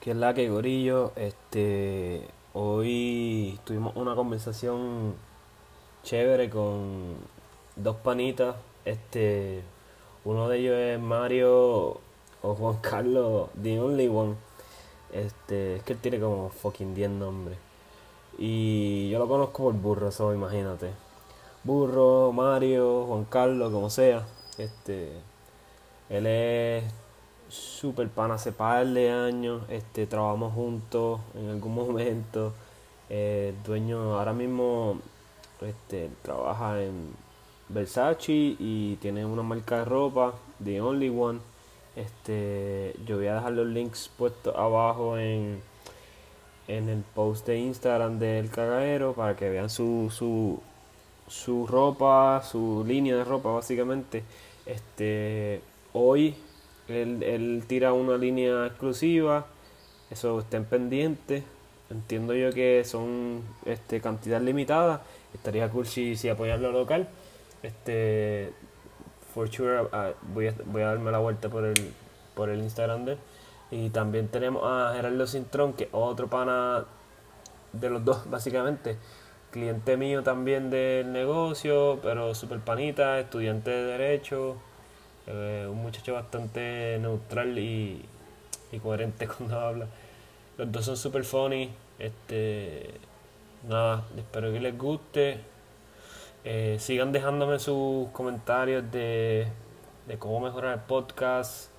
que es la que gorillo, este, hoy tuvimos una conversación chévere con dos panitas, este, uno de ellos es Mario o Juan Carlos, the only one, este, es que él tiene como fucking 10 nombres, y yo lo conozco por burro, eso imagínate, burro, Mario, Juan Carlos, como sea, este, él es super pan hace de años, este, trabajamos juntos en algún momento. Eh, dueño ahora mismo este, trabaja en Versace y tiene una marca de ropa, The Only One. Este, yo voy a dejar los links puestos abajo en, en el post de Instagram del cagadero para que vean su, su, su ropa, su línea de ropa básicamente. Este, hoy él, tira una línea exclusiva, eso estén pendientes. Entiendo yo que son este, cantidad limitada. Estaría cool si, si apoyar lo local. Este, for sure, ah, voy, a, voy a darme la vuelta por el, por el Instagram de él. Y también tenemos a Gerardo Cintrón, que otro pana de los dos, básicamente. Cliente mío también del negocio, pero super panita, estudiante de Derecho eh, un muchacho bastante neutral y, coherente cuando habla. Los dos son super funny. Este, nada, espero que les guste. Eh, sigan dejándome sus comentarios de, de cómo mejorar el podcast.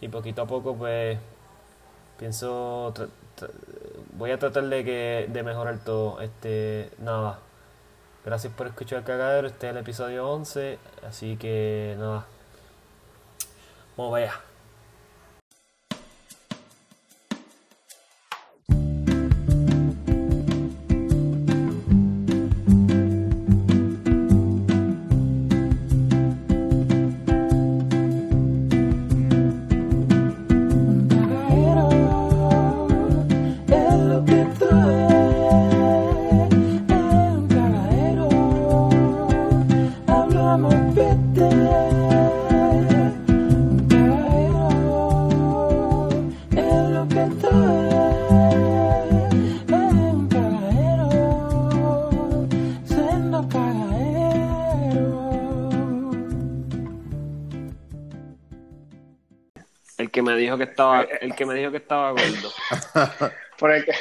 Y poquito a poco, pues, pienso. voy a tratar de, que, de mejorar todo. Este, nada. Gracias por escuchar el cagadero. Este es el episodio 11. Así que, nada. Vamos que estaba, eh, el que me dijo que estaba gordo. por el que,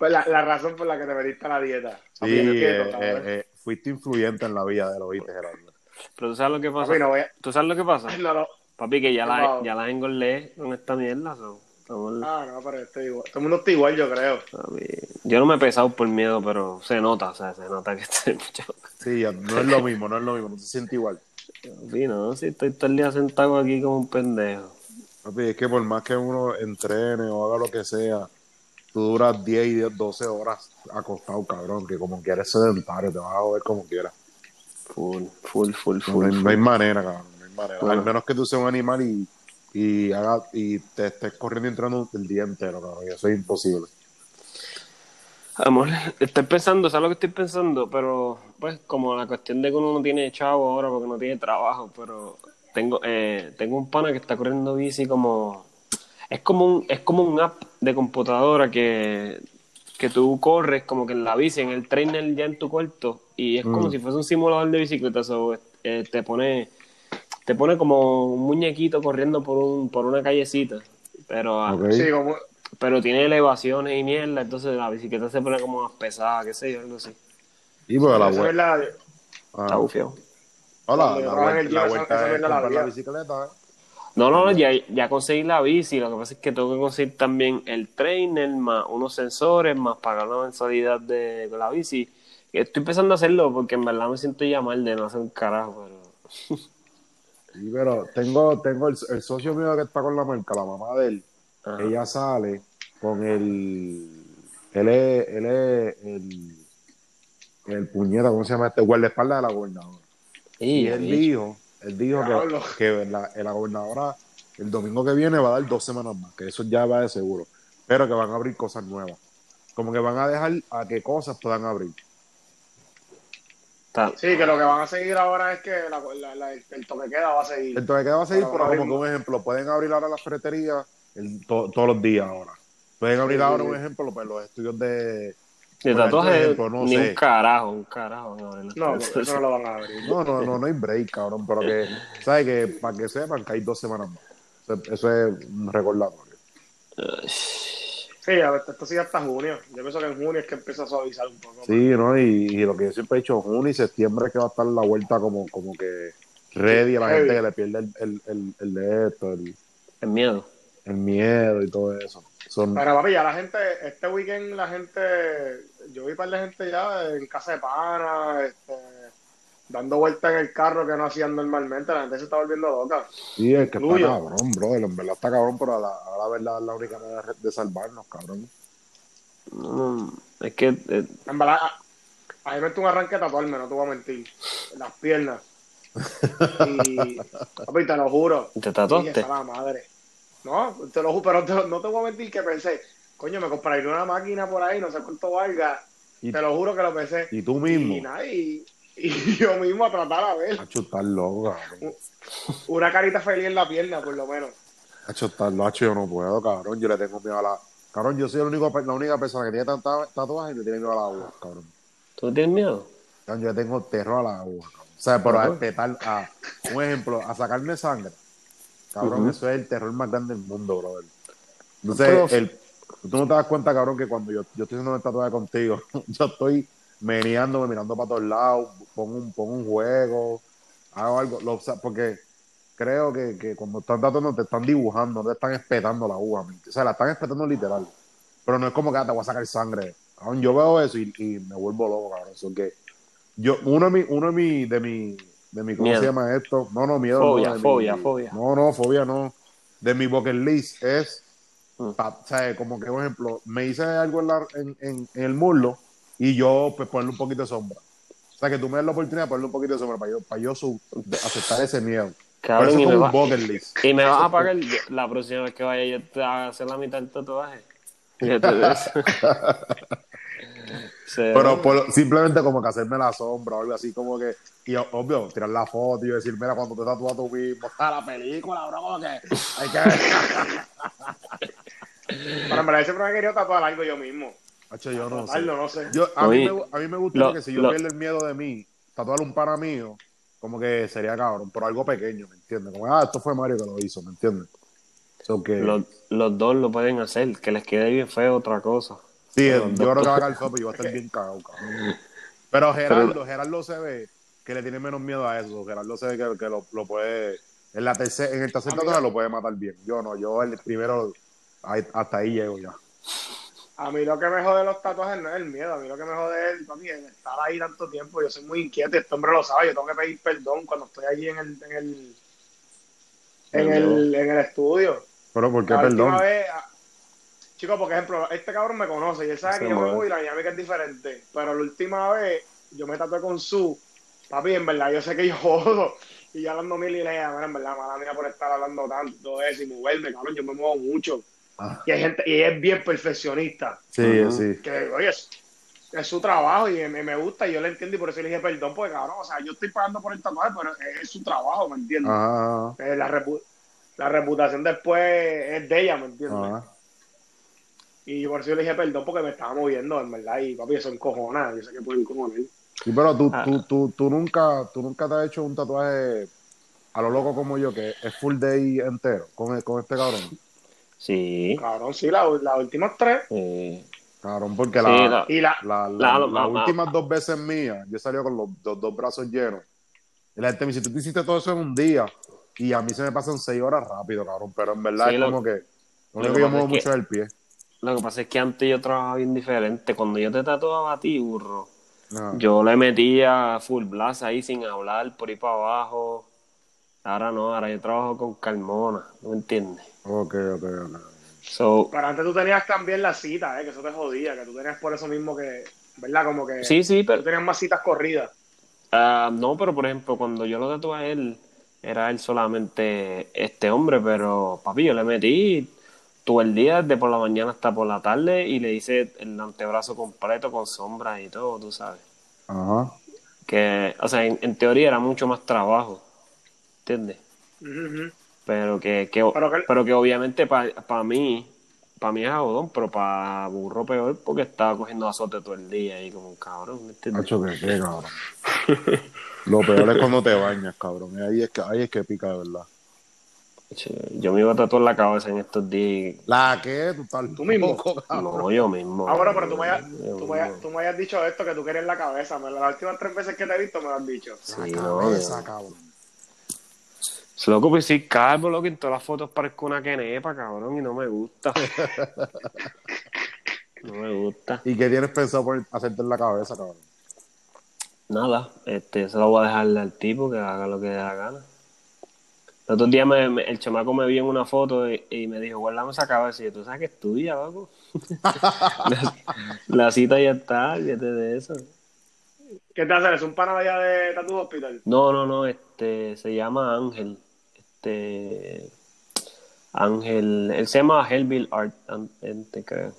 fue la, la, razón por la que te metiste a la dieta. Sí, eh, eh, fuiste influyente en la vida de los viste, Gerardo. Pero tú sabes lo que pasa. ¿Tú sabes lo que pasa? Papi, que ya la, ya la engordé con esta mierda. Ah, no, pero estoy igual. Todo el mundo está igual, yo creo. yo no me he pesado por miedo, pero se nota, o sea, se nota que estoy mucho. Sí, no es lo mismo, no es lo mismo, no se siente igual. Sí, no, sí, estoy todo el día sentado aquí como un pendejo es que por más que uno entrene o haga lo que sea, tú duras 10 y 12 horas acostado, cabrón, que como quieres sedentario, te vas a ver como quieras. Full, full, full, full. No, hay, manera, cabrón, no hay manera. Al menos que tú seas un animal y, y, haga, y te estés corriendo y entrando el día entero, cabrón, y eso es imposible. Amor, estoy pensando, ¿sabes lo que estoy pensando? Pero, pues, como la cuestión de que uno no tiene chavo ahora porque no tiene trabajo, pero tengo, eh, tengo un pana que está corriendo bici como... Es como un, es como un app de computadora que, que tú corres como que en la bici, en el trainer ya en tu cuarto, y es como mm. si fuese un simulador de bicicleta, eh, te pone te pone como un muñequito corriendo por un por una callecita, pero ah, pero tiene elevaciones y mierda, entonces la bicicleta se pone como más pesada, qué sé yo, algo así. Y pues la, la... Está bufiado. Hola, la, vuelta es comprar la bicicleta. No, no, ya, ya conseguí la bici. Lo que pasa es que tengo que conseguir también el trainer, más unos sensores, más pagar la mensualidad de, la bici. Estoy empezando a hacerlo porque en verdad me siento ya mal de no hacer un carajo, pero. sí, pero tengo, tengo el, socio mío que está con la marca, la mamá de él. Ella sale con el. Él es, él es el, el puñeta, ¿cómo se llama este? Guardaespaldas de la gobernadora y él dijo, él dijo que, la, la, gobernadora el domingo que viene va a dar dos semanas más, que eso ya va de seguro, pero que van a abrir cosas nuevas. Como que van a dejar a que cosas puedan abrir. Sí, que lo que van a seguir ahora es que el toque queda va a seguir. El toque queda va a seguir, pero, como que un ejemplo, pueden abrir ahora las ferreterías todos los días ahora. Pueden abrir Sí, ahora, un ejemplo, pues, los estudios de... De tatuaje, ejemplo, no ni sé. un carajo, un carajo. No, no, No, eso no lo van a abrir. No, no, no, no hay break, cabrón, pero que, ¿sabes? Que para que sepan que hay dos semanas más. Eso, eso es un recordatorio. Sí, a ver, esto sigue hasta junio. Yo pienso que en junio es que empieza a suavizar un poco. Sí, ¿no? Y, y lo que yo siempre he dicho, junio y septiembre es que va a estar la vuelta como, como que ready a la gente que le pierde el, el, el, el de esto, el, El miedo. el miedo y todo eso. Son, Pero papi, ya la gente, este weekend la gente, yo vi un par de gente ya en casa de pana, este, dando vueltas en el carro que no hacían normalmente, la gente se está volviendo loca. sí, es que está cabrón, brother. En verdad está cabrón, pero a la, a la verdad es la única manera de- de salvarnos, cabrón. No, no, es que eh, En verdad, a, a mí me dio un arranque de tatuarme, no te voy a mentir, las piernas. Y, papi, te lo juro. te Dije, tatuaste. "A la madre. No, te lo juro, pero te- no te voy a mentir que pensé, coño, me compraré una máquina por ahí, no sé cuánto valga. Y- te lo juro que lo pensé. Y tú Y, mismo, nada, y, y yo mismo a tratar a ver. Hacho, estás loco, cabrón. Una carita feliz en la pierna, por lo menos. Hacho, estás loco, yo no puedo, cabrón. Yo le tengo miedo a la... Cabrón, yo soy el único, la única persona que tiene tanta tatuajes y le tiene miedo al agua, cabrón. ¿Tú tienes miedo? Cabrón, Yo tengo terror al agua, cabrón. O sea, pero a Ajá. espetar, a, un ejemplo, a sacarme sangre. Cabrón, eso es el terror más grande del mundo, brother. Entonces, Pero- el, tú no te das cuenta, cabrón, que cuando yo, yo estoy haciendo el tatuaje contigo, yo estoy meneándome, mirando para todos lados, pongo un, pongo un juego, hago algo, lo- porque creo que, que cuando están tatuando te están dibujando, no te están espetando la aguja, ¿me entiendes? o sea, la están espetando literal, pero no es como que ah, te voy a sacar sangre, cabrón, yo veo eso y, y me vuelvo loco, cabrón, eso que yo, uno de mi, uno de mi, de mi, de mi, ¿cómo Miedo. se llama esto? No, no, miedo. Fobia, no, de mi- fobia, fobia. No, no, fobia no. De mi bucket list es, Mm. pa- sea, como que, por ejemplo, me hice algo en, la- en, en- en el muslo y yo, pues, ponerle un poquito de sombra. O sea, que tú me das la oportunidad de ponerle un poquito de sombra para yo, para yo aceptar ese miedo. Cabrón, y me, va- y me vas a pagar la próxima vez que vaya yo te a hacer la mitad del tatuaje. Pero por- simplemente como que hacerme la sombra o algo así, como que, y obvio, tirar la foto y decir, mira, cuando te tatúas tú mismo, está la película, bro, como que hay que ver. Pero en verdad me he querido tatuar algo yo mismo. Hacho, yo no sé. No sé. Yo, a, mí Oye, me, a mí me gusta lo- que si yo lo- pierdo el miedo de mí, tatuar un pana mío, como que sería cabrón, por algo pequeño, ¿me entiendes? Como, ah, esto fue Mario que lo hizo, ¿me entiendes? So que, los, los dos lo pueden hacer, que les quede bien feo otra cosa. sí, yo dos. creo que va a caer feo, pero yo voy a estar bien cagado, cabrón. Pero Gerardo, Gerardo se ve que le tiene menos miedo a eso. Gerardo se ve que, que lo, lo puede, en, la tercer, en el tercer A mí tatuaje lo puede matar bien. Yo no, yo el primero, ahí- hasta ahí llego ya. A mí lo que me jode de los tatuajes no es el miedo, a mí lo que me jode es, papi, estar ahí tanto tiempo. Yo soy muy inquieto y este hombre lo sabe. Yo tengo que pedir perdón cuando estoy allí en el, en el, en el, en el estudio. Pero ¿por qué La perdón? vez, ah, chicos, por ejemplo, este cabrón me conoce y él sabe Se que yo me voy y la dinámica es diferente. Pero la última vez yo me tatué con su, papi, en verdad, yo sé que yo jodo. Y yo hablando mil y le dije, "Mira, en verdad, mala mía por estar hablando tanto eso y moverme, cabrón, yo me muevo mucho. Ah. Y hay gente, y es bien perfeccionista. Sí. Que, oye, es, es su trabajo y me, me gusta y yo le entiendo y por eso le dije perdón, porque cabrón, o sea, yo estoy pagando por el tatuaje, pero es, es su trabajo, ¿me entiendes? Eh, la, repu- la reputación después es de ella, ¿me entiendes? Y por eso yo le dije perdón porque me estaba moviendo, en verdad. Y papi, eso encojona. Yo sé que puede encojonar. Sí, pero tú, Ah. tú, tú, tú nunca, tú nunca te has hecho un tatuaje a lo loco como yo, que es full day entero, con, con este cabrón. Sí. Cabrón, sí, la- las últimas tres. Eh, Cabrón, porque sí, la, la- Y la. la- la- la- las la- últimas dos veces mías, yo salí con los, los dos brazos llenos. Y la gente me dice, tú te hiciste todo eso en un día. Y a mí se me pasan seis horas rápido, cabrón. Pero en verdad Sí, es lo- como que lo lo único que yo muevo es mucho es el pie. Lo que pasa es que antes yo trabajaba bien diferente. Cuando yo te tatuaba a ti, burro, Ajá. yo le metía full blast ahí sin hablar, por ahí para abajo. Ahora no, ahora yo trabajo con Carmona, ¿no me entiendes? Ok, ok, ok. So, Pero antes tú tenías también la cita, ¿eh? Que eso te jodía. Que tú tenías por eso mismo que. ¿Verdad? Como que. sí, sí, Tú pero tenías más citas corridas. ah, no, pero por ejemplo, cuando yo lo tatué a él, era él solamente este hombre, pero papi, yo le metí todo el día, desde por la mañana hasta por la tarde, y le hice el antebrazo completo con sombras y todo, tú sabes. Ajá. Que, o sea, en, en teoría era mucho más trabajo, ¿entiendes? Ujú. Pero que, que, Pero que- pero que obviamente para mí, para mí es jodón, pero para burro peor porque estaba cogiendo azote todo el día y como un cabrón. ¿me Macho, que qué, cabrón. Lo peor es cuando te bañas, cabrón. Ahí es que, ahí es que pica, de verdad. Yo me iba a tatuar la cabeza en estos días. ¿La qué? ¿Tú, estás ¿Tú mismo? no, yo mismo. Ah, bueno, pero tú me, hayas, tú, me tú me hayas dicho esto, que tú querías la cabeza. Las últimas tres veces que te he visto me lo has dicho. Sí, la no, cabeza, cabrón. Loco, pues sí, calvo, loco, en todas las fotos parezco una quenepa, cabrón, y no me gusta. no me gusta. ¿Y qué tienes pensado por hacerte en la cabeza, cabrón? Nada, este, se lo voy a dejarle al tipo que haga lo que dé la gana. El otro día me, me- el chamaco me vio en una foto y, y me dijo, guardame esa cabeza. Y yo, tú sabes que estudia, loco. la, la cita ya está, fíjate de eso. ¿Qué te haces? ¿Es un pana allá de Tattoo Hospital? No, no, no, este, se llama Ángel. Este, Ángel, él se llama Hellbill Art, este, creo.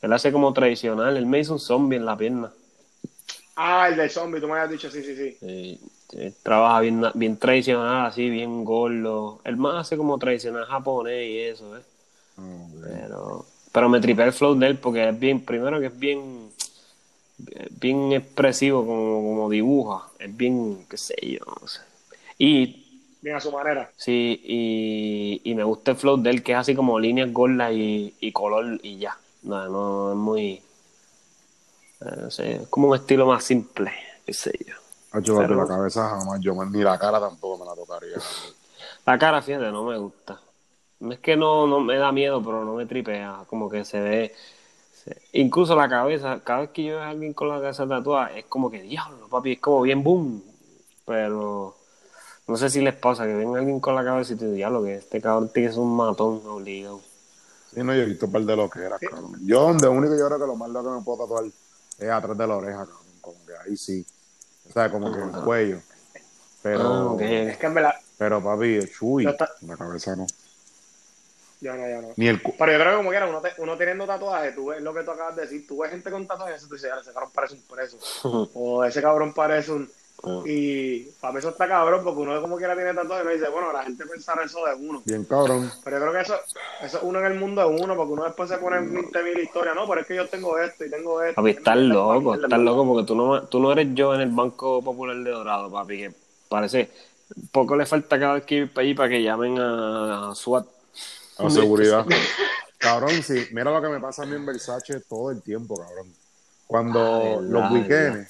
Él hace como tradicional, él me hizo un zombie en la pierna. Ah, el del zombie, tú me habías dicho, sí, sí, sí. Eh, él trabaja bien, bien tradicional, así, bien gordo. Él más hace como tradicional japonés y eso, ¿eh? Pero, pero me tripé el flow de él porque es bien, primero que es bien, bien expresivo como, como dibuja. Es bien, qué sé yo, no sé. Y Bien a su manera. sí, y, y me gusta el flow de él que es así como líneas gordas y, y color y ya. No, no es muy, eh, no sé, es como un estilo más simple, qué sé yo. Hacho, papi, Pero- la cabeza jamás. Yo ni la cara tampoco me la tocaría. La cara, fíjate, no me gusta. No es que no, no me da miedo, pero no me tripea. Como que se ve. se- Incluso la cabeza, cada vez que yo veo a alguien con la cabeza tatuada, es como que, diablo, papi, es como bien boom. Pero no sé si les pasa que ven a alguien con la cabeza y te diablo, que este cabrón tiene ser un matón obligado. Sí, no, yo he visto un par de lo que era, cabrón. Yo, donde único yo creo que lo más loco que me puedo tatuar es atrás de la oreja, cabrón. Como que ahí sí. O sea, como que el cuello. Pero, Ah, ok. Es que en verdad, pero papi, chuy. No está- La cabeza no. ya no, ya no. Ni el cu- Pero yo creo que como quiera, uno, te- uno teniendo tatuajes, tú ves lo que tú acabas de decir, tú ves gente con tatuajes y tú dices, "Ya, ese cabrón parece un preso. o ese cabrón parece un... Y para mí eso está cabrón, porque uno como quiera tiene tatuajes y uno dice, bueno, la gente pensará eso de uno. Bien cabrón. Pero yo creo que eso, eso es uno en el mundo de uno, porque uno después se pone en 20 mil historias, no, pero es que yo tengo esto y tengo esto. Papi, estás loco, estás loco porque tú no, tú no eres yo en el Banco Popular de Dorado, papi, que parece poco le falta cada vez que ir para allí para que llamen a, a SWAT. A seguridad. cabrón, sí. Mira lo que me pasa a mí en Versace todo el tiempo, cabrón. Cuando Ah, los weekends,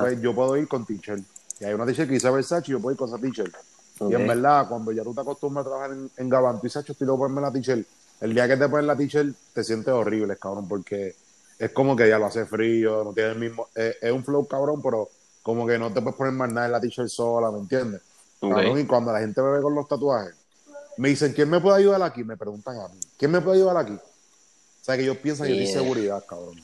puedes- yo puedo ir con t-shirt. Y hay una t-shirt que dice Versace y yo puedo ir con esa t-shirt. Y en verdad, cuando ya tú te acostumbras a trabajar en, en Gabán, tú dices, "Acho, estoy loco la t-shirt. El día que te pones la t-shirt, te sientes horrible, cabrón, porque es como que ya lo hace frío, no tiene el mismo. Es, es un flow, cabrón, pero como que no te puedes poner más nada en la t-shirt sola, ¿me entiendes? Cabrón, y cuando la gente me ve con los tatuajes, me dicen, ¿quién me puede ayudar aquí? Me preguntan a mí, ¿quién me puede ayudar aquí? O sea, que ellos piensan que yo tengo seguridad, cabrón.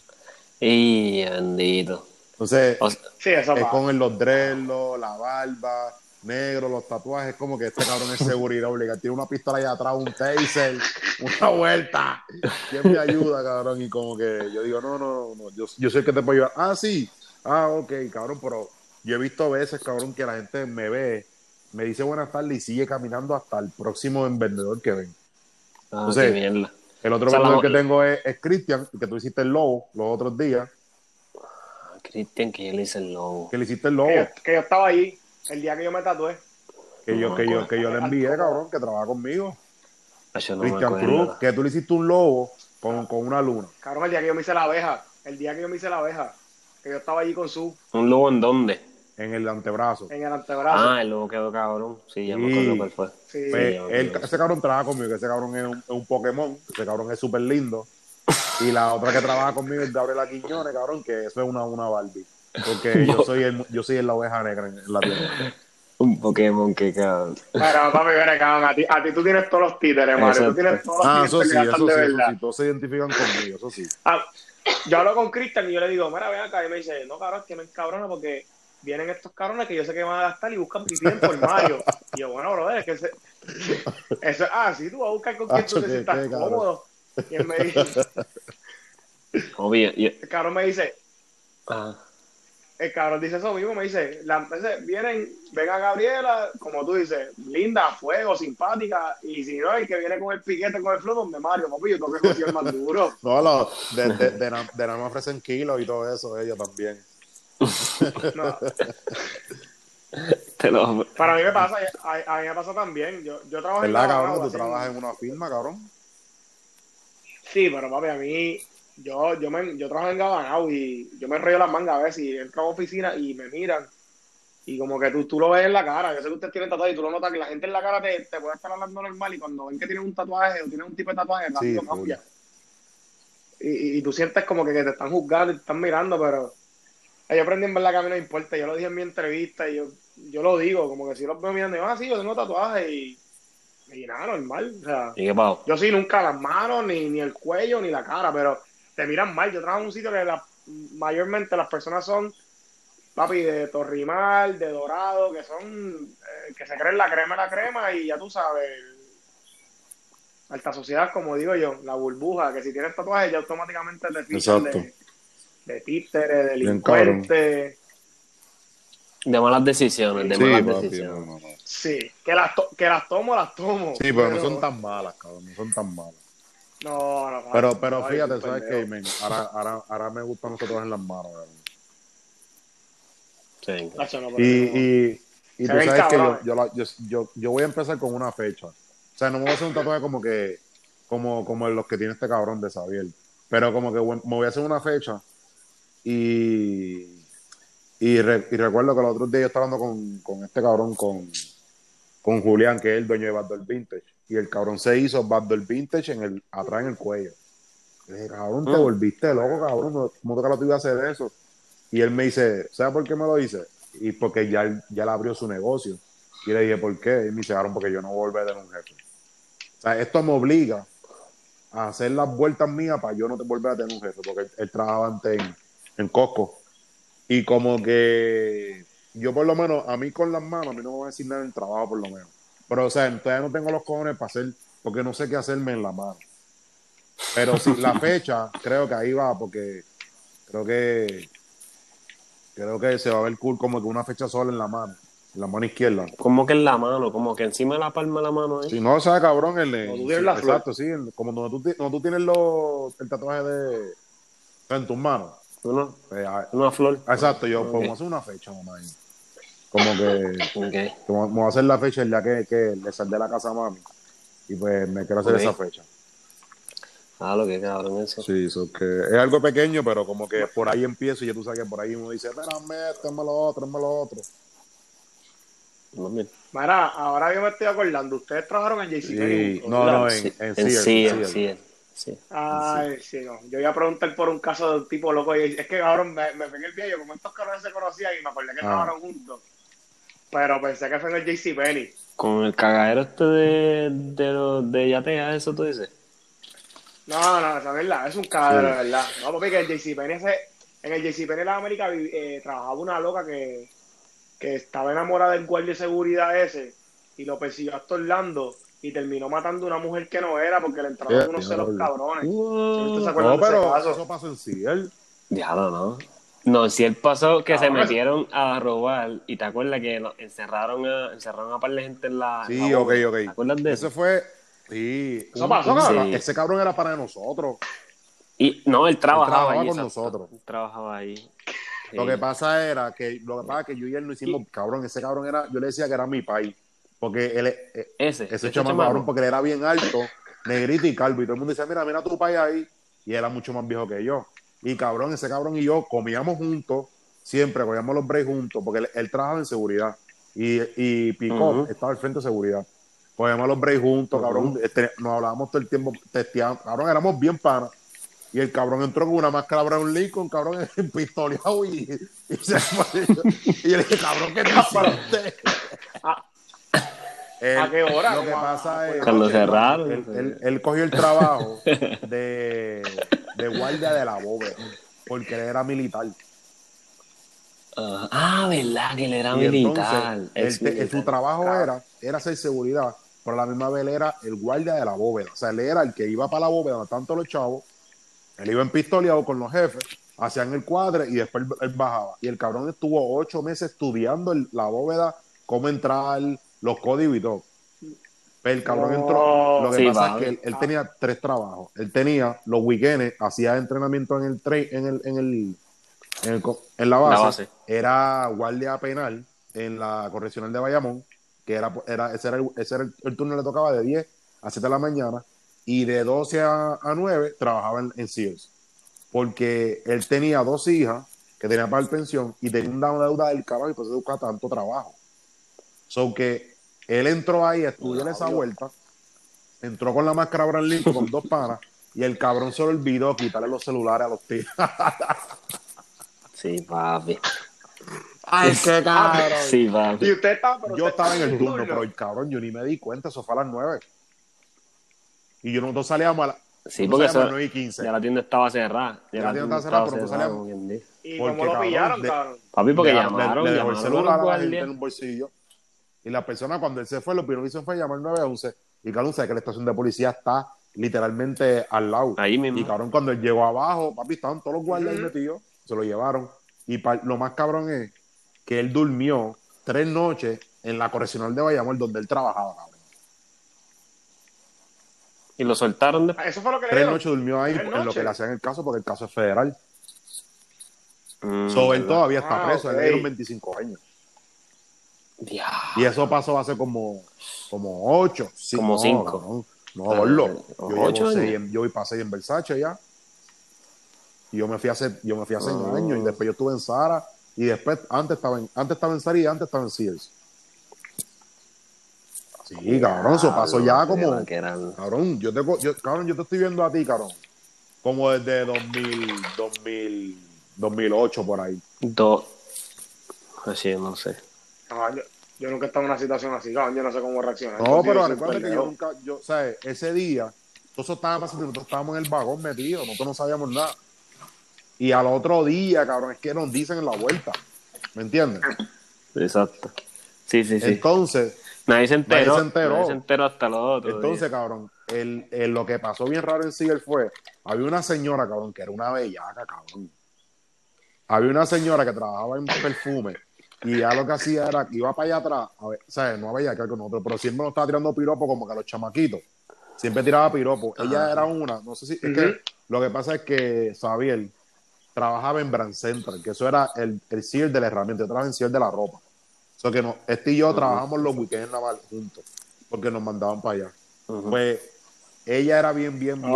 Y bendito. Entonces, O sea, Sí, eso es con el- los dreadlocks, la barba, negro, los tatuajes, como que este cabrón es seguridad obligada. Tiene una pistola allá atrás, un taser, una vuelta. ¿Quién me ayuda, cabrón? Y como que yo digo, no, no, no, yo, yo soy el que te puedo ayudar. Ah, sí. Ah, ok, cabrón, pero yo he visto veces, cabrón, que la gente me ve, me dice buenas tardes y sigue caminando hasta el próximo vendedor que ven. ah, mierda. El otro O sea, vendedor la- que tengo es, es Cristian, que tú hiciste el lobo los otros días, Cristian, que yo le hice el lobo. que le hiciste el lobo. Que yo, que yo estaba allí el día que yo me tatué. Que yo, que yo, que yo le envié, cabrón, que trabaja conmigo. Ah, no Cristian. Cruz, que tú le hiciste un lobo con, con una luna. Cabrón, el día que yo me hice la abeja. El día que yo me hice la abeja. Que yo estaba allí con su ¿Un lobo en dónde? en el antebrazo. en el antebrazo. Ah, el lobo quedó cabrón. Sí, ya me acuerdo cuál fue. Sí. Pues, él- ese cabrón trabaja conmigo, que ese cabrón es un, es un Pokémon, ese cabrón es súper lindo. Y la otra que trabaja conmigo es Gabriela Quiñones, cabrón, que eso es una, una Barbie. Porque yo soy el, yo soy la oveja negra en, en la tienda. Un Pokémon que cabrón. Pero papi, ven cabrón, a ti, a ti tú tienes todos los títeres, Mario. Exacto. Tú tienes todos los Ah, títeres eso sí, gastan eso de sí, eso verdad. sí, todos se identifican conmigo, eso sí. Ah, yo hablo con Cristian y yo le digo, mira, ven acá. Y me dice, no, cabrón, es que me encabrona porque vienen estos cabrones que yo sé que van a gastar y buscan pipí en por Mario. Y yo, bueno, brother, es que ese, eso es así, tú vas a buscar con quien tú te sientas cómodo. Y él me dice, Obvio. yo- el cabrón me dice, ah, el cabrón dice eso mismo, me dice, la, ese, vienen, ven a Gabriela, como tú dices, linda, fuego, simpática, y si no, el que viene con el piquete, con el flow, donde Mario, papi, yo tengo que conseguir más duro. No, lo, de, de, de, na- de nada me ofrecen kilos y todo eso, ellos también. No, Te lo- para mí me pasa, a, a mí me pasa también, yo, yo trabajo en ¿Verdad, Gabanao, cabrón? Tú trabajas en una firma, cabrón. Sí, pero papi, a mí, yo, yo, me, yo trabajo en Gabanao y yo me enrollo las mangas a veces y entro a la oficina y me miran y como que tú, tú lo ves en la cara. Yo sé que ustedes tienen tatuaje y tú lo notas que la gente en la cara te, te puede estar hablando normal y cuando ven que tienen un tatuaje o tienen un tipo de tatuaje, rápido Sí, cambia. Y, y, tú sientes como que, que te están juzgando y te están mirando, pero yo aprendí en verdad que a mí no importa. Yo lo dije en mi entrevista y yo, yo lo digo, como que si los veo mirando, y ah, sí, yo tengo tatuaje y, y nada, normal. O sea, ¿Y qué pasó? yo sí, nunca las manos, ni, ni el cuello, ni la cara, pero te miran mal. Yo trabajo en un sitio que la- mayormente las personas son, papi, de Torrimal, de Dorado, que son, eh, que se creen la crema la crema y ya tú sabes, alta sociedad, como digo yo, la burbuja, que si tienes tatuajes ya automáticamente te fichan de, de títere, delincuente. De malas decisiones, de Sí, malas papi, decisiones. no, no, no. Sí, que las, to- que las tomo, las tomo. Sí, pero no son tan malas, cabrón, no son tan malas. No, no, Pero, pero fíjate, ¿sabes qué, men? Ahora, ahora, ahora me gustan los tatuajes en las manos, cabrón. Sí. Y, y, y tú sabes que yo, yo, la- yo, yo, yo voy a empezar con una fecha. O sea, no me voy a hacer un tatuaje como que, como, como los que tiene este cabrón de Xavier. Pero como que me voy a hacer una fecha y, y, re- y recuerdo que los otros días yo estaba hablando con, con este cabrón, con, con Julián, que es el dueño de Backdoor Vintage. Y el cabrón se hizo Backdoor Vintage en el, atrás en el cuello. Le dije, cabrón, te Mm. volviste loco, cabrón. ¿Cómo te lo te iba a hacer eso? Y él me dice, ¿sabes por qué me lo hice? Y porque ya, ya él abrió su negocio. Y le dije, ¿por qué? Y me dice, cabrón, porque yo no voy a volver a tener un jefe. O sea, esto me obliga a hacer las vueltas mías para yo no te- volver a tener un jefe, porque él, él trabajaba antes en, en Costco. Y como que yo por lo menos, a mí con las manos, a mí no me va a decir nada en el trabajo por lo menos. Pero, o sea, todavía no tengo los cojones para hacer, porque no sé qué hacerme en la mano. Pero sí, la fecha, creo que ahí va, porque creo que creo que se va a ver cool como que una fecha sola en la mano, en la mano izquierda. Como que en la mano, como que encima de la palma de la mano. ¿eh? Si no, o sea, cabrón, el, Como tú sí, flor. exacto, sí, el- como donde tú, donde tú tienes los, el tatuaje de en tus manos. Una, Pues, ah, una flor. exacto, yo Ok. como hacer una fecha, mamá. Como que Ok. como, como hacer la fecha el día que, que le saldé la casa a mami. Y pues me quiero hacer esa fecha. Ah, lo que cabrón eso. Sí, eso que es algo pequeño, pero como que por ahí empiezo y ya tú sabes que por ahí uno dice, espérame, esto, hazme lo otro, hazme lo otro. Mira, ahora yo me estoy acordando, ustedes trabajaron en JCPenney. Sí, no, no, en, Sí, en en Sears, Sears, en Sears. Sears, sí. Ay, sí, no. Yo iba a preguntar por un caso de un tipo loco. y Es que cabrón, me, me pegué el pie. Yo, como estos cabrones se conocían y me acordé que Ah. trabajaron juntos. Pero pensé que fue en el JCPenney. Con el cagadero este de, de, los- de Yatea, eso tú dices. No, no, esa es verdad. Es un cagadero, Sí. de verdad. No, porque en el JCPenney, ese, en el JCPenney de la América eh, trabajaba una loca que, que estaba enamorada del guardia de seguridad ese y lo persiguió hasta Orlando y terminó matando a una mujer que no era porque le entraron Yeah, unos celos diablo. cabrones. ¿Sí usted se acuerda No, pero eso pasó en Sears. Diablo, ¿no? No, si él pasó que se Cabrón. metieron a robar y te acuerdas que encerraron a, encerraron a par de gente en la. Sí, la ok, ok. ¿Te acuerdas de eso? Ese fue. Sí. Eso pasó, cabrón. Ese cabrón era para nosotros. Y no, él trabajaba, trabajaba ahí. con exacto. nosotros. Él trabajaba ahí. Lo que pasa era que lo que pasa es que yo y él no hicimos, cabrón, ese cabrón era, yo le decía que era mi país. Porque él, eh, Ese, ese ese chamaco, chamaco. cabrón, porque él era bien alto, negrito y calvo. Y todo el mundo decía, mira, mira tu país ahí. Y él era mucho más viejo que yo. Y cabrón, ese cabrón y yo comíamos juntos, siempre cogíamos los breaks juntos, porque él, él trabajaba en seguridad. Y, y Picó Ujú. estaba al frente de seguridad. Cogíamos los breaks juntos, cabrón. este, nos hablábamos todo el tiempo, testeando. Cabrón, éramos bien panas. Y el cabrón entró con una máscara Brown Lincoln, cabrón, pistoleado y, y se fue. Y yo le dije, cabrón, ¿qué te hiciste? ¿A- Él- a qué hora? Lo que pasa es. Cuando cerraron. Él, él- él cogió el trabajo de, de guardia de la bóveda, porque él era militar. Ah, ah, verdad, que él era Y militar. entonces, militar. su trabajo Claro. era, era hacer seguridad, pero a la misma vez él era el guardia de la bóveda. O sea, él era el que iba para la bóveda tanto los chavos, él iba en pistoleado con los jefes hacían el cuadre y después él, él bajaba. Y el cabrón estuvo ocho meses estudiando el- la bóveda, cómo entrar, los códigos y todo. Pero el cabrón entró. Lo que Sí, pasa es que él, él tenía tres trabajos. Él tenía los weekends, hacía entrenamiento en el tra- en el, en el, en, el en la, base. La base. Era guardia penal en la correccional de Bayamón, que era, era, ese era, el, ese era el, el turno le tocaba de 10 a 7 de la mañana, y de 12 a, a 9 trabajaba en, en Sears. Porque él tenía dos hijas que tenía para el pensión y tenía una deuda del carajo y por eso buscaba tanto trabajo. So que él entró ahí a estudiar esa vuelta, entró con la máscara Abraham Lincoln con dos panas y el cabrón se le olvidó quitarle los celulares a los tíos. Sí, papi. ¡Ay, qué cabrón! Sí, papi. Y usted está, pero Yo usted- estaba en el turno, pero el cabrón, yo ni me di cuenta, eso fue a las 9. Y yo nosotros salíamos a, la, Sí, porque a las eso, 9 y 15. ya la tienda estaba cerrada. Ya la tienda estaba cerrada, pero nosotros salíamos-. ¿Y porque, cómo lo cabrón, pillaron, de- cabrón? Papi, porque Le- llamaron, le, le dejó el llamaron a celular los a la gente en un bolsillo. Y la persona, cuando él se fue, lo primero que hizo fue llamar 911. Y cabrón, sabe que la estación de policía está literalmente al lado. Ahí mismo. Y cabrón, cuando él llegó abajo, papi, estaban todos los guardias ahí metidos, se lo llevaron. Y pa- lo más cabrón es que él durmió tres noches en la correccional de Bayamón, donde él trabajaba, cabrón. Y lo soltaron de... Eso fue lo que Tres noches durmió ahí en lo que le hacían el caso, porque el caso es federal. Mm, So, él todavía está Ah, preso, ok. le dieron 25 años. Diablo. Y eso pasó hace como, como 8. Como cinco. No, no, Ah, eh, Yo, ocho seis en- yo voy para seis en Versace ya. Y yo me fui hace, yo me fui hace Ah. años y después yo estuve en Sara y después antes estaba en, antes estaba en Sara y antes estaba en Sears. Sí, cabrón, eso pasó ya como, cabrón, yo te, yo, cabrón, yo te estoy viendo a ti, cabrón, como desde 2000, 2000, 2008 por ahí. Dos... Así, no sé. Yo, yo nunca he estado en una situación así, cabrón. Yo no sé cómo reaccionar. No, pero recuerda que yo nunca, yo, ¿sabes? Ese día, estaba pasando, nosotros estábamos en el vagón metidos, nosotros no sabíamos nada. Y al otro día, cabrón, es que nos dicen en la vuelta, ¿me entiendes? Exacto. Sí, sí, sí. Entonces, nadie se enteró. se enteró. Nadie se enteró hasta lo otro. entonces, cabrón, el, el- lo que pasó bien raro en Seagull fue, había una señora, cabrón, que era una bellaca, cabrón. Había una señora que trabajaba en perfume y ya lo que hacía era que iba para allá atrás, a ver, ¿sabes? No había que con nosotros, pero siempre nos estaba tirando piropo como que a los chamaquitos. Siempre tiraba piropo. Ella Ajá. era una, no sé si, es que lo que pasa es que Xavier trabajaba en Brand Central, que eso era el, el Sears de la herramienta, yo trabajaba en Sears de la ropa. O sea que no, este y yo trabajamos los weekends naval juntos, porque nos mandaban para allá. Ujú. Pues ella era bien, bien, bien,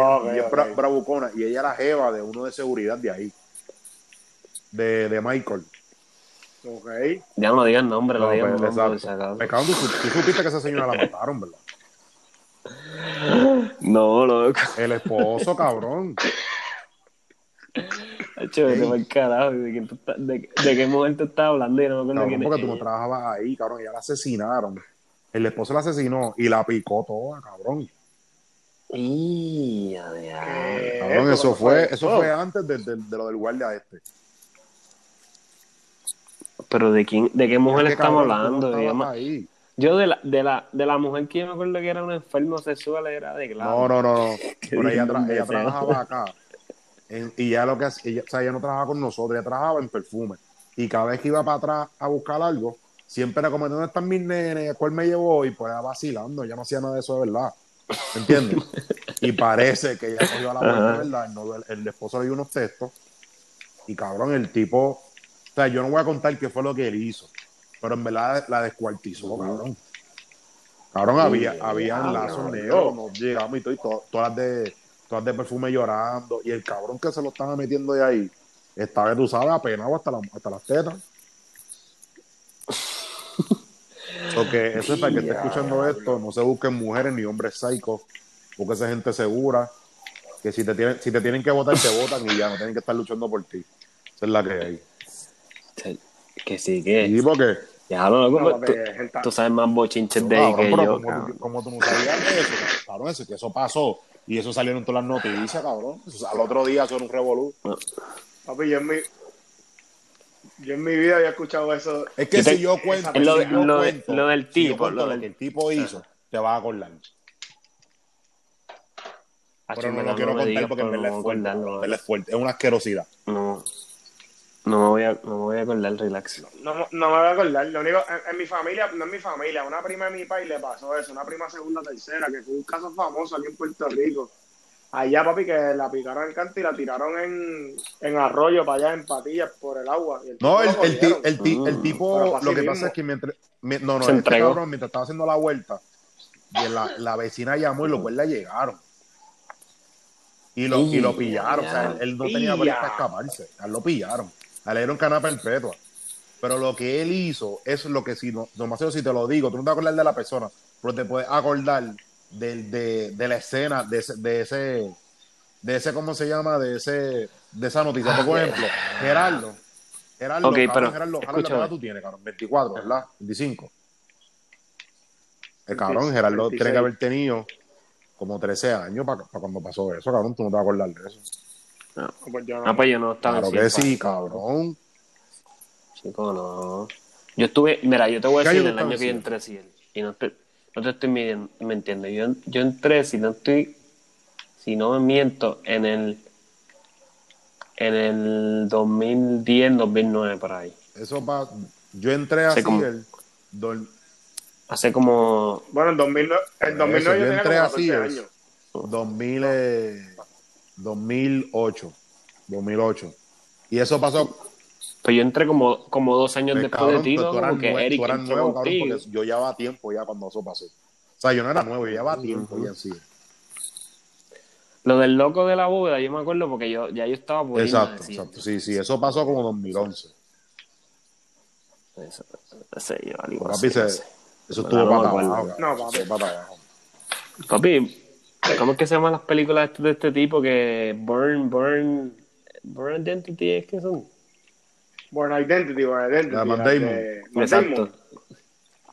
bra- bravucona y ella era jeva de uno de seguridad de ahí, de, de Michael. Ok. Ya no digan nombre, no, No, digan pues, nombre. exacto. Me cago en tú supiste que esa señora la mataron, ¿verdad? No, loco. El esposo, cabrón. Carajo. ¿De, quién tú estás- de, de qué mujer te estás hablando? Yo no me acuerdo Cabrón, porque tú no trabajabas ahí, cabrón. Ella la asesinaron. El esposo la asesinó y la picó toda, cabrón. Y. Eh, Cabrón, eso fue, fue- eso oh. fue antes de, de- de lo del guardia este. Pero ¿de quién, de qué mujer Es que, estamos no hablando? Yo de la, de la, de la mujer que yo me acuerdo que era una enfermo sexual era de claro. No, no, no, no. Pero ella, tra- trabajaba acá. En- y ya lo que ella, o sea, ella no trabajaba con nosotros, ella trabajaba en perfume. Y cada vez que iba para atrás a buscar algo, siempre era como, ¿dónde están mis nenes? ¿Cuál me llevó? Y pues era vacilando, ella no hacía nada de eso de verdad. ¿Me entiendes? y parece que ella cogió a la vuelta, Ajá. ¿verdad? El, el esposo le dio unos textos. Y cabrón, el tipo, o sea, yo no voy a contar qué fue lo que él hizo, pero en verdad la descuartizó, cabrón. Cabrón, había, había diablo, lazos bro. negros, nos llegamos y todo, y to- todas de, todas de perfume llorando, y el cabrón que se lo estaba metiendo de ahí, estaba, tú sabes, apenado hasta, la- hasta las tetas. So que eso es para que esté escuchando esto, no se busquen mujeres ni hombres psicos, búsquese gente segura, que si te tienen, si te tienen que votar, te votan y ya, no tienen que estar luchando por ti. Esa es la que hay. Que sí, que. Y porque, Ya lo loco, No, tú, sabes más bochinches de cabrón, que pero yo. como, tú, como tú no sabías de eso, cabrón, eso, que eso pasó, y eso salieron en todas las noticias, cabrón. Al otro día son un revolú. Papi, yo en mi, yo en mi vida había escuchado eso. Es que te- si yo cuento, Es lo si de- yo lo de- cuento- lo del tipo, lo lo del- que el tipo hizo, te vas a acordar. Pero no lo quiero me contar porque no en verdad es fuerte. Es una asquerosidad. No, No me voy a, no me voy a acordar, relax. No, no me voy a acordar. Lo único, en, en mi familia, no en mi familia, a una prima de mi país le pasó eso, una prima segunda, tercera, que fue un caso famoso aquí en Puerto Rico. Allá, papi, que la picaron en canto y la tiraron en, en arroyo para allá, en patillas, por el agua. Y el tipo No, el, el, ti- el, ti- el Mm. tipo, lo que mismo. pasa es que mientras, mi- no, no, Se este cabrón, mientras estaba haciendo la vuelta, y la, la vecina llamó y los guardias llegaron. Y lo, y lo pillaron, o sea, él, él no tenía break ya. para escaparse, él lo pillaron, le dieron cana perpetua. Pero lo que él hizo, es lo que si no, demasiado si te lo digo, tú no te vas a acordar de la persona, pero te puedes acordar del- de, de la escena, de ese, de ese, de ese, ¿cómo se llama? De ese, de esa noticia. Por ejemplo, Gerardo. Gerardo, Ok, cabrón, pero, Gerardo, Gerardo, ¿qué tú tienes, cabrón? 24, ¿verdad? 25. El cabrón, Gerardo 26. tiene que haber tenido como 13 años para cuando pasó eso, cabrón. Tú no te vas a acordar de eso. Pues yo no. Ah, pues yo no estaba Claro en que sí, cabrón. Chico, no. Yo estuve, mira, yo te voy a ¿Qué decir el año que yo en entré Ciel. Y no te, no te estoy midiendo, mintiendo. Yo, yo entré, si no estoy, si no me miento, en el en el 2010, 2009 por ahí. Eso pa... Yo entré Sí, así como- el... dol- Hace como Bueno, en 2009, en 2009 Eso, yo yo tenía entré como así, 14 es. años. 2000, eh, 2008. 2008. Y eso pasó pues yo entré como, como dos años Pues, después cabrón, de ti, pues, eras porque Eric tú eras entró nuevo, cabrón, porque yo llevaba tiempo ya cuando eso pasó. O sea, yo no era nuevo, yo llevaba tiempo ya sí. Lo del loco de la bóveda, yo me acuerdo porque yo ya yo estaba por Exacto, exacto. Sí, sí, eso pasó como 2011. Eso, no sé, yo algo Papi, así, se- no sé. eso No, estuvo no para abajo. No, papi. Estuvo para abajo. Papi, ¿cómo es que se llaman las películas de este tipo que Burn, Burn, Burn Identity es que son? Born Identity, Born Identity. La Matt Damon. de Exacto.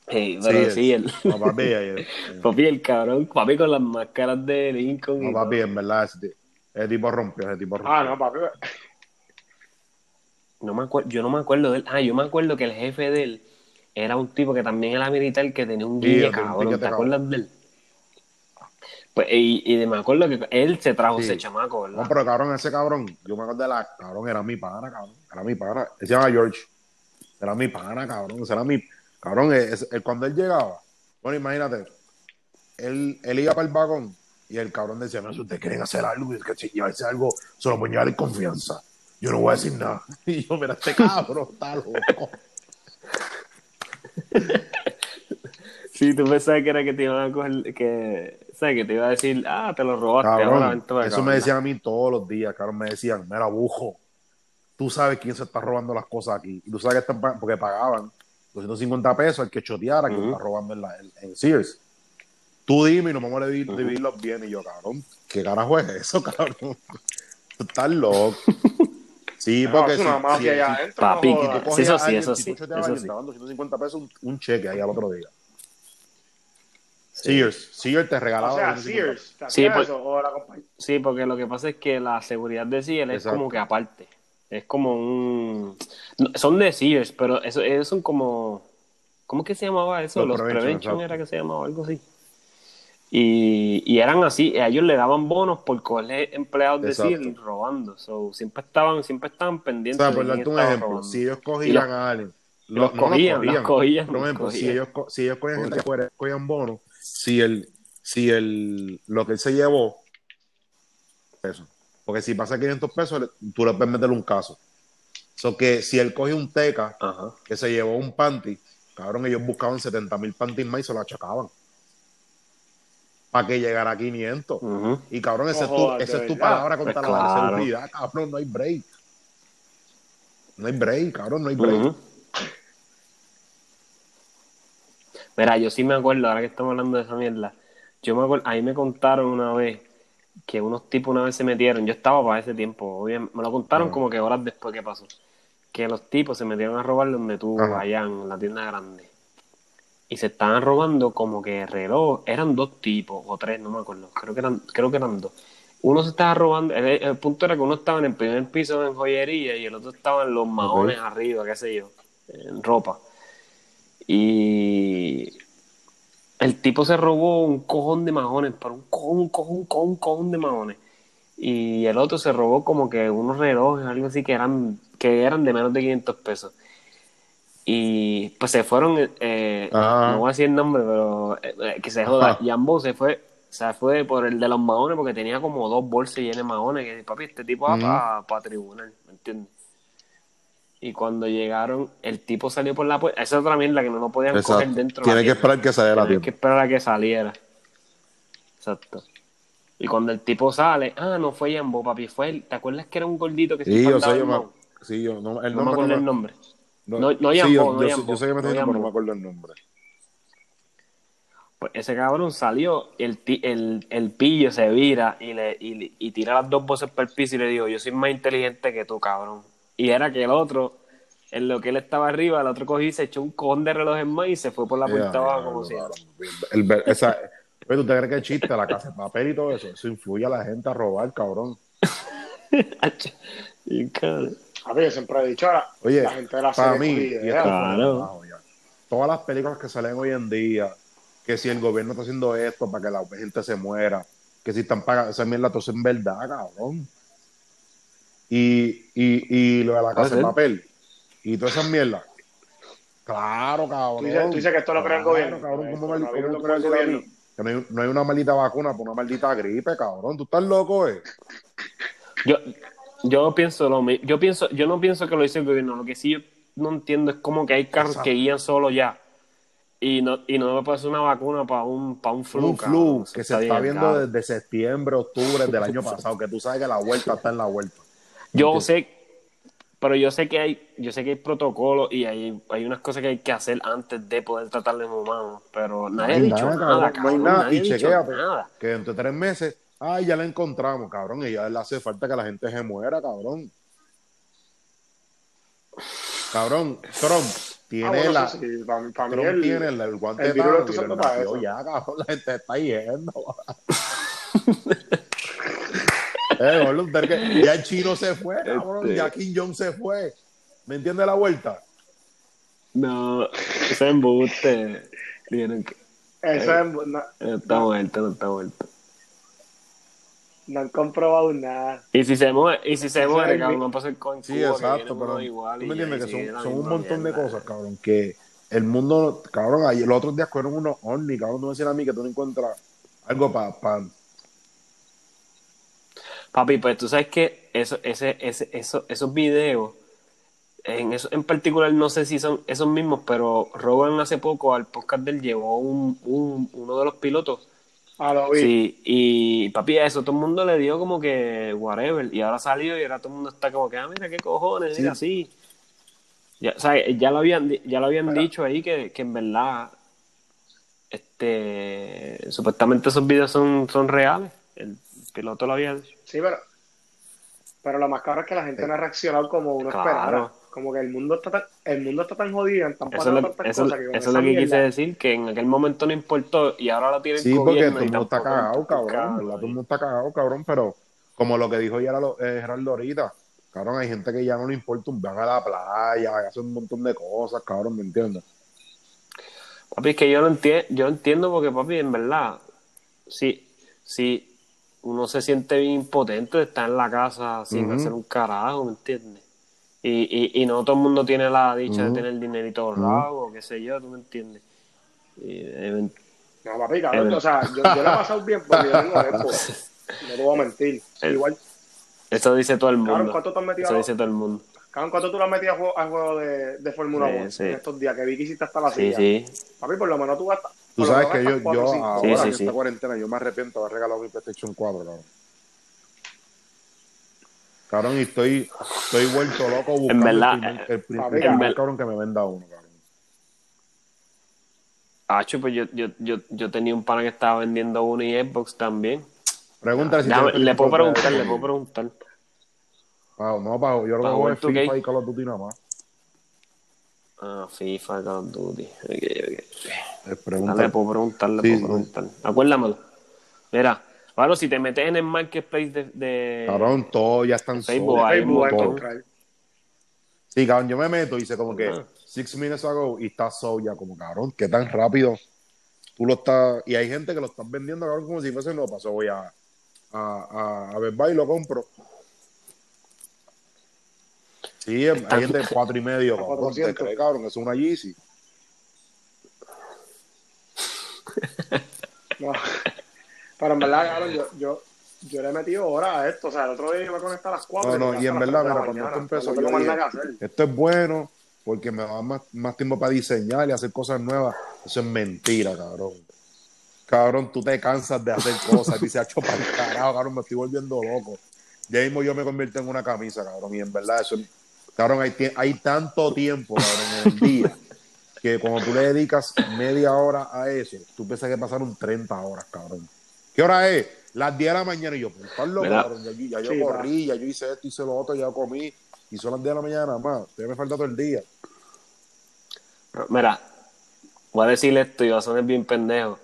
Sí, pero Sí, sí, el- el, No, papi, eh, eh, papi, el cabrón, papi con las máscaras de Lincoln. y no, papi, en verdad, ese, ese tipo rompió, ese tipo rompió. Ah, no, papi. No me acuerdo, yo no me acuerdo de él. Ah, yo me acuerdo que el jefe de él era un tipo que también era militar que tenía un Sí, guille un cabrón. ¿Te cabrón. acuerdas de él? Pues, y, y me acuerdo que él se trajo Sí. ese chamaco, No, pero cabrón, ese cabrón, yo me acuerdo de la, cabrón, era mi pana, cabrón, era mi pana, él se llama George, era mi pana, cabrón, ese era mi, cabrón, es- es- cuando él llegaba, bueno, imagínate, él, él iba para el vagón y el cabrón decía, no, si ustedes quieren hacer algo, y es que si llevarse algo, se lo pueden llevar en confianza, yo no voy a decir nada, y yo, mira, este cabrón está loco, Sí, tú pensabas que era que te iban a coger, que, ¿sabes? Que te iba a decir, ah, te lo robaste, ahora cabrón, acá, eso me decían a mí todos los días, cabrón, me decían, mira, bujo, tú sabes quién se está robando las cosas aquí. Y tú sabes que están porque pagaban 250 pesos al que choteara, que Ujú. está robando en, la, en, en Sears. Tú dime y nos vamos a dividir, dividir los bienes. Y yo, cabrón, ¿qué carajo es eso, cabrón? Tú estás loco. Sí, No, porque es si, una si- mafia allá si- adentro. Papi, no si jodas. tú Sí, eso sí, eso si sí, tú choteabas a eso sí. te daban 250 pesos un, un cheque ahí al otro día. Sears, Sears te regalaba O sea, 250 Sears. ¿te Sí, pues- eso? O la compañía. Sí, porque lo que pasa es que la seguridad de Sears es como que aparte. Es como un... no, son de Sears, pero eso, ellos son como... ¿Cómo que se llamaba eso? Los Los, Prevention, era que se llamaba, algo así. Y, y eran así, a ellos le daban bonos por coger empleados de Exacto. Sears robando. So, siempre estaban, siempre estaban O pendientes sea, por darte un ejemplo, robando. si ellos cogían los- a alguien, los no, no cogían, los cogían, Por los ejemplo, si cogían. ellos, co- si ellos cogían gente afuera, cogían bonos, si el, si el, lo que él se llevó, pesos. Porque si pasa 500 pesos, tú le puedes meter un caso. So que si él coge un teca Ajá. que se llevó un panty, cabrón, ellos buscaban 70 mil panties más y se lo achacaban. Para que llegara a 500. Ujú. Y cabrón, esa es tu, esa es tu palabra contra Pues la claro. seguridad, cabrón, no hay break. No hay break, cabrón, no hay break. Mira, yo sí me acuerdo, ahora que estamos hablando de esa mierda, yo me acuerdo, ahí me contaron una vez que unos tipos una vez se metieron, yo estaba para ese tiempo, obviamente, me lo contaron Ajá. como que horas después que pasó, que los tipos se metieron a robar donde tú, Ajá. allá en la tienda grande. Y se estaban robando como que reloj, eran dos tipos, o tres, no me acuerdo, creo que eran, creo que eran dos. Uno se estaba robando, el, el punto era que uno estaba en el primer piso en joyería y el otro estaba en los maones arriba, qué sé yo, en ropa. Y el tipo se robó un cojón de mahones, pero un cojón, un cojón, un cojón, un cojón de mahones. Y el otro se robó como que unos relojes, algo así que eran que eran de menos de 500 pesos. Y pues se fueron, eh, Ajá. no voy a decir el nombre, pero eh, eh, que se joda. Jambo se fue, se fue por el de los maones porque tenía como dos bolsas llenas de maones. Que papi, este tipo va Ujú. para tribunal, ¿me entiendes? Y cuando llegaron, el tipo salió por la puerta. Esa es otra mierda que no lo podían coger dentro. de Tiene que esperar que la Tenían que esperar a que saliera. Exacto. Y cuando el tipo sale, ah, no fue Jambo, papi, fue él. ¿Te acuerdas que era un gordito que Sí, se yo faltaba sé, yo sí, yo, no, el No me acuerdo no el nombre. no- No- no sí, Jambo, yo, no yo, sé- Jambo, yo sé que me estás diciendo, pero no me acuerdo el nombre. Pues ese cabrón salió, el, el, el pillo se vira y, le, y, y tira las dos voces para el piso y le digo, yo soy más inteligente que tú, cabrón. Y era que el otro, en lo que él estaba arriba, el otro cogió y se echó un cojón de relojes más y se fue por la puerta abajo ya, como si... El ver- esa, ¿tú te crees que es chiste? La casa de papel y todo eso. Eso influye a la gente a robar, cabrón. Cabrón. Papi, yo siempre he dicho, la, Oye, la gente de la para mí, y esto Claro. todas las películas que salen hoy en día, que si el gobierno está haciendo esto para que la gente se muera, que si están pagando, esa mierda todo eso es verdad, cabrón. Y, y, y lo de la casa de papel y todas esas mierdas. Claro, cabrón. Tú dices- tú dices que esto lo crea el gobierno. Cabrón, ¿cómo lo crea el gobierno. Que no hay, no hay una maldita vacuna por una maldita gripe, cabrón. ¿Tú estás loco, eh? Yo, yo pienso lo mismo. Yo pienso, yo no pienso que lo hizo el gobierno. Lo que sí yo no entiendo es como que hay carros Exacto. que guían solo ya. Y no, y no me puede hacer una vacuna para un, para un flu. un flu que se está está viendo desde septiembre, octubre del año pasado, que tú sabes que la vuelta está en la vuelta. Yo sé, pero yo sé que hay, yo sé que hay protocolos y hay, hay unas cosas que hay que hacer antes de poder tratarlos en humanos. Pero nadie ha dicho nada, nada, cabrón, no hay nada. nadie Y dicho chequéate. nada. Que entre tres meses, ay, ya la encontramos, cabrón, y ya le hace falta que la gente se muera, cabrón. Cabrón, Trump tiene Ah, bueno, la. sí, sí, para, mí- para mí Trump el, tiene el, el guante el de la gente está yendo. eh, boludo, que ya el chino se fue, cabrón, Este- ya Kim Jong se fue. ¿Me entiende la vuelta? No, ese embuste. Tienen que- Eso es, no, no está muerto, no está muerto. no han comprobado nada. Y si se muere, y si se muere, cabrón, mi- va a pasar con Sí, exacto, pero igual tú me entiendes que son, son un montón de cosas, cabrón, que el mundo, cabrón, ayer, los otros días fueron unos ovnis, cabrón, no me decían a mí que tú no encuentras algo para... Pa, Papi, pues tú sabes que eso, ese, ese, eso, esos videos, en eso en particular no sé si son esos mismos, pero Rogan hace poco al podcast del llevó un, un, uno de los pilotos. Ah, lo vi. Sí, y papi, a eso todo el mundo le dio como que whatever, y ahora salió y ahora todo el mundo está como que, ah, mira qué cojones, mira, sí. Ya, o sea, ya lo habían, ya lo habían dicho ahí que, que en verdad, este, supuestamente esos videos son, son reales. Piloto lo había dicho. Sí, pero, pero lo más caro es que la gente no ha reaccionado como uno Claro. esperaba. Como que el mundo está tan, el mundo está tan jodido, Eso lo, tantas eso- cosas que con eso es lo que quise decir, que en aquel momento no importó y ahora lo tienen sí, porque el mundo está cagado, cabrón, ¿verdad? Todo el mundo está cagado, cabrón, pero como lo que dijo ya era lo- eh, Gerardo ahorita, cabrón, hay gente que ya no le importa un van a la playa, hacen un montón de cosas, cabrón, ¿me entiendes? Papi, es que yo no entiendo, yo entiendo porque, papi, en verdad, si, si uno se siente bien impotente de estar en la casa sin hacer un carajo, ¿me entiendes? Y, y, y no todo el mundo tiene la dicha de tener dinerito ahorrado o qué sé yo, ¿tú me entiendes? Y, eh, No, papi, cabrón, Eh, o sea, yo, yo lo he pasado bien porque yo tengo Xbox. No te voy a mentir. Eh, Igual, eso dice todo el cabrón, mundo. ¿cuánto te has metido Eso dice todo el mundo. cabrón, ¿cuánto tú le has metido a juego, a juego de, de Fórmula Sí, 1 sí. en estos días? Que vi que hiciste hasta la Sí, silla. sí. Papi, por lo menos tú gastas. Tú lo sabes que yo, gastas cuatro, yo cinco ahora Sí, en sí, esta sí. cuarentena, yo me arrepiento de haber regalado mi PlayStation 4, cabrón. Cabrón, y estoy, estoy vuelto loco buscando verdad, el primer, el primer- Papi, el primer en cabrón que me venda uno, cabrón. Hacho, pues yo, yo, yo, yo tenía un pana que estaba vendiendo uno y Xbox también. Pregúntale si Déjame- le puedo preguntar, le 4. puedo preguntar. Ah, no, pa, yo creo que juego es FIFA 2K. y Call of Duty nada más. Ah, FIFA, Call of Duty. Ok, ok. Eh, Dale, puedo preguntar, le Sí, puedo sí. preguntar. Acuérdamelo. Mira, bueno, si te metes en el marketplace de... de Cabrón, todos ya están Facebook, Facebook, hay que todo. comprar. Sí, cabrón, yo me meto y dice como que Ah. six minutes ago y está sold ya, como cabrón, qué tan rápido tú lo estás. Y hay gente que lo están vendiendo, cabrón, como si fuese no pasó. Voy a, a, a, a Best Buy y lo compro. Sí, hay gente de cuatro y medio, cabrón. ¿Te 400. crees, cabrón? Es una Yeezy. No. Pero en verdad, cabrón, yo, yo, yo le he metido horas a esto. O sea, el otro día yo me conecté a las 4. No, no, y en verdad, mira, cuando esto empezó, yo dije. Esto es bueno porque me da más, más tiempo para diseñar y hacer cosas nuevas. Eso es mentira, cabrón. Cabrón, tú te cansas de hacer cosas. Dice, hecho para el carajo, cabrón, me estoy volviendo loco. Ya mismo yo me convierto en una camisa, cabrón. Y en verdad, eso es- Cabrón, hay, hay tanto tiempo, cabrón, en el día que cuando tú le dedicas media hora a eso, tú piensas que pasaron 30 horas, cabrón. ¿Qué hora es? Las 10 de la mañana y yo, pues, Pablo, cabrón, ya, ya yo Sí, corrí, ya yo hice esto, hice lo otro, ya comí, y son las 10 de la mañana nada más. Todavía me falta todo el día. Mira, voy a decirle esto y va a sonar bien pendejo,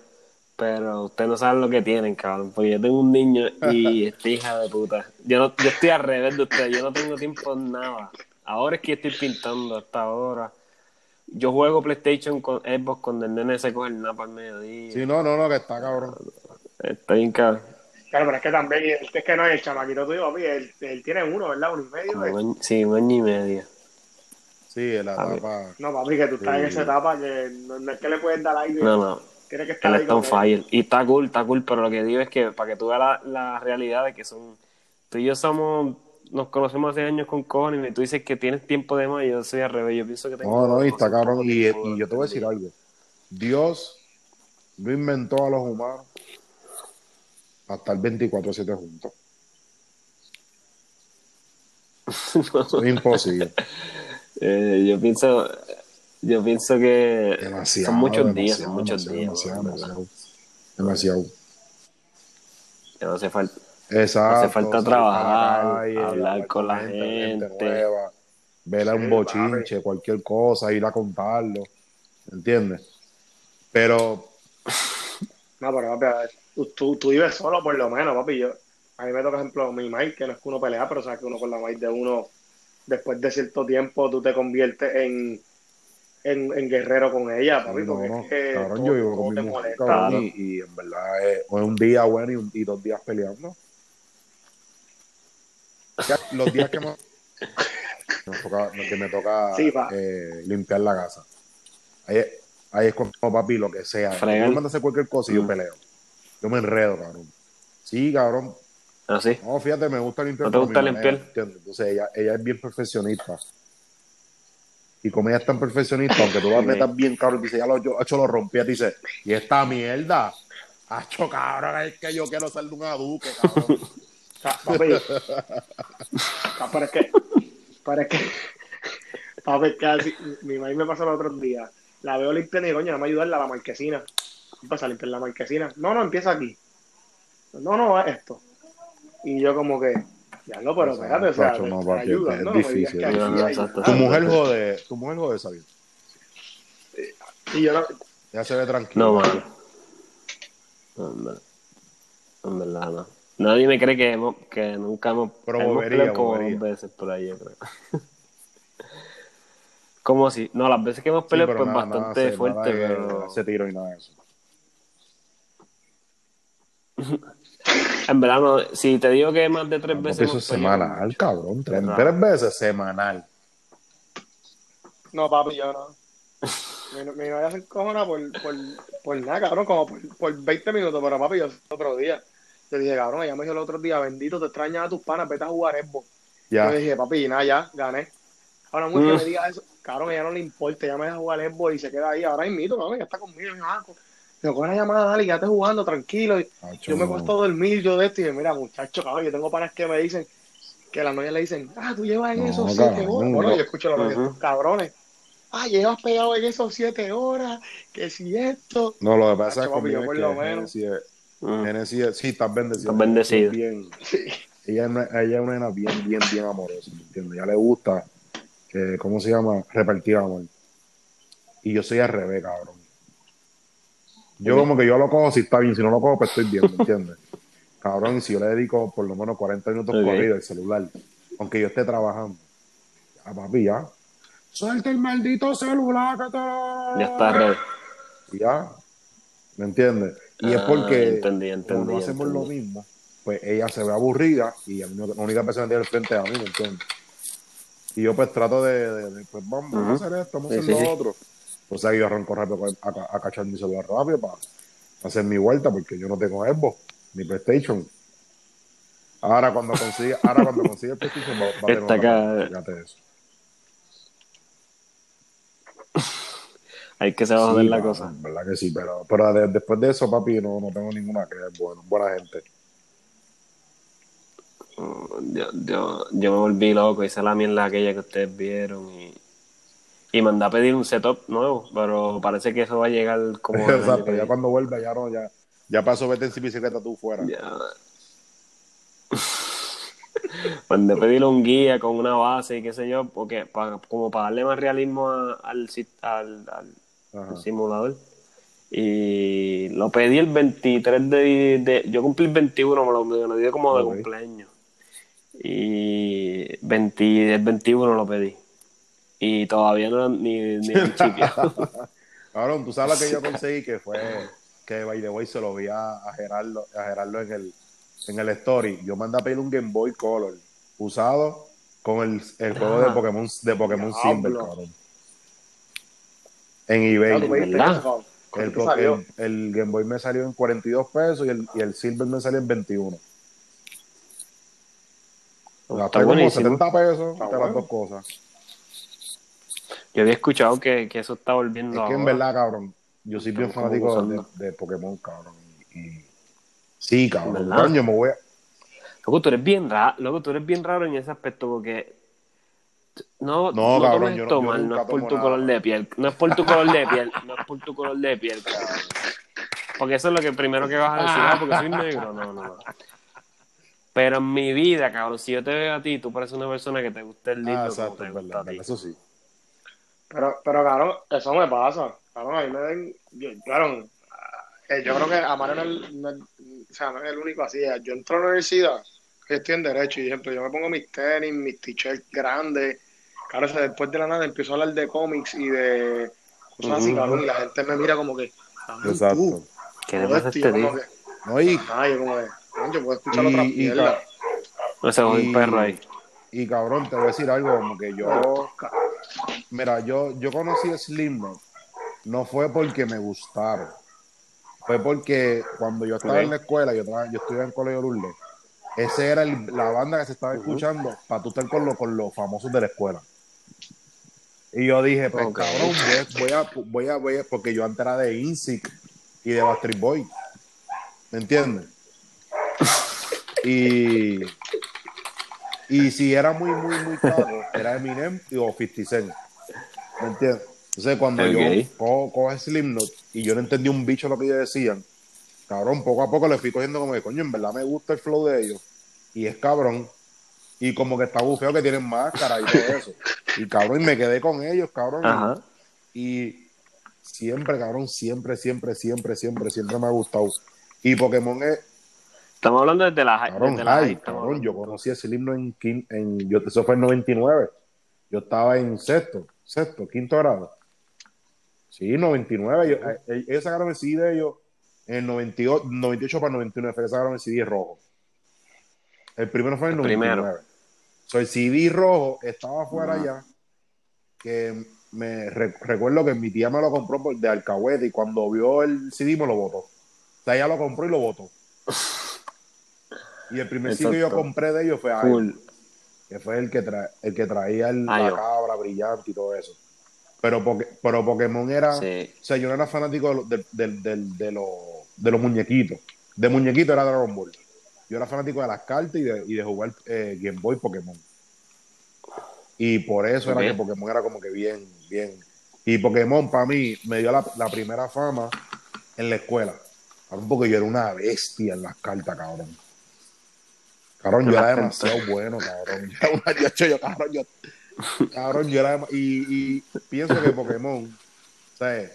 pero ustedes no saben lo que tienen, cabrón. Porque yo tengo un niño y esta hija de puta. Yo, no, yo estoy al revés de ustedes, yo no tengo tiempo en nada. Ahora es que estoy pintando hasta ahora. Yo juego PlayStation con Xbox cuando el nene se coge el napa al mediodía. Sí, no, no, no, que está cabrón. Está bien cabrón. Claro, pero es que también, es que no es el chamaquito tuyo, papi. Él, él tiene uno, ¿verdad? Uno y medio. ¿eh? un sí, un año y medio. Sí, en la etapa. No, papi, que tú estás en esa etapa que no, no es que le puedes dar aire. No, no. Tiene que estar Él ahí está on él. fire. Y está cool, está cool, pero lo que digo es que para que tú veas la, la realidad de que son. Tú y yo somos. Nos conocemos hace años con cojones y tú dices que tienes tiempo de más y yo soy al revés. Yo pienso que tengo. No, no, y está cabrón. Y, y yo te voy a decir algo. Dios no inventó a los humanos para estar 24-7 juntos. Eso es imposible. Eh, yo pienso. Yo pienso que. Demasiado. son muchos demasiado, días, son muchos demasiado, días. Demasiado, demasiado. Demasiado. Ya no hace falta. Exacto. Hace falta trabajar, hablar con la gente. nueva, ver a un bochinche, cualquier cosa, ir a contarlo. ¿Entiendes? Pero No, pero papi, a ver, tú, tú, vives solo por lo menos, papi. Yo, a mí me toca, por ejemplo, mi Mike, que no es que uno pelea, pero sabes que uno con la Mike de uno, después de cierto tiempo, tú te conviertes en, en, en guerrero con ella, papi, no, porque no, es que cabrón, todo- yo vivo con mi te mujer, cabrón, y, y en verdad es, es un día bueno y, un- y dos días peleando. Los días que me, me toca, que me toca Sí, eh, limpiar la casa. Ahí, es- ahí es cuando papi, lo que sea. Yo me mando a hacer cualquier cosa y yo Mm. peleo. Yo me enredo, cabrón. Sí, cabrón. Así. No, fíjate, me gusta limpiar. ¿No te gusta manera, limpiar? ¿entiendes? Entonces ella, ella es bien perfeccionista. Y como ella es tan perfeccionista, aunque tú la Sí. metas bien, cabrón, dice, ya lo, yo, hecho lo rompí, dice, y esta mierda, hacho, cabrón, es que yo quiero ser de un aduque, cabrón. Papi, Ca- pero es que, pero es que, papi, así, mi Mike me pasó el otro día. La veo limpiando y coño, no me ayudarla a la marquesina. Empieza a limpiar la marquesina. No, no, empieza aquí. No, no, es esto. Y yo como que, ya no, pero espérate, o sea, no, te- es ¿no? Difícil. que aquí No, no, hay- exacto. Tu mujer jode, tu mujer jode esa. Y yo no, Ya se ve tranquila. No, mano. No. En verdad, no. Nadie me cree que, hemos, que nunca hemos, Pero hemos bobería, peleado como bobería. dos veces por ahí, yo creo. ¿Cómo así? No, las veces que hemos peleado, pues nada, bastante nada, se- fuerte, nada pero Ese tiro y nada de eso. en verdad, no, si te digo que más de tres veces. eso es peleado, semanal, cabrón. Tres veces semanal. no, papi, yo no. Mi, mi novia se encojona por, por, por nada, cabrón, como por, por 20 minutos, pero papi, yo otro día. Yo dije, cabrón, ella me dijo el otro día, bendito, te extrañas a tus panas, vete a jugar Xbox. Ya. Yo dije, papi, nada, ya, gané. Ahora, mujer Mm. que me diga eso, cabrón, ella no le importa, ella me deja jugar Xbox y se queda ahí. Ahora invito, cabrón, ya está conmigo, mi banco. Me coge la llamada, dale, quédate jugando, tranquilo. Y yo me puesto a dormir, yo de esto, y dije, mira, muchacho, cabrón, yo tengo panas que me dicen, que las novias le dicen, ah, tú llevas en No, eso siete cabrón, horas. Bueno, no. yo escucho lo que dicen, Ujú. cabrones. Ah, llevas pegado en esos siete horas, que si esto. No, lo que pasa es papi, yo por que lo menos. Es- Mm. Genesis es- sí, estás bendecido. Estás bendecido. Bien, Sí. ella, es una- ella es una nena bien, bien, bien amorosa, ¿me entiendes? Ella le gusta, que, ¿cómo se llama? Repartir amor. Y yo soy al revés, cabrón. Yo como que yo lo cojo si está bien, si no lo cojo, pues estoy bien, ¿me entiendes? cabrón, y si yo le dedico por lo menos 40 minutos Ok. corridos al celular, aunque yo esté trabajando, ya papi, ya. Suelta el maldito celular que te lo- Ya está, ya, ¿me entiendes? Y es Ah, porque entendí, no hacemos entendí. lo mismo, pues ella se ve aburrida y a mí, la única persona que tiene el frente a mí, ¿me entiendes? Y yo pues trato de, de- de, pues vamos, vamos a hacer esto, vamos a hacer sí, lo sí. otro. O sea que yo arranco rápido a, a- a cachar mi celular rápido para hacer mi vuelta porque yo no tengo Xbox ni PlayStation. Ahora cuando consiga, ahora cuando consiga el PlayStation va, va a tener acá. fíjate eso. Hay que se va a joder Sí, la mano, cosa. verdad que sí, pero, pero de- después de eso, papi, no, no tengo ninguna que es bueno, buena gente. Yo, yo, yo me volví loco, hice la mierda aquella que ustedes vieron y, y mandé a pedir un setup nuevo, pero parece que eso va a llegar como Exacto, ya cuando vuelva, ya no, ya, ya pasó, vete en bicicleta tú fuera. Ya. Mandé a pedir un guía con una base y qué sé yo, porque para, como para darle más realismo a- al, sit- al, al- Ajá. simulador. Y lo pedí el 23 de, de- Yo cumplí el 21, me lo, me lo dio como de cumpleaños. Y 20 el 21 lo pedí. Y todavía no ni, ni un. Cabrón, tú sabes lo que yo conseguí que fue que by the way se lo vi a, a Gerardo, a Gerardo en el en el story. Yo mandé a pedir un Game Boy Color usado con el, el juego de. Pokémon de Pokémon. Silver, cabrón. En Ah, eBay. ¿tú pediste ¿verdad? eso, cabrón? el, Game Boy me salió en 42 pesos y el, y el Silver me salió en 21. Está Gasté como buenísimo. 70 pesos Está las bueno. dos cosas. Yo había escuchado que, que eso está Es volviendo que en ahora. verdad, cabrón, yo soy bien fanático de, de Pokémon, cabrón. Y, y- sí, cabrón. Coño, me voy a... Loco, tú eres bien raro, loco, tú eres bien raro en ese aspecto porque no, No, no cabrón, tomes yo no- esto yo mal, no nunca es por tu nada. color de piel, no es por tu color de piel, no es por tu color de piel, cabrón. Porque eso es lo que primero que vas a decir, ah, porque soy negro, no, no, no. Pero en mi vida, cabrón, si yo te veo a ti, tú pareces una persona que te gusta el libro Ah, como exacto, te es gusta verdad, a ti. verdad, eso sí. Pero, pero, cabrón, eso me pasa. Cabrón, a mí me ven. Yo, cabrón, eh, yo creo que no es, el, no es- o sea, no es el único así. Yo entro a la universidad, yo estoy en Derecho, y ejemplo, yo me pongo mis tenis, mis t-shirts grandes. Claro, o sea, después de la nada empiezo a hablar de cómics y de cosas así, cabrón, y la gente me mira como que. "Cabrón, Exacto. tú, ¿Qué le pasa a esto", y este tío? No, y, ah, yo como que, "Coño, yo puedo escuchar Y- otra mierda. Ese es un y- perro ahí. y cabrón, te voy a decir algo como que yo... Mira, yo, yo conocí a Slipknot no fue porque me gustaron. Fue porque cuando yo estaba en la escuela, yo, traba- yo estudiaba en Colegio Lourdes, esa era el- la banda que se estaba escuchando para tú estar con, lo- con los famosos de la escuela. Y yo dije, pues Ok. cabrón, voy a, voy, a, voy, a, voy a- porque yo antes era de INSIC y de Backstreet Boy. ¿Me entiendes? Y, y si era muy, muy, muy caro, era Eminem y o 50 Cent. ¿Me entiendes? Entonces, cuando yo cojo, cojo Slipknot y yo no entendí un bicho lo que ellos decían, cabrón, poco a poco le fui cogiendo como que, coño, en verdad me gusta el flow de ellos. Y es cabrón. Y como que está bufeo que tienen máscara y todo eso. Y cabrón, y me quedé con ellos, cabrón. Ajá. Y siempre, cabrón, siempre, siempre, siempre, siempre, siempre me ha gustado. Y Pokémon es, Estamos hablando desde la cabrón, desde la high, cabrón, yo conocí ese himno en, en yo, eso fue en 99. Yo estaba en sexto, sexto, quinto grado. Sí, 99. Yo- eh, eh, ellos sacaron el CD de ellos en el 98, 98 para 99, fue que sacaron el CD rojo. El primero fue en el El primero. 99. So, el CD rojo estaba afuera ya, que me re- recuerdo que mi tía me lo compró por- de alcahuete y cuando vio el CD me lo botó. O sea, ella lo compró y lo botó. Y el primer CD que yo Exacto. compré de ellos fue Full. que fue el que, tra- el que traía el- la cabra brillante y todo eso. Pero, Poké- pero Pokémon era... Sí. O sea, yo no era fanático de, de, de- de- de los, de los muñequitos. De muñequitos era Dragon Ball. Yo era fanático de las cartas y de, y de jugar eh, Game Boy Pokémon. Y por eso era que Pokémon era como que bien, bien. Y Pokémon para mí me dio la, la primera fama en la escuela. Porque yo era una bestia en las cartas, cabrón. Cabrón, yo era demasiado bueno, cabrón. Yo era una- yo- yo, cabrón, yo, cabrón, yo era y, y pienso que Pokémon, o sea,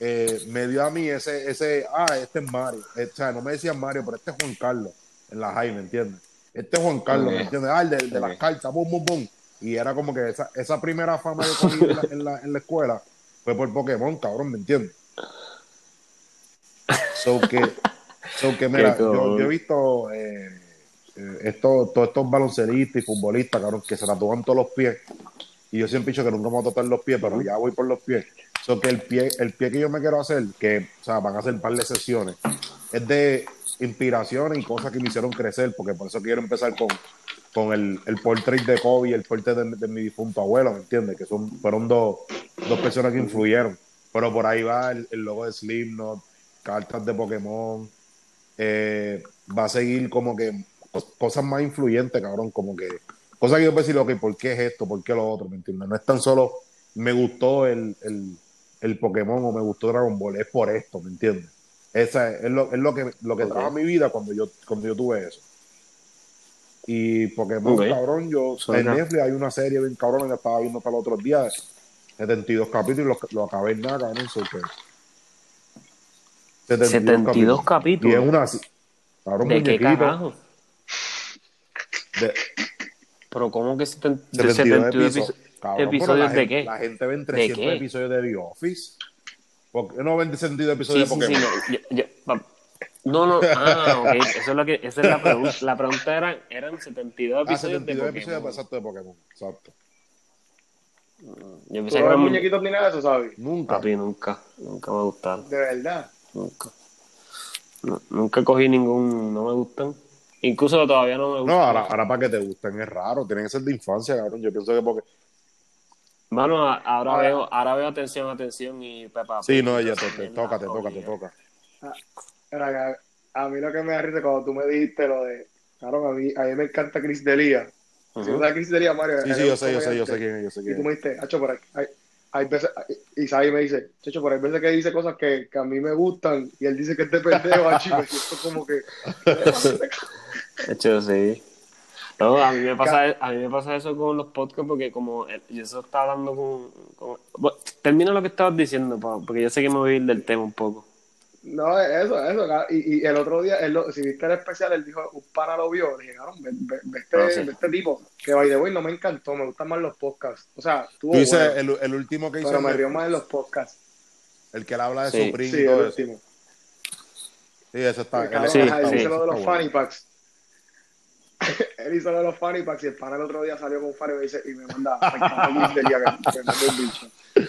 eh, me dio a mí ese, ese, ah, este es Mario. Eh, o sea, no me decían Mario, pero este es Juan Carlos en la high, ¿me entiendes? Este es Juan Carlos, ¿me Ok. entiendes? Ah, el de, las cartas, bum, bum, bum. Y era como que esa, esa primera fama que cogí en la, en, la, en la escuela fue por Pokémon, cabrón, ¿me entiendes? So que, so que mira, yo he visto eh, eh, esto- todos estos baloncelistas y futbolistas, cabrón, que se tatúan todos los pies. Y yo siempre he dicho que nunca me voy a tatuar los pies, pero ya voy por los pies. So que el pie, el pie que yo me quiero hacer, que, o sea, van a ser un par de sesiones, es de inspiraciones y cosas que me hicieron crecer, porque por eso quiero empezar con, con el, el portrait de Kobe y el portrait de, de mi difunto abuelo, ¿me entiendes? Que son, fueron dos, dos personas que influyeron. Pero por ahí va el, el logo de Slipknot, cartas de Pokémon, eh, va a seguir como que cos- cosas más influyentes, cabrón, como que cosas que yo puedo decir, ok, ¿por qué es esto? ¿Por qué lo otro? ¿Me entiendes? No es tan solo me gustó el, el, el Pokémon o me gustó Dragon Ball, es por esto, ¿me entiendes? Esa es, es lo, es lo que, lo que Ok. trajo a mi vida cuando yo, cuando yo tuve eso. Y Pokémon, Ok. cabrón, yo Suena. en Netflix hay una serie bien cabrón que estaba viendo para los otros días, 72 capítulos, lo, lo acabé en nada, cabrón, so que- 72 Y capítulos. es una cabrón, ¿De qué carajo? de- Pero ¿cómo que seten- 72 72 episodios. Episodios? Cabrón, pero ¿Episodios la de gente- qué? La gente ve ¿De 300 qué? episodios de The Office. ¿Por qué no ven 62 Sí, episodios sí, de sí, Pokémon? no, yo- yo- no, no, ah, ok, eso es lo que, esa es la pregunta, la pregunta era, eran 72 Ah, episodios 72 de episodios Pokémon. exacto de Pokémon. Exacto. Yo ¿Tú pensé no que eran muñequitos ni nada de eso, ¿sabes? Nunca. Papi, nunca, nunca me gustaron, De verdad. nunca. No, nunca cogí ningún, no me gustan. Incluso todavía no me gustan. No, ahora, ahora para que te gusten es raro. Tienen que ser de infancia, cabrón. Yo pienso que porque. Mano, a- ahora veo, ahora veo atención, atención y Peppa Sí, no, ella esa te, te mierda, toca, te toca, te obligado. toca. Era que a mí lo que me da risa cuando tú me dijiste lo de. Claro, a mí, a mí me encanta Chris Delia. Ujú. Si no sabes Chris Delia, Mario. Sí, sí, es yo sé, yo sé, yo sé quién es, yo sé Y tú me es. dijiste, Hacho, por ahí, hay, hay veces, y Sabi me dice, Chacho, por hay veces que dice cosas que, que a mí me gustan, y él dice que este pendejo, Hacho, y me siento como que, De hecho, sí. No, a mí me pasa, a mí me pasa eso con los podcasts porque como yo eso estaba hablando con, con- bueno, termina lo que estabas diciendo, porque yo sé que me voy a ir del tema un poco. no, eso, eso, y, y el otro día, él lo- si viste el especial, él dijo, un pana lo vio, le dije, cabrón, ve, ve- ve este, Ah, sí. ve este tipo, que by the way no me encantó, me gustan más los podcasts, o sea, tuvo Tú dices bueno, el, el último que hizo, pero me río más en los podcasts, el que le habla de Sí. Supreme sí, el eso. último. Sí, ese está. Sí, lo de los funny packs. él hizo lo de los funny packs y el pana el otro día salió con un y, me manda día que, que.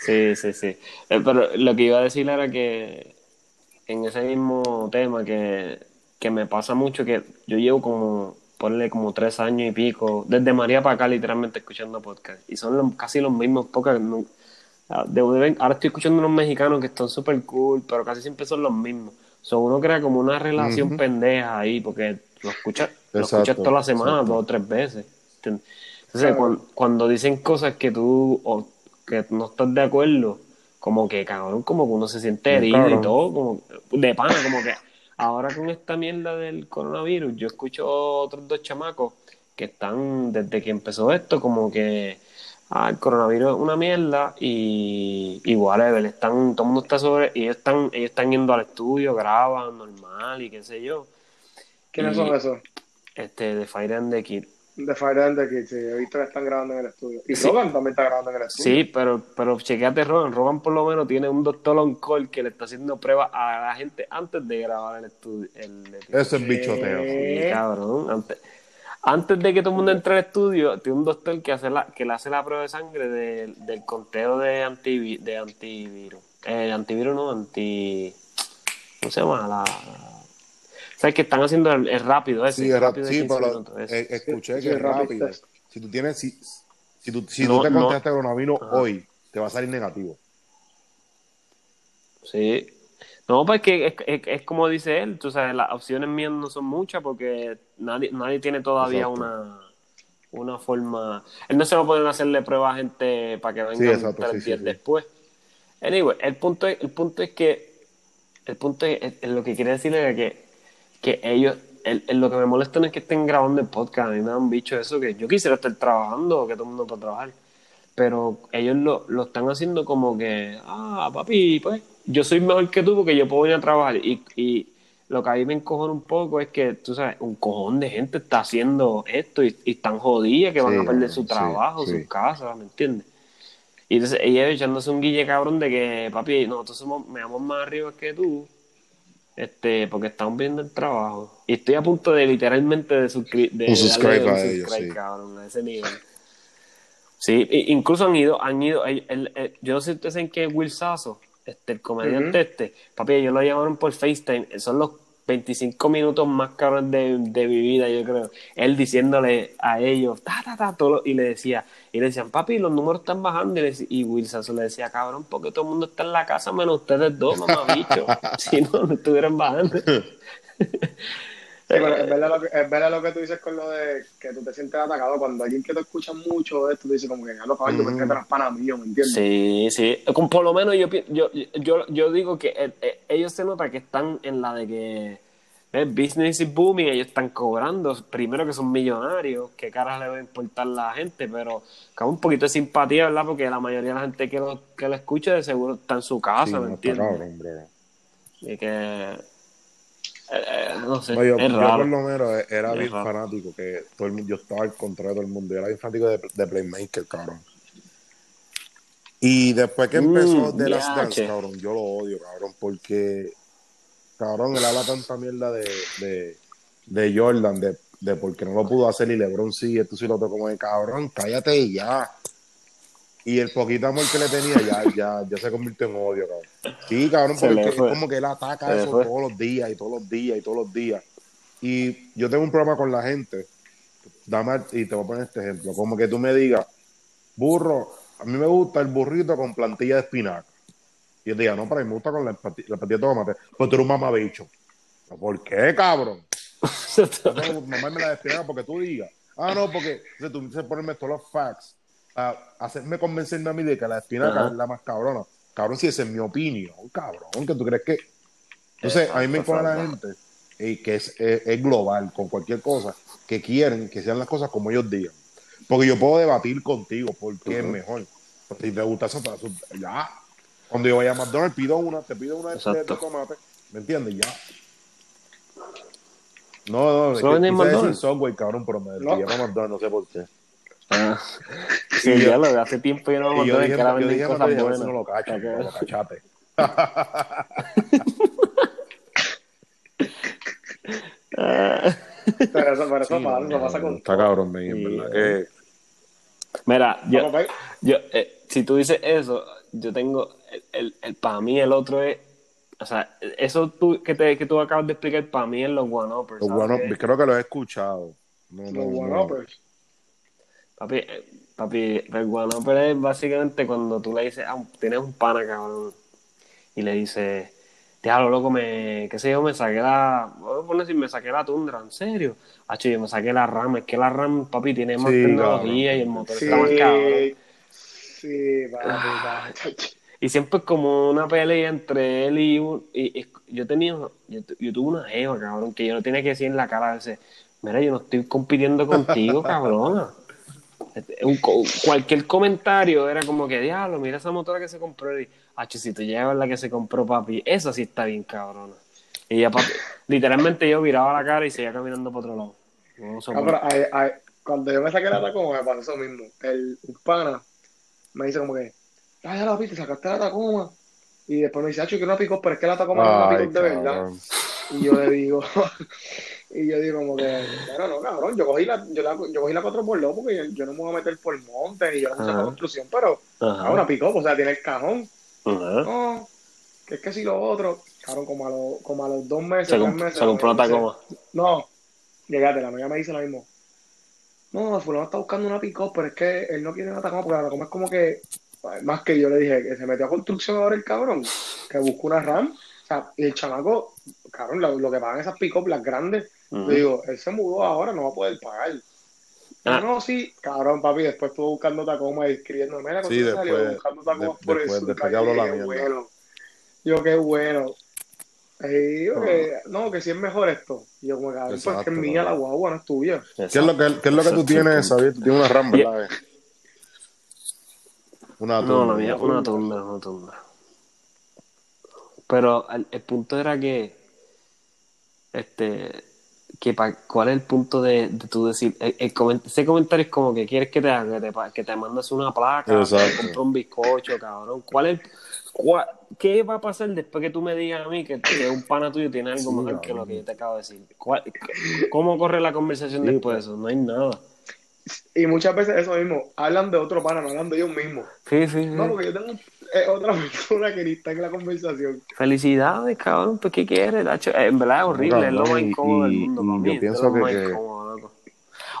Sí, sí, sí. Eh, pero lo que iba a decir era que en ese mismo tema que, que me pasa mucho, que yo llevo como, ponle como tres años y pico, desde María para acá literalmente escuchando podcast. Y son casi los mismos podcasts. ah, ahora estoy escuchando unos mexicanos que están súper cool, pero casi siempre son los mismos. So, uno crea como una relación pendeja ahí, porque lo escuchas lo escuchas toda la semana, exacto. dos o tres veces. Entonces, Claro. cuando, dicen cosas que tú o que no estás de acuerdo, como que cabrón, como que uno se siente herido y todo, como de pana, como que ahora con esta mierda del coronavirus, yo escucho otros dos chamacos que están desde que empezó esto, como que ah, el coronavirus es una mierda y, y whatever, están, todo el mundo está sobre, y ellos están, ellos están yendo al estudio, graban normal y qué sé yo. ¿Quiénes Y- son esos? Este, de Fire and the Kid. De Fire and the Kids, sí, he visto que están grabando en el estudio. Y Sí. Rogan también está grabando en el estudio. Sí, pero, pero chequeate Rogan. Rogan por lo menos tiene un doctor on call que le está haciendo pruebas a la gente antes de grabar el estudio. El, episodio. Eso es bichoteo. Eh. Sí, cabrón. Antes, antes de que todo el mundo entre al estudio, tiene un doctor que, hace la, que le hace la prueba de sangre del- del conteo de, antivi, de antivirus. Eh, antivirus no, anti... ¿Cómo se llama? La... ¿Sabes que están haciendo el, el rápido ese? Sí, el rápido sí, 15 pero eh, escuché Sí, que es rápido. test. Si tú tienes, si, si tú, si No, tú te no. contagiaste coronavirus Ajá. hoy, te va a salir negativo. Sí. No, pues que es, es, es como dice él, tú sabes, las opciones mías no son muchas porque nadie, nadie tiene todavía Exacto. una, una forma. Él no se va a poder hacerle pruebas a gente para que vengan Sí, exacto, tres sí, días sí. después. Anyway, el punto es, el punto es que el punto es, es- lo que quiere decir es que, que ellos, el, el- lo que me molesta no es que estén grabando el podcast, a mí me han dicho eso, que yo quisiera estar trabajando, que todo el mundo pueda trabajar, pero ellos lo, lo están haciendo como que, ah, papi, pues yo soy mejor que tú porque yo puedo ir a trabajar y, y lo que a mí me encojona un poco es que, tú sabes, un cojón de gente está haciendo esto y, y están jodidas que van Sí, a perder su sí, trabajo, sí. su casa, ¿me entiendes? Y entonces ella echándose un guille cabrón de que, papi, nosotros somos, me damos más arriba que tú. este, porque estamos viendo el trabajo. Y estoy a punto de literalmente de, suscri- de Un subscribe darle un a ellos, subscribe, sí. cabrón, a ese nivel. Sí, incluso han ido, han ido, el- el- el- yo no sé si ustedes saben que Will Sasso, este, el comediante este, papi, ellos lo llamaron por FaceTime, son los 25 minutos más cabrones de, de mi vida, yo creo. Él diciéndole a ellos, ta, ta, ta, todo, y le decía, y le decían, papi, los números están bajando, y, le y Sasso le decía, cabrón, porque todo el mundo está en la casa menos ustedes dos, mamá bicho. si no, no estuvieran bajando. Sí, pero es verdad, lo que, es verdad lo que tú dices con lo de que tú te sientes atacado cuando alguien que te escucha mucho de esto te dice como que ya lo caballo, porque te las panas mío, ¿me entiendes? Sí, sí. Con- Por lo menos yo, yo, yo, yo digo que eh, eh, ellos se nota que están en la de que eh, business is booming, ellos están cobrando. Primero que son millonarios, que caras le va a importar la gente, pero cabe un poquito de simpatía, ¿verdad? Porque la mayoría de la gente que lo, que lo escucha de seguro está en su casa, Sí, ¿me entiendes? cabrón. Y que. Eh, no sé, yo, es yo raro. por lo menos era Es bien raro. fanático, que todo el yo estaba al contrario de todo el mundo, yo era bien fanático de, de Playmaker, cabrón. Y después que empezó Mm, The Last yache. Dance, cabrón, yo lo odio, cabrón, porque, cabrón, él habla tanta mierda de, de, de Jordan, de, de por qué no lo pudo hacer y LeBron sí, esto sí lo otro, como de cabrón, cállate y ya. Y el poquito amor que le tenía ya, ya, ya se convirtió en odio, cabrón. Sí, cabrón, Se porque es como que él ataca Se eso todos los días y todos los días y todos los días. Y yo tengo un problema con la gente. Dame, y te voy a poner este ejemplo. Como que tú me digas, burro, a mí me gusta el burrito con plantilla de espinaca. Y yo te diga, no, para mí me gusta con la, la plantilla de tomate. Pues tú eres un mamabicho. ¿Por qué, cabrón? Que mamarme la espinaca porque tú digas. Ah, no, porque o sea, tú ponerme todos los facts. A hacerme convencerme a mí de que la espinaca Ajá. es la más cabrona. Cabrón, si esa es mi opinión, cabrón, que tú crees que. Entonces, a mí me impone la gente y que es, es, es global con cualquier cosa, que quieren que sean las cosas como ellos digan. Porque yo puedo debatir contigo porque es Ujú. mejor. Pero si te gusta eso, eso, ya. Cuando yo vaya a McDonald's, pido una, te pido una de, de, tomate. ¿Me entiendes? Ya. No, no, es ¿Solo decir McDonald's? Subway, cabrón, pero me No. llama McDonald's, no sé por qué. Ah. Sí, yo- ya lo de hace tiempo yo no me yo acuerdo dije, que ahora yo venden dije cosas buenas. si no lo cacho, no lo cachate. Pero eso, pero eso Sí, pasa, no, eso pasa con Está cabrón, en Sí, verdad eh. que... Mira, yo, yo eh, si tú dices eso, yo tengo, el, el, el- para mí el otro es, o sea, eso tú, que, te, que tú acabas de explicar, para mí es los one-uppers. Los ¿sabes bueno, qué? creo que lo he escuchado. No, Los no. one-uppers. Papi, eh, papi, el es básicamente cuando tú le dices, ah, tienes un pana, cabrón, y le dices, diablo, loco, me, qué sé yo, me saqué la, voy a poner si me saqué la tundra, ¿en serio? Hacho, yo me saqué la RAM, es que la RAM, papi, tiene más Sí, tecnología cabrón. y el motor Sí, está más cabrón. sí, papi, Ah. Y siempre es como una pelea entre él y, un, y, y yo tenía, yo, yo tuve una jeva, cabrón, que yo no tenía que decir en la cara a veces, mira, yo no estoy compitiendo contigo, cabrona. Un cualquier comentario era como que, diablo, mira esa motora que se compró. Y, Hacho, si tú llevas la que se compró, papi, esa sí está bien cabrona. Y ya, papi, literalmente yo viraba la cara y seguía caminando por otro lado. No Ah, soporto. pero ay- ay, cuando yo me saqué la Tacoma me pasó eso mismo. El pana me dice como que, ah, ya la viste, sacaste la Tacoma. Y después me dice, ah, yo quiero una pick pero es que la Tacoma no es una Ay, pick de verdad. Y yo le digo, y yo digo como que, bueno, no, cabrón, yo cogí la, yo la, yo cogí la 4x2 porque yo, yo no me voy a meter por monte y yo no puse Ajá. para construcción, pero Ajá. ah, una pick o sea, tiene el cajón. Ajá. No, que es que si lo otro, cabrón, como a, los como a los dos meses, Se, tres meses. se compró una me Tacoma. No, llegate, la amiga me dice lo mismo. No, fulano está buscando una pick pero es que él no quiere una Tacoma porque la Tacoma es como que, más que yo le dije, que se metió a construcción ahora el cabrón, que buscó una RAM. O sea, y el chamaco, cabrón, lo, lo que pagan esas pick las grandes, Digo, él se mudó ahora, no va a poder pagar. Ah. No, sí, cabrón, papi, después estuvo buscando Tacoma y escribiendo, mira, Sí, ¿cuánto salió? después- buscando Tacoma de- por después- el después sur, que habló la qué mierda. bueno. Yo, qué bueno. Y yo, que, no, que si es mejor esto. Y yo, como, cabrón, pues que Exacto, es mía la guagua, no es tuya. ¿Qué es lo que, qué es lo que tú tienes, Xavier? Tú tienes una RAM, ¿verdad? Una No, la mía, una tunda, una tunda. Pero el, el punto era que, este, que pa- ¿cuál es el punto de, de tú decir, el- el coment- ese comentario es como que quieres que te haga, que te, que te mandes una placa, Exacto. que te compre un bizcocho, cabrón. ¿Cuál es, ¿cuál- ¿qué va a pasar después que tú me digas a mí que, que un pana tuyo tiene algo Sí, mejor que lo que yo te acabo de decir? ¿Cuál- ¿Cómo corre la conversación Sí, después de eso? No hay nada. Y muchas veces eso mismo, hablan de otro pana, no hablan de ellos mismos. Sí, sí, sí. No, porque yo tengo eh, otra persona que ni está en la conversación. Felicidades, cabrón, pues ¿qué quieres? Tacho? Eh, En verdad es horrible, es lo más y- incómodo del mundo para yo mí. es de pienso lo que- más que- incómodo, loco.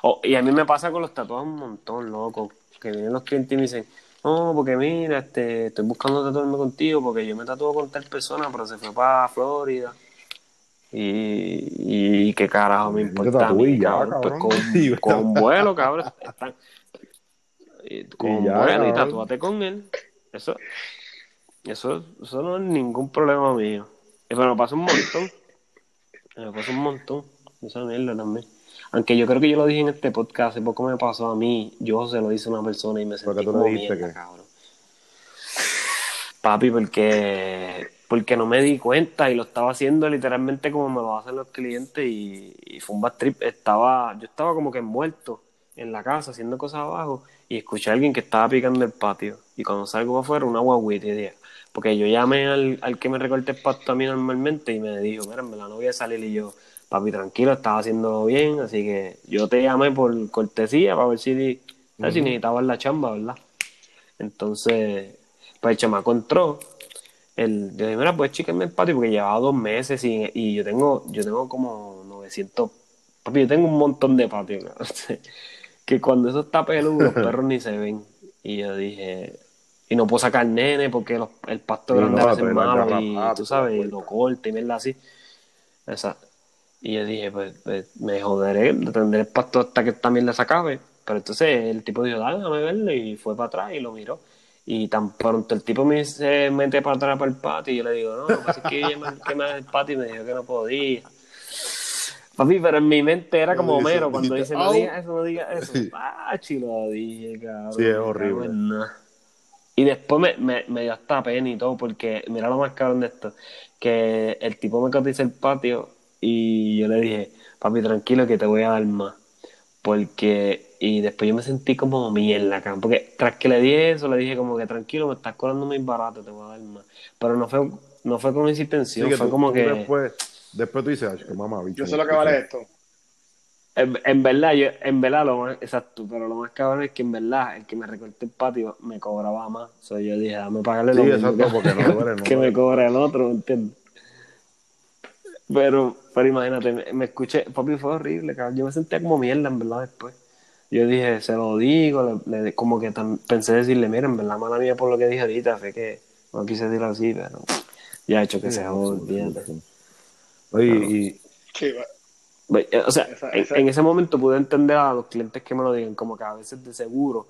Oh, y a mí me pasa con los tatuajes un montón, loco. Que vienen los clientes y me dicen, no, porque mira, este, estoy buscando tatuarme contigo porque yo me tatúo con tal persona, pero se fue para Florida. Y, y qué carajo me importa a tatué mí, y ya, cabrón. Pues con, Y con vuelo, cabrón. Están, y con un ya, vuelo y tatúate con él. Eso, eso, eso no es ningún problema mío. Y pero me pasa un montón. Me pasa un montón. Esa mierda también. Aunque yo creo que yo lo dije en este podcast, hace poco me pasó a mí, yo se lo hice a una persona y me ¿Por sentí como mierda, qué? cabrón. Papi, porque porque no me di cuenta y lo estaba haciendo literalmente como me lo hacen los clientes y, y fue un bad trip. Estaba, yo estaba como que envuelto en la casa haciendo cosas abajo y escuché a alguien que estaba picando el patio y cuando salgo para afuera una guaguita y dije, porque yo llamé al, al que me recorta el pasto a mí normalmente y me dijo, mira, en verdad no voy a salir y yo, papi, tranquilo, estaba haciéndolo bien, así que yo te llamé por cortesía para ver si, ¿sabes? si necesitabas la chamba, ¿verdad? Entonces, pues el chamaco entró. El, yo dije, mira, pues chíquenme el patio porque llevaba dos meses y, y yo tengo yo tengo como 900. Papi, yo tengo un montón de patio. cabrón. que cuando eso está peludo, los perros ni se ven. Y yo dije, y no puedo sacar nene porque los- el pasto grande no, a veces malo y tú sabes, y lo corta y mierda así. Exacto. Y yo dije, pues, pues, me joderé, tendré el pasto hasta que esta mierda se acabe. Pero entonces el tipo dijo, dale, déjame verlo, y fue para atrás y lo miró. Y tan pronto el tipo me se mete para atrás para el patio y yo le digo, no, lo que pasa es que yo me el patio y me dijo que no podía. Papi, pero en mi mente era como Homero cuando dice, no digas eso, no digas eso. Ah, chilo, dije, cabrón. Sí, es horrible. Y después me, me, me dio hasta pena y todo, porque mira lo más cabrón de esto, que el tipo me cotiza el patio y yo le dije, papi, tranquilo que te voy a dar más. Porque, y después yo me sentí como mierda, cabrón, porque tras que le dije eso, le dije como que tranquilo, me estás cobrando muy barato, te voy a dar más. Pero no fue, no fue con esa intención, Sí, fue tú- como tú que... Después, después tú dices, "Ay, que mamá, bicho. Yo sé lo que vale esto. En, en verdad, yo, en verdad lo más, exacto, pero lo más cabrón es que en verdad el que me recortó el patio me cobraba más. O sea, yo dije, dame pagarle lo Sí, mismo exacto, que- porque no duele, no que me cobra el otro, ¿me entiendes? Pero, pero imagínate, me, me escuché, papi, fue horrible, cabrón. Yo me sentía como mierda, en verdad, después. Yo dije, se lo digo, le- le- como que tam- pensé decirle, mira, en verdad, mala mía por lo que dije ahorita, fue que no quise decirlo así, pero ya he hecho que se joda, olvídate. Oye, y, Sí, eh, O sea, Esa- en, esa- en ese momento pude entender a los clientes que me lo digan, como que a veces de seguro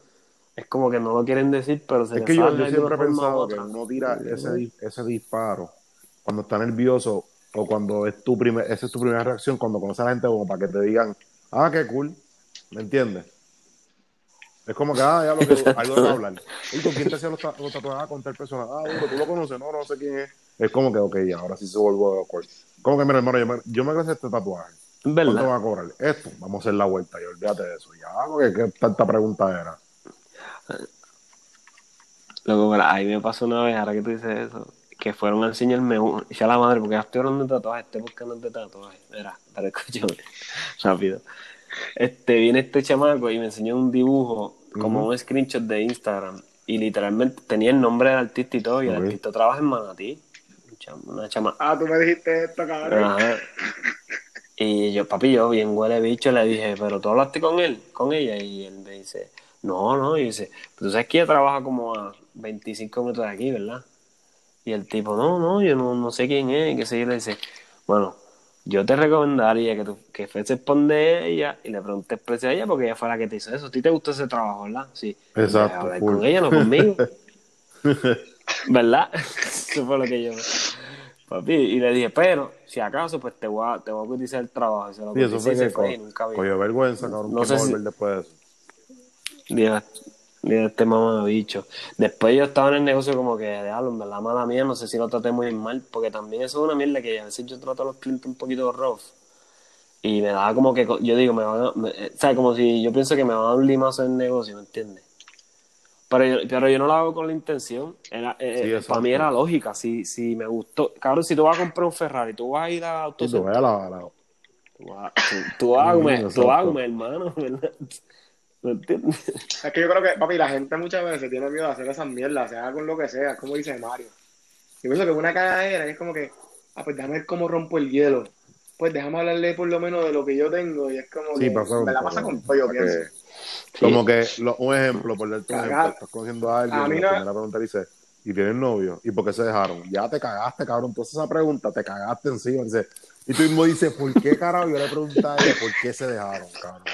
es como que no lo quieren decir, pero se es les que yo, yo siempre he pensado que uno tira ese, ese disparo cuando está nervioso o cuando es tu primer, esa es tu primera reacción, cuando conoces a la gente como para que te digan, ah, qué cool, ¿me entiendes? Es como que, ah, ya lo que algo de hablar. ¿Y con quién te hacía los, ta- los tatuajes? Ah, con tal persona. Ah, bueno, tú lo conoces, no, no sé quién es. Es como que, ok, ahora sí se vuelve awkward. Como que, mira, hermano, yo me, yo me este tatuaje. Es ¿Cuánto verdad. va a cobrar? Esto, vamos a hacer la vuelta y olvídate de eso. Ya, porque qué tanta pregunta era. Luego, mira, ahí me pasó una vez, ahora que tú dices eso, que fueron a enseñarme un, ya la madre, porque ya estoy hablando de tatuajes, estoy buscando de tatuajes. Mira, pero escúchame, rápido. Este, viene este chamaco y me enseñó un dibujo, como un screenshot de Instagram, y literalmente tenía el nombre del artista y todo, y el artista trabaja en Manatí. Una chama, Ah, tú me dijiste esto, cabrón. Ajá. Y yo, papi, yo bien huele bicho, le dije, pero tú hablaste con él, con ella, y él me dice, no, no, y dice, tú sabes que ella trabaja como a 25 minutos de aquí, ¿verdad? Y el tipo, no, no, yo no, no sé quién es, y qué sé yo, le dice, bueno, yo te recomendaría que tú que fueses de ella y le preguntes precio a ella porque ella fue la que te hizo eso. ¿A ti te gustó ese trabajo, verdad? Sí. Exacto, Hablar con ella, no conmigo. ¿Verdad? Eso fue lo que yo... Papi, y le dije, pero, si acaso, pues te voy a, te voy a cotizar el trabajo. Y se lo Sí, eso fue y se que fue y nunca vi. vergüenza, cabrón. No ¿Quién sé si- volver después de eso? Dije, dije, este mamá bicho. Después yo estaba en el negocio como que, diablo, en verdad, mala mía, no sé si lo traté muy mal, porque también eso es una mierda que a veces yo trato a los clientes un poquito rough. Y me daba como que, yo digo, me van a, me- eh, o sea, como si yo pienso que me van a dar un limazo en el negocio, ¿me entiendes? Pero yo, pero yo no lo hago con la intención. Era, eh, Sí, eh, para mí era lógica. Si, si me gustó. Cabrón, si tú vas a comprar un Ferrari, tú vas a ir a Y tú ves a la, la- Tú vas, tú, tú vas tú vas hermano. ¿verdad? ¿Me entiendes? Es que yo creo que, papi, la gente muchas veces tiene miedo de hacer esas mierdas, sea con lo que sea, como dice Mario. Yo pienso que una cagadera y es como que, ah, pues déjame ver cómo rompo el hielo. Pues déjame hablarle por lo menos de lo que yo tengo y es como Sí, que pasa con me la pasa con todo, yo pienso. que- Como que, lo- un ejemplo, por darte un Cagar. ejemplo, estás cogiendo a alguien A mí y la no- primera pregunta dice, ¿y tienes novio? ¿Y por qué se dejaron? Ya te cagaste, cabrón. Entonces esa pregunta, te cagaste encima. Dice, y tú mismo dices, ¿por qué, carajo? Yo le pregunté a ella, ¿por qué se dejaron, cabrón?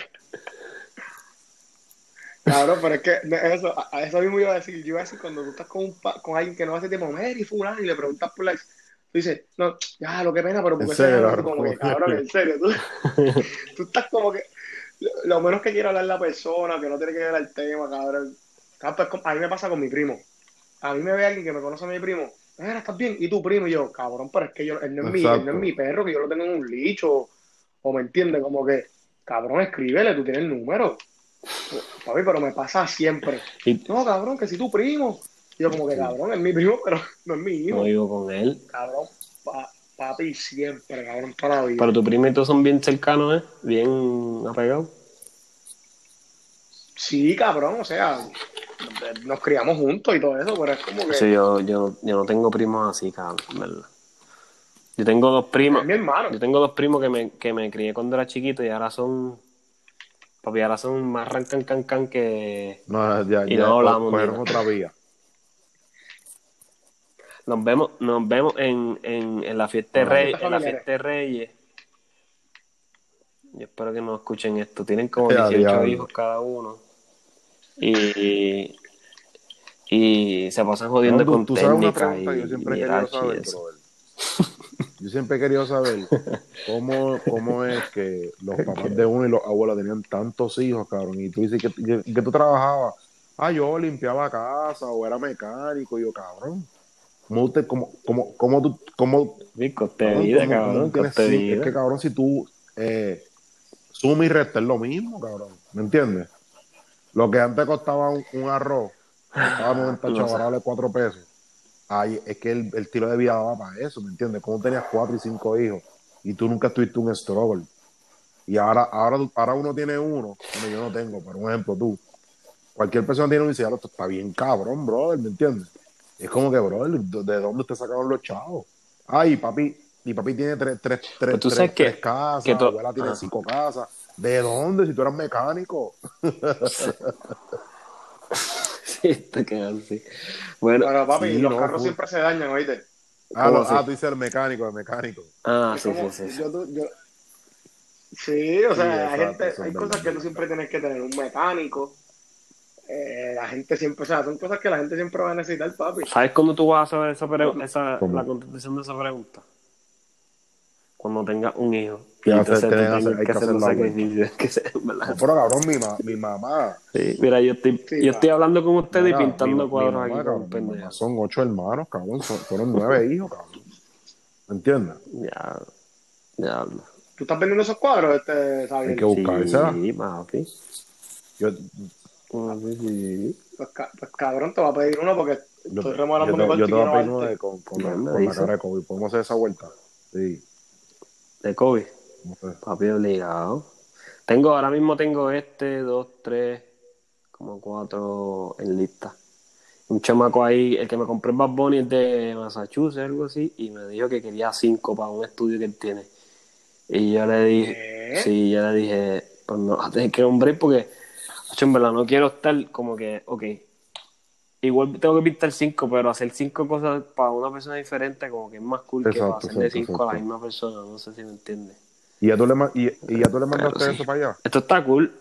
Claro, pero es que eso, a eso mismo iba a decir. Yo iba a decir cuando tú estás con, un pa- con alguien que no hace tiempo, Mary, fulano, y le preguntas por ex, tú dices, no, ya, lo que pena, pero porque serio, como que, cabrón. cabrón, en serio, tú, tú estás como que, lo menos que quiere hablar la persona, que no tiene que ver el tema, cabrón. Cabrón, pues, a mí me pasa con mi primo. A mí me ve alguien que me conoce a mi primo, mira, estás bien, y tu primo, y yo, cabrón, pero es que yo, él no es, mi, él no es mi perro, que yo lo tengo en un licho, o me entiende, como que, cabrón, escríbele, tú tienes el número. Papi, pero me pasa siempre. Y No, cabrón, que si tu primo. Y yo como que, cabrón, es mi primo, pero no es mi hijo. no vivo con él. Cabrón, pa- papi, siempre, cabrón, toda la vida. Pero tu primo y tú son bien cercanos, ¿eh? Bien apegados. Sí, cabrón, o sea, nos criamos juntos y todo eso, pero es como que Sí, yo, yo, yo no tengo primos así, cabrón, en ¿verdad? Yo tengo dos primos. es mi hermano. Yo tengo dos primos que me, que me crié cuando era chiquito y ahora son. Papi, ahora son más rancan can can que. No, ya, Y ya, no hablamos cogieron ni otra vía. Nos vemos, nos vemos en, en, en la fiesta de Reyes. En la fiesta de Reyes. Yo espero que no escuchen esto. Tienen como Ya, 18 diablo. hijos cada uno. Y. Y se pasan jodiendo No, tú, con tú sabes una técnica pregunta que y, yo siempre y Yo siempre he querido saber cómo, cómo es que los papás de uno y los abuelos tenían tantos hijos, cabrón. Y tú dices que, que, que tú trabajabas. Ah, yo limpiaba casa o era mecánico. Y yo, cabrón. ¿Cómo, usted, cómo, cómo, cómo tú, cómo, coste de cabrón, vida, cabrón. de vida. Es que, cabrón, si tú eh, suma y resta es lo mismo, cabrón. ¿Me entiendes? Lo que antes costaba un, un arroz, costaba 90 No sé. chavos, ahora vale 4 pesos. Ay, es que el, el estilo de vida daba para eso, ¿me entiendes? Como tenías cuatro y cinco hijos y tú nunca tuviste un struggle. Y ahora, ahora, ahora uno tiene uno, bueno, yo no tengo, pero un ejemplo tú. Cualquier persona tiene uno y dice, "Ah, esto está bien cabrón, brother, ¿me entiendes? Es como que, brother, ¿de de dónde te sacaron los chavos? Ay, papi, mi papi tiene tres, tres, tres, tú tres- sabes que- tres casas, que mi to- abuela tiene ah. cinco casas. ¿De dónde? Si tú eras mecánico. Sí, te quedan así. Bueno, Pero papi, Sí, los no, carros siempre se dañan, ¿oíste? Ah, ¿Cómo no, así? ah, tú dices el mecánico, el mecánico. ah, Es sí, como- sí, sí. yo- yo- yo- Sí, o sea, Sí, hay, exacto, gente, eso hay es cosas que tú siempre tienes que tener, un mecánico. Eh, la gente siempre, o sea, son cosas que la gente siempre va a necesitar, papi. ¿Sabes cómo tú vas a saber esa, esa la contestación de esa pregunta? Cuando tengas un hijo. Que entonces que hay que que hacer hacer un la vuelta. sacrificio. que sea, ¿verdad? No, pero cabrón, mi, ma- mi mamá. Sí, Mira, yo estoy, Sí, yo estoy hablando con ustedes y pintando mi- cuadros mi mamá, aquí cabrón, un mi mamá. Son ocho hermanos, cabrón. Son, fueron nueve hijos, cabrón. ¿Me entiendes? Ya, ya hablo. ¿Tú estás vendiendo esos cuadros, este? Hay que buscársela. Sí, papi. Yo, Papi, sí. Pues, ca- pues, cabrón, te voy a pedir uno porque yo, estoy remodelando mi cuarto yo te voy a pedir uno de, con, con, con la cara de COVID. ¿Podemos hacer esa vuelta? Sí. De COVID. Papi, obligado. Tengo, ahora mismo tengo este, dos, tres, como cuatro en lista. Un chamaco ahí, el que me compré en Bad Bunny es de Massachusetts, algo así, y me dijo que quería cinco para un estudio que él tiene. Y yo le dije, ¿Qué? sí, yo le dije, pues no, tener que break porque, en verdad, no quiero estar como que, ok, igual tengo que pintar cinco, pero hacer cinco cosas para una persona diferente como que es más cool que hacerle exacto, cinco a la misma persona, no sé si me entiendes. ¿Y ya tú le, y, y ya tú le mandaste sí. eso para allá? Esto está cool.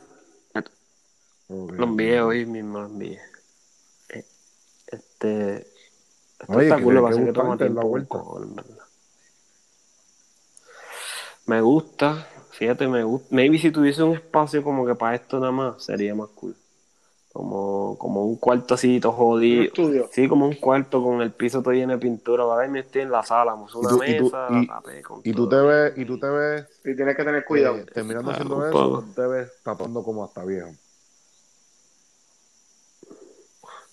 Lo envié hoy mismo, lo envié. Eh, Este. Esto Oye, está que cool, lo que pasa que toma tiempo la vuelta. Me gusta, fíjate, me gusta. Maybe si tuviese un espacio como que para esto nada más, sería más cool. Como, como un cuarto así, todo Un jodido. estudio. Sí, como un cuarto con el piso todo lleno de pintura. Ahora me estoy en la sala, puse una tú- y tú- mesa, y- la tapé con Y tú te ves, y tú te ves Y tienes que tener cuidado. eh, terminando haciendo un eso, tú te ves tapando como hasta viejo.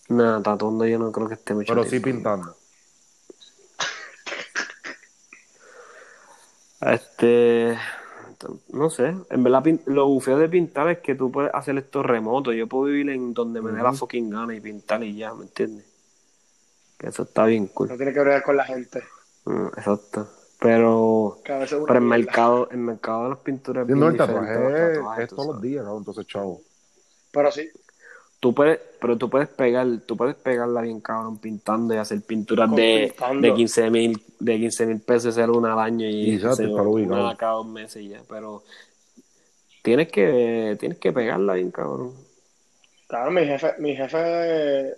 Nada, tatuando yo no creo que esté mucho Pero sí pintando. Este, no sé, en verdad lo bufeo de pintar es que tú puedes hacer esto remoto. Yo puedo vivir en donde me dé la fucking gana y pintar y ya, ¿me entiendes? Que eso está bien cool. No tiene que ver con la gente. Mm, exacto. Pero, pero el mercado, el mercado de las pinturas es Sí, no, bien el tatuaje los es, todos los días, cabrón, entonces, chavo. Pero sí, Tú puedes, pero tú puedes pegar, tú puedes pegarla bien cabrón pintando y hacer pinturas Con de, pintando. de 15 mil, de 15 mil pesos hacer una al año y está ubicado. una cada dos meses y ya, pero tienes que, tienes que pegarla bien cabrón. claro, mi jefe, mi jefe de-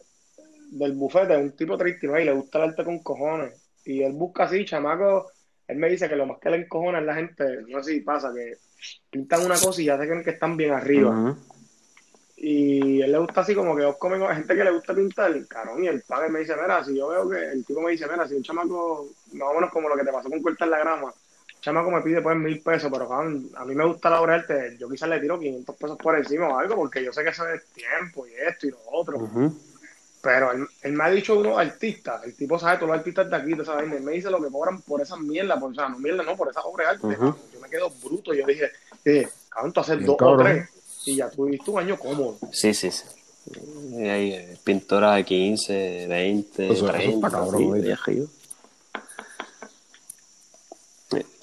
del bufete es un tipo 39 y le gusta el arte con cojones. Y él busca así, chamaco. Él me dice que lo más que le encojona es la gente, no sé si pasa, que pintan una cosa y ya se creen que están bien arriba. Y él le gusta así como que dos comen gente que le gusta pintar, carón, y el padre me dice, mira, si yo veo que el tipo me dice, mira, si un chamaco, más o menos como lo que te pasó con cortar la grama, un chamaco me pide pues mil pesos, pero cabrón, a mí me gusta la obra de arte, yo quizás le tiro 500 pesos por encima o algo, porque yo sé que eso es tiempo y esto y lo otro. Pero él, él me ha dicho unos artistas, el tipo sabe todos los artistas de aquí, vaina, él me dice lo que cobran por esas mierdas, por, o sea, no mierda, no, por esa obra de arte. Yo me quedo bruto, yo dije, dije cabrón, tú haces dos o tres y ya tuviste un año cómodo. Sí, sí, sí. Y hay eh, pintura de 15, 20, Eso- eso está 30, cabrón, así.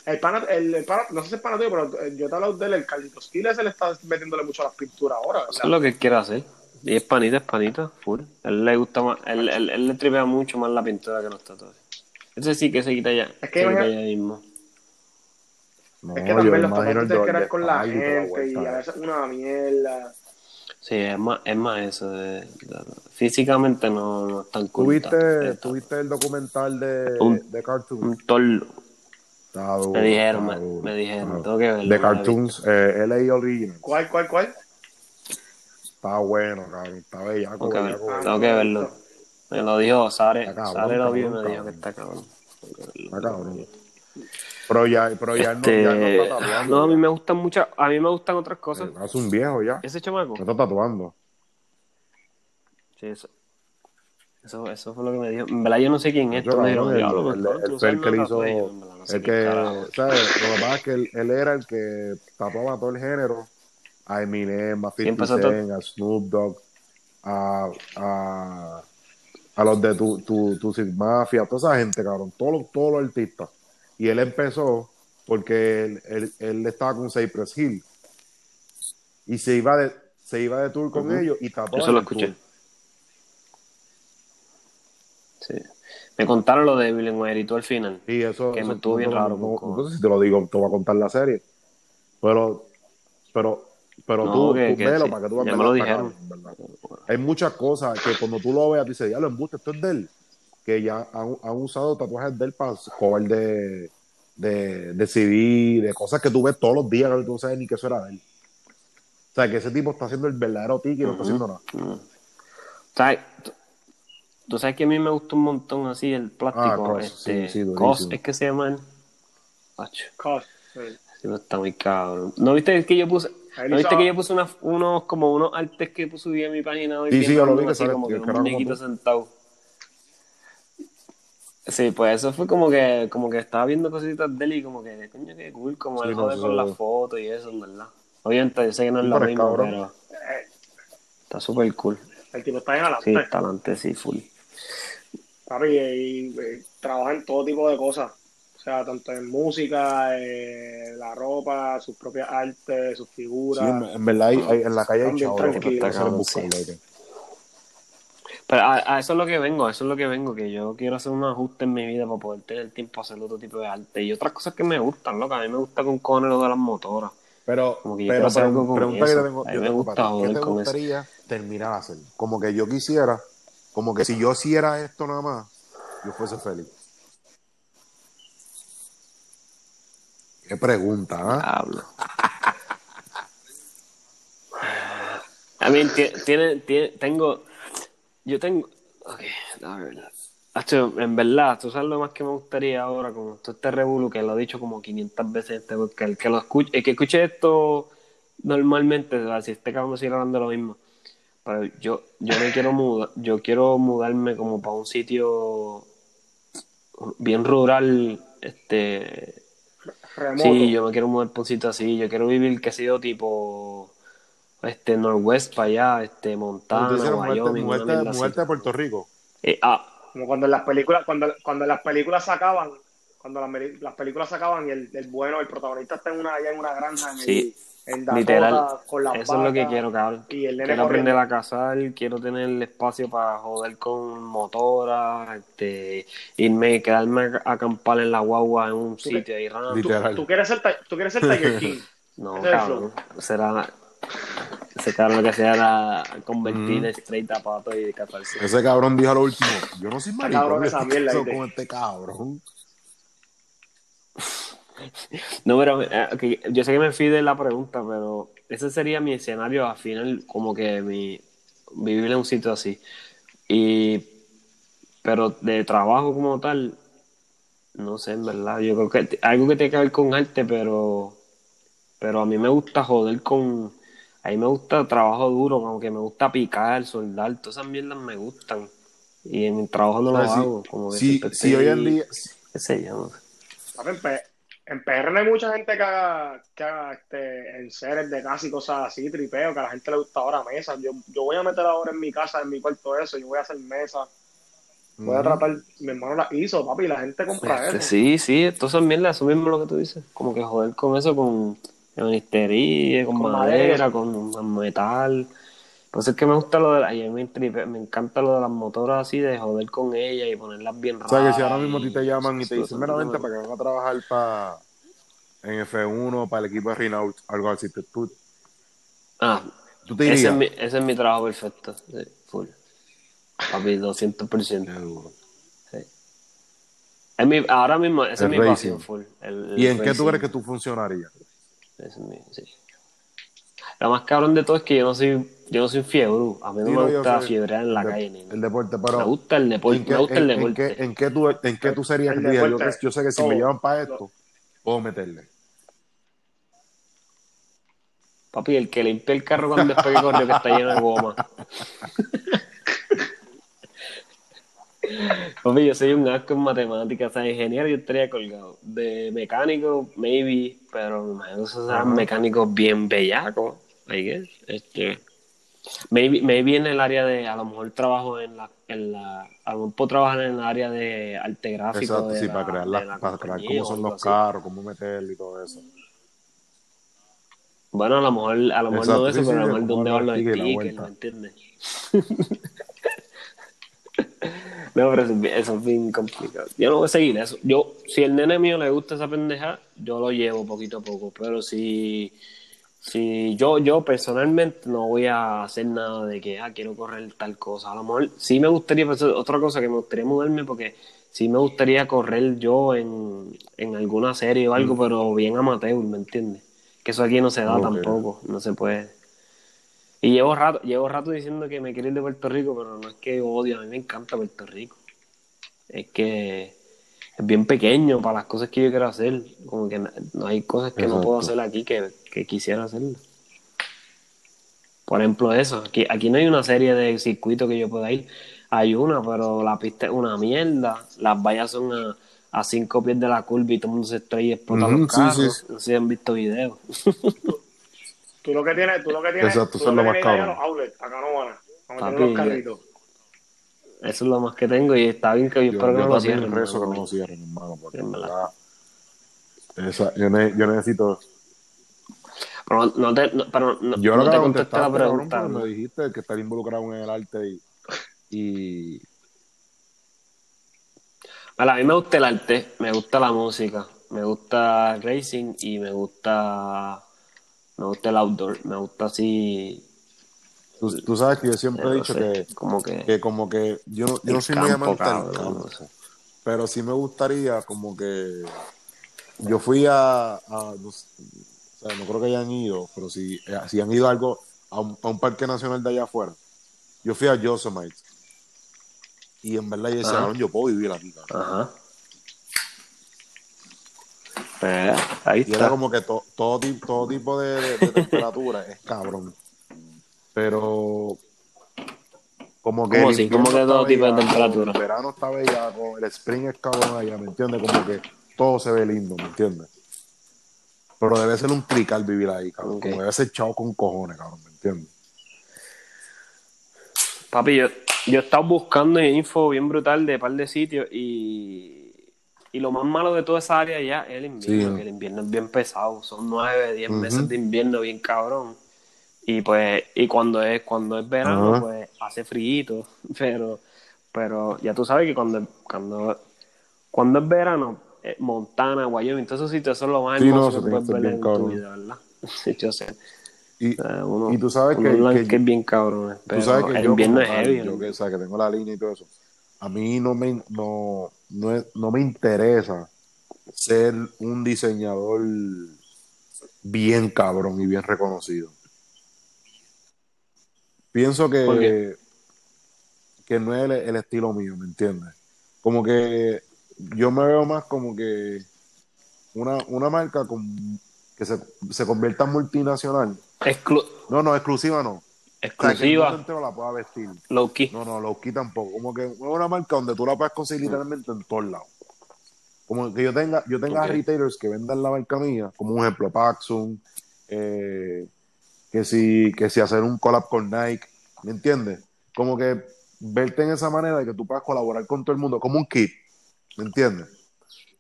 El pana, el, el pana- no sé si es pana tuyo, pero eh, yo te he hablado de él, el Carlitos Quiles, él está metiéndole mucho a las pinturas ahora, Eso es lo que quiere hacer. Y es panita, es panita, full. él le gusta más, él, él, él le tripea mucho más la pintura que los tatuajes. Ese sí que se quita ya. Es que se quita ya mismo. No, es que yo también los el tienes que con la gente y a veces una mierda. Sí, es más, es más eso. de- de- físicamente no, no es tan cool. ¿Tuviste, Está- ¿Tuviste el documental de, Un- de Cartoon? Un tol- Está duro, Me dijeron, me- me dijeron, tengo que verlo, De Cartoons, eh, LA Original. ¿Cuál, cuál, cuál? Está bueno, cabrón. Está bellaco, Tengo que, ver- bellaco, Ah, tengo que verlo. Me lo dijo Sare. Sare lo vio y me dijo que está cabrón. Está cabrón. Pero ya, pero ya, Este, no, ya no está tatuando. no, a mí me gustan muchas, a mí me gustan otras cosas. Eh, Hace un viejo ya. Ese chamaco. No está tatuando. Sí, eso. Eso, eso fue lo que me dijo. En verdad yo no sé quién es. Yo, me dijeron, el, el, el el que le hizo. El que. ¿sabes? Lo que pasa es que él, él era el que tatuaba todo el género. A Eminem, a ¿Quién 50 pasó todo? Cent, a Snoop Dogg, a, a, a los de tu, tu, tu Mafia, toda esa gente, cabrón. Todos los, todos los artistas. Y él empezó porque él, él, él estaba con Cypress Hill. Y se iba de, se iba de tour con ellos y tatuaba. Eso lo escuché. tour. Sí. Me contaron lo de Bill y tú al final. Sí, eso, Que me estuvo bien no, raro, no, no sé si te lo digo, te voy a contar la serie. Pero, pero, pero No, tú, que- tú que velo sí, para que tú veas ya me lo dijeron. Hay muchas cosas que cuando tú lo veas, dices, ya lo embuste, esto es de él. Que ya han, han usado tatuajes de él para cover de, de, de CD, de cosas que tú ves todos los días, que tú no sabes ni que eso era de él. O sea, que ese tipo está haciendo el verdadero tiki y no está haciendo nada. Mm. ¿Sabes? Tú- Tú sabes que a mí me gusta un montón así el plástico. Ah, Cos, este, sí, sí, es que se llama él. Acho, Cos, sí. está muy cabrón. ¿No viste que yo puse? Él ¿No viste hizo- que yo puse una- unos, como unos artes que subí en mi página hoy? Sí, sí, yo lo vi que sale- como que un muñequito sentado. Sí, pues eso fue como que, como que estaba viendo cositas de él y como que, coño, qué cool, como Sí, él no, jode eso- con las fotos y eso, en verdad. Obviamente, yo sé que no es Sí, lo mismo, cabrón. pero Eh, está súper cool. el tipo está bien adelante. Sí, talante, sí, full. Papi, y, y- y trabaja en todo tipo de cosas. O sea, tanto en música, eh, la ropa, sus propias artes, sus Sí, figuras. en, en verdad, hay, hay- en la calle hay chavos. que Cabrón, buscarlo, sí. Pero a, a eso es lo que vengo, a eso es lo que vengo, que yo quiero hacer un ajuste en mi vida para poder tener tiempo a hacer otro tipo de arte y otras cosas que me gustan, loca. A mí me gusta con cojones lo de las motoras. Pero, Como que pero, algo con pregunta que eso. yo tengo, yo me tengo gusta para ti. ¿Qué te con eso. gustaría terminar a hacer? Como que yo quisiera, como que si yo hiciera esto nada más, yo fuese feliz. Qué pregunta, ¿ah? Hablo. A mí, ti- tiene, tiene, tengo, yo tengo, ok, a ver. Hacho, en verdad, tú sabes lo más que me gustaría ahora, como todo este revuelo que lo he dicho como 500 veces este podcast, el que lo escuche, el que escuche esto normalmente, o sea, si este cabrón sigue hablando lo mismo, Pero yo, yo me quiero mudar, yo quiero mudarme como para un sitio bien rural, este Remoto. sí, yo me quiero mudar para un sitio así, yo quiero vivir, qué sé yo, tipo este Northwest para allá, este Montana, Wyoming, muerte, muerte, muerte de Puerto Rico. Eh, ah, Como cuando en las películas, cuando, cuando en las películas sacaban, cuando las, las películas sacaban y el, el bueno, el protagonista está en una, allá en una granja en, el- Sí. en Dakota literal, con las eso es lo que quiero, cabrón. Y el Quiero aprender a cazar, quiero tener espacio para joder con motoras, este, irme, quedarme a acampar en la guagua en un sitio ahí random. Tú, Literal. tú quieres ser, tú quieres ser Tiger King. No, el cabrón. Será. Ese cabrón lo que sea era convertir straight a pato y casarse. Ese cabrón dijo a lo último, yo no soy maricón, cabrón esa ¿qué mierda, con este cabrón? No, pero eh, ok, yo sé que me fui de la pregunta, pero ese sería mi escenario al final, como que mi vivir en un sitio así. Y pero de trabajo como tal, no sé, en verdad. Yo creo que algo que tiene que ver con arte, pero pero a mí me gusta joder con a mí me gusta trabajo duro, como que me gusta picar, soldar, todas esas mierdas me gustan. Y en mi trabajo no lo hago, como que Si, hoy en día, qué sé yo, no sé. Papi, En, PR no hay mucha gente que haga, que haga este, en seres de casa y cosas así, tripeo, que a la gente le gusta ahora mesas. Yo, yo voy a meter ahora en mi casa, en mi cuarto eso, yo voy a hacer mesas. Voy a tratar, mi hermano la hizo, papi, y la gente compra Este, eso. sí, sí, todas esas mierdas, eso mismo es lo que tú dices. Como que joder con eso, con ebanistería, con, Con madera, madera. con metal. Por eso es que me gusta lo de la, me, encanta lo de las motoras así, de joder con ellas y ponerlas bien O raras. sea, que si ahora mismo a ti te llaman y te dicen, mira, vente para que venga a trabajar para en F1, para el equipo de Renault, algo así, tú, tú, Ah, tú te ese es, mi, ese es mi trabajo perfecto, sí, full. Papi, 200%. Qué duro. Es mi, ahora mismo, esa El es mi racing. pasión full. el- el ¿Y en qué tú crees que tú funcionarías? Ese es mi- sí. Lo más cabrón de todo es que yo no soy, yo no soy fiebre. A mí no Sí, me gusta fiebrear en la de- calle ni. El deporte, pero... Me gusta el deporte, ¿en qué, me gusta el en- en deporte. qué- en qué tú, en qué tú serías El yo, deporte, sé que si todo. me llevan para esto, puedo meterle. Papi, el que limpia el carro cuando después que corrió que está lleno de goma. Papi, yo soy un asco en matemáticas, o sea, ingeniero yo estaría colgado. De mecánico, maybe, pero me imagino que serán mecánicos bien bellacos, I guess. Este, maybe, maybe en el área de, a lo mejor trabajo en la, en la, a lo mejor puedo trabajar en el área de arte gráfico. Exacto, de sí, la- para crear, la para crear cómo son los así. carros, cómo meterle y todo eso. Bueno, a lo mejor, a lo mejor Exacto, no eso, sí, pero a lo mejor dónde van los stickers. ¿me entiendes? no, pero eso, es bien- complicado. Yo no voy a seguir eso. Yo, si el nene mío le gusta esa pendeja, yo lo llevo poquito a poco. Pero si, si yo, yo personalmente no voy a hacer nada de que, ah, quiero correr tal cosa. A lo mejor sí me gustaría, pues, otra cosa que me gustaría mudarme porque sí me gustaría correr yo en, en alguna serie o algo, pero bien amateur, ¿me entiendes? Que eso aquí no se da tampoco, no se puede. Y llevo rato, llevo rato diciendo que me quiero ir de Puerto Rico, pero no es que odio, a mí me encanta Puerto Rico. Es que es bien pequeño para las cosas que yo quiero hacer. Como que no hay cosas que no puedo hacer aquí que, que quisiera hacer. Por ejemplo, eso. Aquí, aquí no hay una serie de circuitos que yo pueda ir. Hay una, pero la pista es una mierda. Las vallas son a, a cinco pies de la curva y todo el mundo se estrella y explota los sí, carros. sí. No sé si han visto videos. Tú lo que tienes, tú lo que tienes, Exacto, tú eso lo es lo que más cabrón. los outlets, acá no van a. Vamos a tener los carritos. Eso es lo más que tengo y está bien que yo, Yo, espero que yo no lo cierren. rezo que no lo cierren, hermano, porque En verdad. esa- yo, ne- yo necesito... Pero no te, no, pero no, Yo no lo te que contesté la pregunta. me dijiste que estar involucrado en el arte y... y Vale, a mí me gusta el arte, me gusta la música, me gusta el racing y me gusta me gusta el outdoor, me gusta así tú, tú sabes que yo siempre he dicho sé, que, como que que como que yo no, yo no soy muy amante del cabrón, campo, no sé. pero sí me gustaría como que yo fui a, a no, sé, o sea, no creo que hayan ido, pero si, eh, si han ido a algo a un, a un parque nacional de allá afuera. Yo fui a Yosemite y en verdad yo decía, yo puedo vivir aquí. cabrón. Ajá. Pues, ahí Y era como que to- todo, tipo, todo tipo de, de- de temperatura es cabrón. Pero como que ¿Cómo el así? invierno ¿Cómo que está todo tipo de temperatura? El verano está bellaco, el spring es cabrón allá, ¿me entiendes? Como que todo se ve lindo, ¿me entiendes? Pero debe ser un crical vivir ahí, cabrón. Como debe ser chavo con cojones, cabrón, ¿me entiendes? Papi, yo, yo he estado buscando info bien brutal de par de sitios y, y lo más malo de toda esa área ya es el invierno, Sí. que el invierno es bien pesado, son nueve, diez Ujú. meses de invierno bien cabrón. Y pues, y cuando es, cuando es verano, Ajá. pues hace frío, pero, pero ya tú sabes que cuando, cuando, cuando es verano, eh, Montana, Wyoming, todos esos sitios son lo más Sí, no, hermosos eso que puedes ver en tu cabrón. vida, ¿verdad? Sí, yo sé. Y, O sea, uno- y tú sabes que, que- que es bien cabrón, pero tú sabes que el yo, invierno es heavy. yo ¿no? que, o sea, que tengo la línea y todo eso, a mí no me, no, no, no me interesa ser un diseñador bien cabrón y bien reconocido. Pienso ¿Por que, que no es el, el estilo mío, ¿me entiendes? Como que yo me veo más como que una, una marca con- que se, se convierta en multinacional. Exclu- No, no, exclusiva no. O sea, que el mundo exclusiva, la pueda vestir. low key. No, no, low key tampoco. Como que es una marca donde tú la puedes conseguir literalmente en todos lados. Como que yo tenga, yo tenga retailers que vendan la marca mía, como un ejemplo, Paxson, eh, que si, que si hacer un collab con Nike, ¿me entiendes? Como que verte en esa manera de que tú puedas colaborar con todo el mundo, como un kit, ¿me entiendes?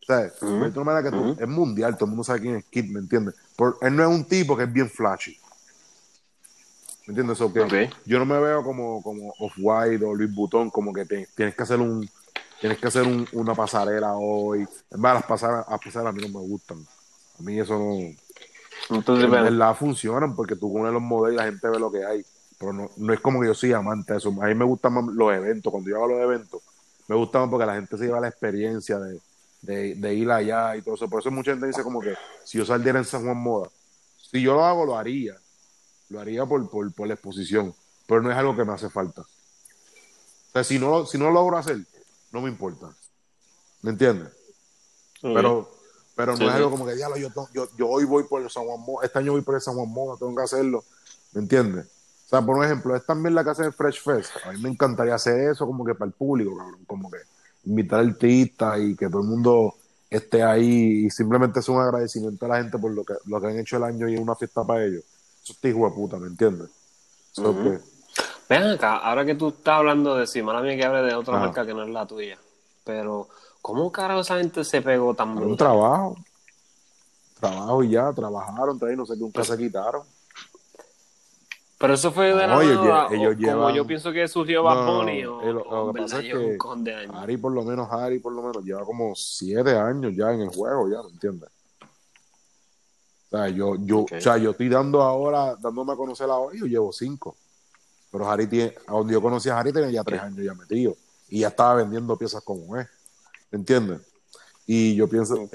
O sea, verte de una manera que tú, es mundial, todo el mundo sabe quién es Kid, ¿me entiendes? Por, él no es un tipo que es bien flashy. ¿Me entiendes? So que. Yo no me veo como, como Off-White o Luis Butón, como que te- tienes que hacer un tienes que hacer un- una pasarela hoy. En verdad, las pasarelas, las pasarelas a mí no me gustan. A mí eso no... Entonces, En verdad funcionan porque tú pones los modelos y la gente ve lo que hay. Pero no, no es como que yo soy amante de eso. A mí me gustan más los eventos. Cuando yo hago los eventos, me gusta más porque la gente se lleva la experiencia de, de, de ir allá y todo eso. Por eso mucha gente dice como que si yo saliera en San Juan Moda, si yo lo hago, lo haría. Lo haría por, por, por la exposición. Pero no es algo que me hace falta. O sea, si no, lo- si no lo logro hacer, no me importa. ¿Me entiendes? Pero, pero no Sí, es algo como que, diablo, yo, yo, yo hoy voy por el San Juan este año voy por el San Juan Moda, tengo que hacerlo. ¿Me entiendes? O sea, por un ejemplo, es también la que hace el Fresh Fest. A mí me encantaría hacer eso como que para el público, cabrón. Como que invitar artistas y que todo el mundo esté ahí y simplemente es un agradecimiento a la gente por lo que, lo que han hecho el año y una fiesta para ellos. Eso está hijo de puta, ¿me entiendes? Que- Ven acá, ahora que tú estás hablando de sí, mala mía que hable de otra Ajá. marca que no es la tuya. Pero, ¿cómo carajo esa gente se pegó tan un trabajo. Trabajo y ya, trabajaron, traí, no sé qué, nunca se quitaron. Pero eso fue de la ellos ellos o como llevan- yo pienso que surgió Bad no, Bunny, no, o, eh, lo- o en lo que pasa es que. Harry, por lo menos, Harry, por lo menos, lleva como siete años ya en el juego, ya, ¿me entiendes? O sea, yo, yo, o sea, yo estoy dando ahora, dándome a conocer ahora, y yo llevo cinco. Pero Harry tiene, a donde yo conocí a Harry tenía ya tres años ya metido. Y ya estaba vendiendo piezas como es. ¿Me entiendes? Y yo pienso.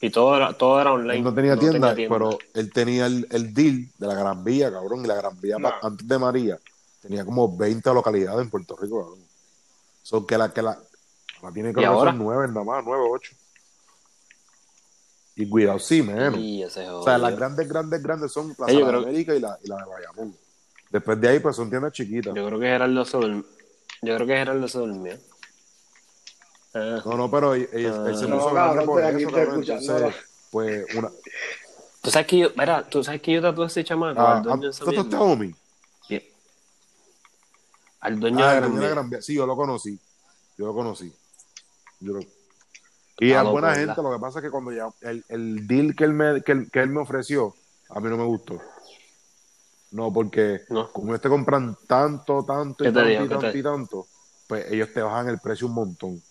Y todo era, todo era online. él no tenía tienda, pero él tenía el, el deal de la Gran Vía, cabrón. Y la Gran Vía, No. antes de María, tenía como 20 localidades en Puerto Rico, cabrón. Son que la que la, la tiene que son nueve nada más, nueve, ocho. Y cuidado, sí, menos. O sea, las grandes, grandes, grandes son Plaza Eh, yo de creo- América y la, y la de Bayamón. Después de ahí, pues son tiendas chiquitas. Yo creo que Gerardo se durmió. Yo creo que Gerardo se durmió. Ah, No, no, pero él, él- él se Ah. puso No, grande por eso. Entonces, pues, una... Tú sabes que yo, mira, tú sabes que yo tatué a ese chamaco, Ah, al dueño ¿tú estás homie? Bien. Al dueño Ah, de la Gran Vía. Sí, yo lo conocí. Yo lo conocí. Yo lo- Y es buena ¿verdad? gente. Lo que pasa es que cuando ya el, el deal que él, me, que, él, que él me ofreció, a mí no me gustó. No, porque No. como ellos te compran tanto, tanto ¿Qué y tanto digo? y ¿Qué tanto y tanto, pues ellos te bajan el precio un montón.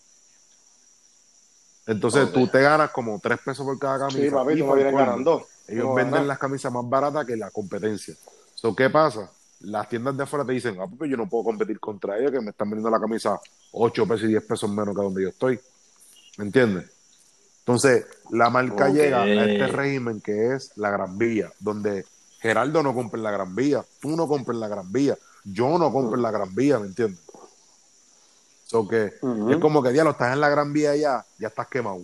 Entonces Ok. tú te ganas como tres pesos por cada camisa. Sí, papi, y tú colmo, ganando. ellos No venden las camisas más baratas que la competencia. So, ¿Qué pasa? Las tiendas de afuera te dicen, ah, pues yo no puedo competir contra ellos que me están vendiendo la camisa 8 pesos y 10 pesos menos que donde yo estoy. ¿Me entiendes? Entonces, la marca llega a este régimen que es la Gran Vía, donde Gerardo no compra en la Gran Vía, tú no compras en la Gran Vía, yo no compro en la Gran Vía, ¿me entiendes? So que es como que, diablo, estás en la Gran Vía ya, ya estás quemado.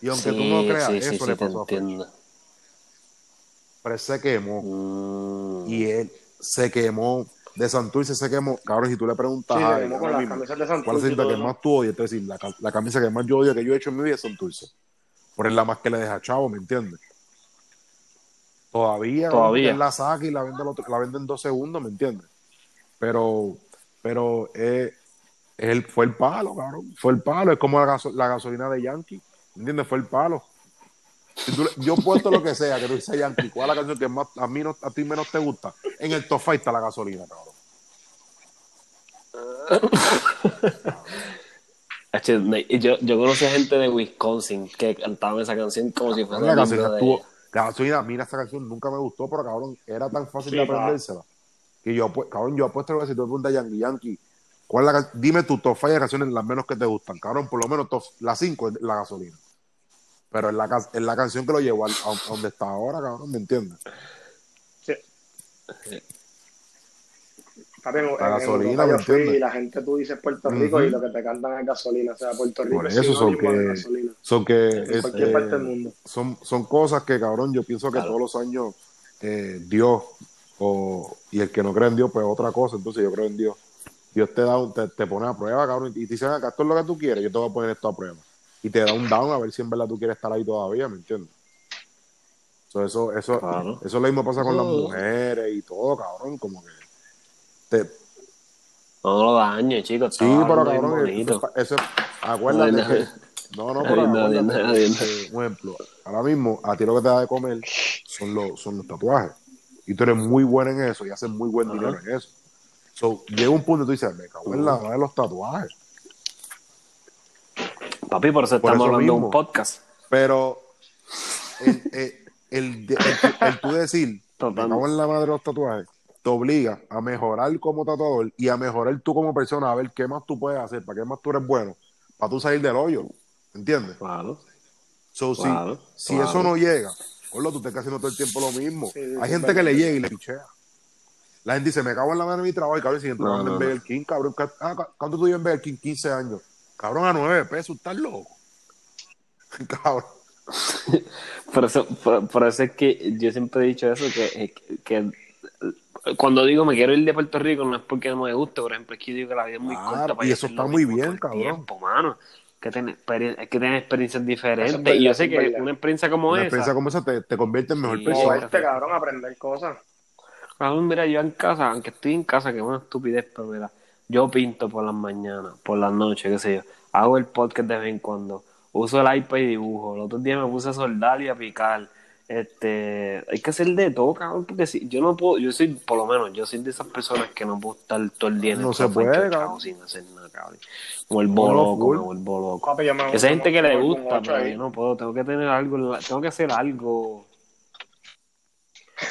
Y aunque tú no creas, sí, eso sí, le te pasó a Fresh. entiendo. Fresh se quemó. Mm. Y él, se quemó. De Santurce se quemó. Cabrón, si tú le preguntas Sí, a se él, quemó con ahora las mismo, camisas de ¿cuál es la cinta que todo, más tú odias? Te decir, la, ca- la camisa que más yo odio que yo he hecho en mi vida es Santurce. Por es la más que le deja chavo, ¿me entiendes? Todavía, Todavía. la saca y la vende, la vende en dos segundos, ¿me entiendes? Pero, pero eh, él fue el palo, cabrón. Fue el palo. Es como la, gaso- la gasolina de Yankee. ¿Entiendes? Fue el palo. Yo puesto lo que sea, que tú dices Yankee, ¿cuál es la canción que más a mí no, a ti menos te gusta? En el top five está la gasolina, cabrón. Yo, yo conocí a gente de Wisconsin que cantaban esa canción como si fuera La himno de- estuvo. La gasolina, mira, esa canción nunca me gustó, pero cabrón, era tan fácil Sí, de aprendérsela. Que yo, apu- cabrón, yo apuesto a que si tú preguntas a Yankee, Yankee, ¿cuál es la can- dime tu top five de canciones las menos que te gustan, cabrón, por lo menos top- las cinco es la gasolina. Pero es la, es la canción que lo llevó al- a, a donde está ahora, cabrón, ¿me entiendes? Sí. Papi, en- en gasolina, Europa ¿me yo fui y la gente tú dices Puerto Rico y lo que te cantan es gasolina. O sea, Puerto Rico Por es eso son de que- gasolina. Son que En cualquier eh, parte del mundo. son, son cosas que, cabrón, yo pienso que Claro. todos los años eh, Dios, o, y el que no cree en Dios, pues otra cosa, entonces yo creo en Dios. Dios te da un- te, te pone a prueba, cabrón, y te dice, acá esto es lo que tú quieres, yo te voy a poner esto a prueba. Y te da un down a ver si en verdad tú quieres estar ahí todavía, ¿me entiendes? So, eso, eso, Claro. eso lo mismo pasa con las mujeres y todo, cabrón, como que te, No lo dañes, chicos. Sí, pero cabrón, eso, eso, acuérdate No, no, que, no, no, pero no, no, no, que, no. un ejemplo, ahora mismo a ti lo que te da de comer son los, son los tatuajes, y tú eres muy bueno en eso y haces muy buen Ajá. dinero en eso. So, llega un punto y tú dices, me cago en la madre de los tatuajes, Papi, por eso Por estamos eso hablando de mismo. un podcast. pero el, el, el, el- el tú decir, cago en la madre de los tatuajes, te obliga a mejorar como tatuador y a mejorar tú como persona, a ver qué más tú puedes hacer, para qué más tú eres bueno, para tú salir del hoyo, ¿entiendes? Claro. So, si- Claro, si, claro. eso no llega, Orlo, tú estás haciendo todo el tiempo lo mismo. Sí, Hay gente que le llega y le pichea. La gente dice, me cago en la mano de mi trabajo y cabrón, si entramos No, no, en no. Burger King, cabrón, ¿cu- ah, cu- ¿cuánto tú llevas en Burger King? 15 años. Cabrón, a 9 pesos, estás loco. cabrón. Por eso, por, por eso es que yo siempre he dicho eso, que, que, que cuando digo me quiero ir de Puerto Rico no es porque no me guste, por ejemplo, es que yo digo que la vida es muy Claro, corta para y eso está muy bien, cabrón. Tiempo, mano. Que tener, que tener experiencias diferentes. Y yo sé que una experiencia como Una esa, experiencia como esa te, te convierte en mejor Sí. persona. Moverte, cabrón, aprender cosas. Cabrón, mira, yo en casa, aunque estoy en casa, que es una estupidez, pero mira, yo pinto por las mañanas, por las noches, qué sé yo. Hago el podcast de vez en cuando. Uso el iPad y dibujo. El otro día me puse a soldar y a picar. Este, hay que hacer de todo, cabrón, porque si yo no puedo, yo soy, por lo menos, yo soy de esas personas que no puedo estar todo el día en No el se puede, enchuchado cabrón. sin hacer nada, cabrón. Me vuelvo No, no, loco, full. me vuelvo loco. Papi, yo me- Esa gente que le gusta, pero ahí. yo no puedo, tengo que tener algo, en la- tengo que hacer algo.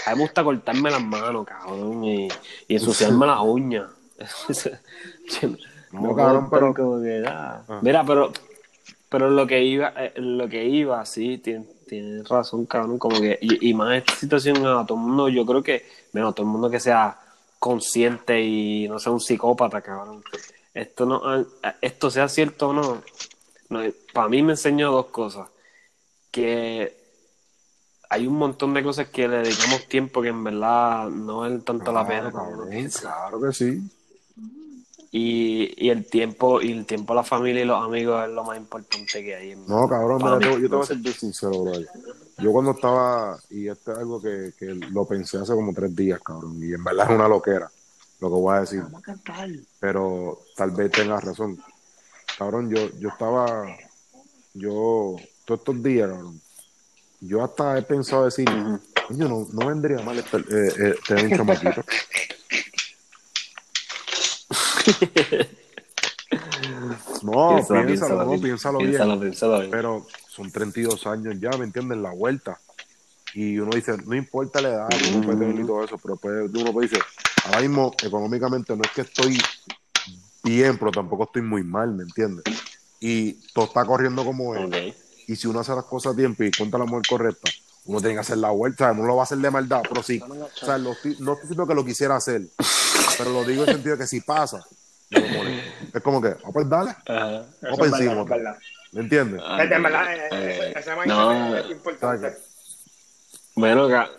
A mí me gusta cortarme las manos, cabrón, y, y ensuciarme las uñas. No, cabrón, pero- como que, ah. Ah. Mira, pero, pero lo que iba, eh, lo que iba, sí, tienes tienes razón, cabrón, como que, y, y más esta situación a todo el mundo, yo creo que, bueno, todo el mundo que sea consciente y no sea un psicópata, cabrón. Esto no, ah, esto sea cierto o no, no, para mí me enseñó dos cosas. Que hay un montón de cosas que le dedicamos tiempo que en verdad no valen tanto la pena. cabrón, claro que sí. Y, y el tiempo, y el tiempo a la familia y los amigos es lo más importante que hay. en No, cabrón, mira, yo te voy a ser bien sincero, bro. Yo cuando estaba, y esto es algo que, que lo pensé hace como tres días, cabrón, y en verdad es una loquera lo que voy a decir, pero tal vez tengas razón. Cabrón, yo, yo estaba, yo, todos estos días, cabrón, yo hasta he pensado decir, coño, no, no vendría mal este, eh, eh, tener un chamaquito. No, Piénsalo, no, bien. piénsalo bien. Piénsalo, piénsalo bien. Pero son 32 años ya, ¿me entienden? La vuelta. Y uno dice, no importa la edad, uno puede tener y todo eso, pero puede- uno puede decir, ahora mismo económicamente no es que estoy bien, pero tampoco estoy muy mal, ¿me entiendes? Y todo está corriendo como es. Y si uno hace las cosas a tiempo y cuenta la mujer correcta, uno tiene que hacer la vuelta, no lo va a hacer de maldad, pero sí. O sea, lo no estoy diciendo que lo quisiera hacer, pero lo digo en el sentido de que si pasa, yo lo es como que, ah, pues dale, es pa' verdad, encima, es. ¿me entiendes? Ah, En verdad, eh, eh, ese- ese no. es importante. Bueno, ca-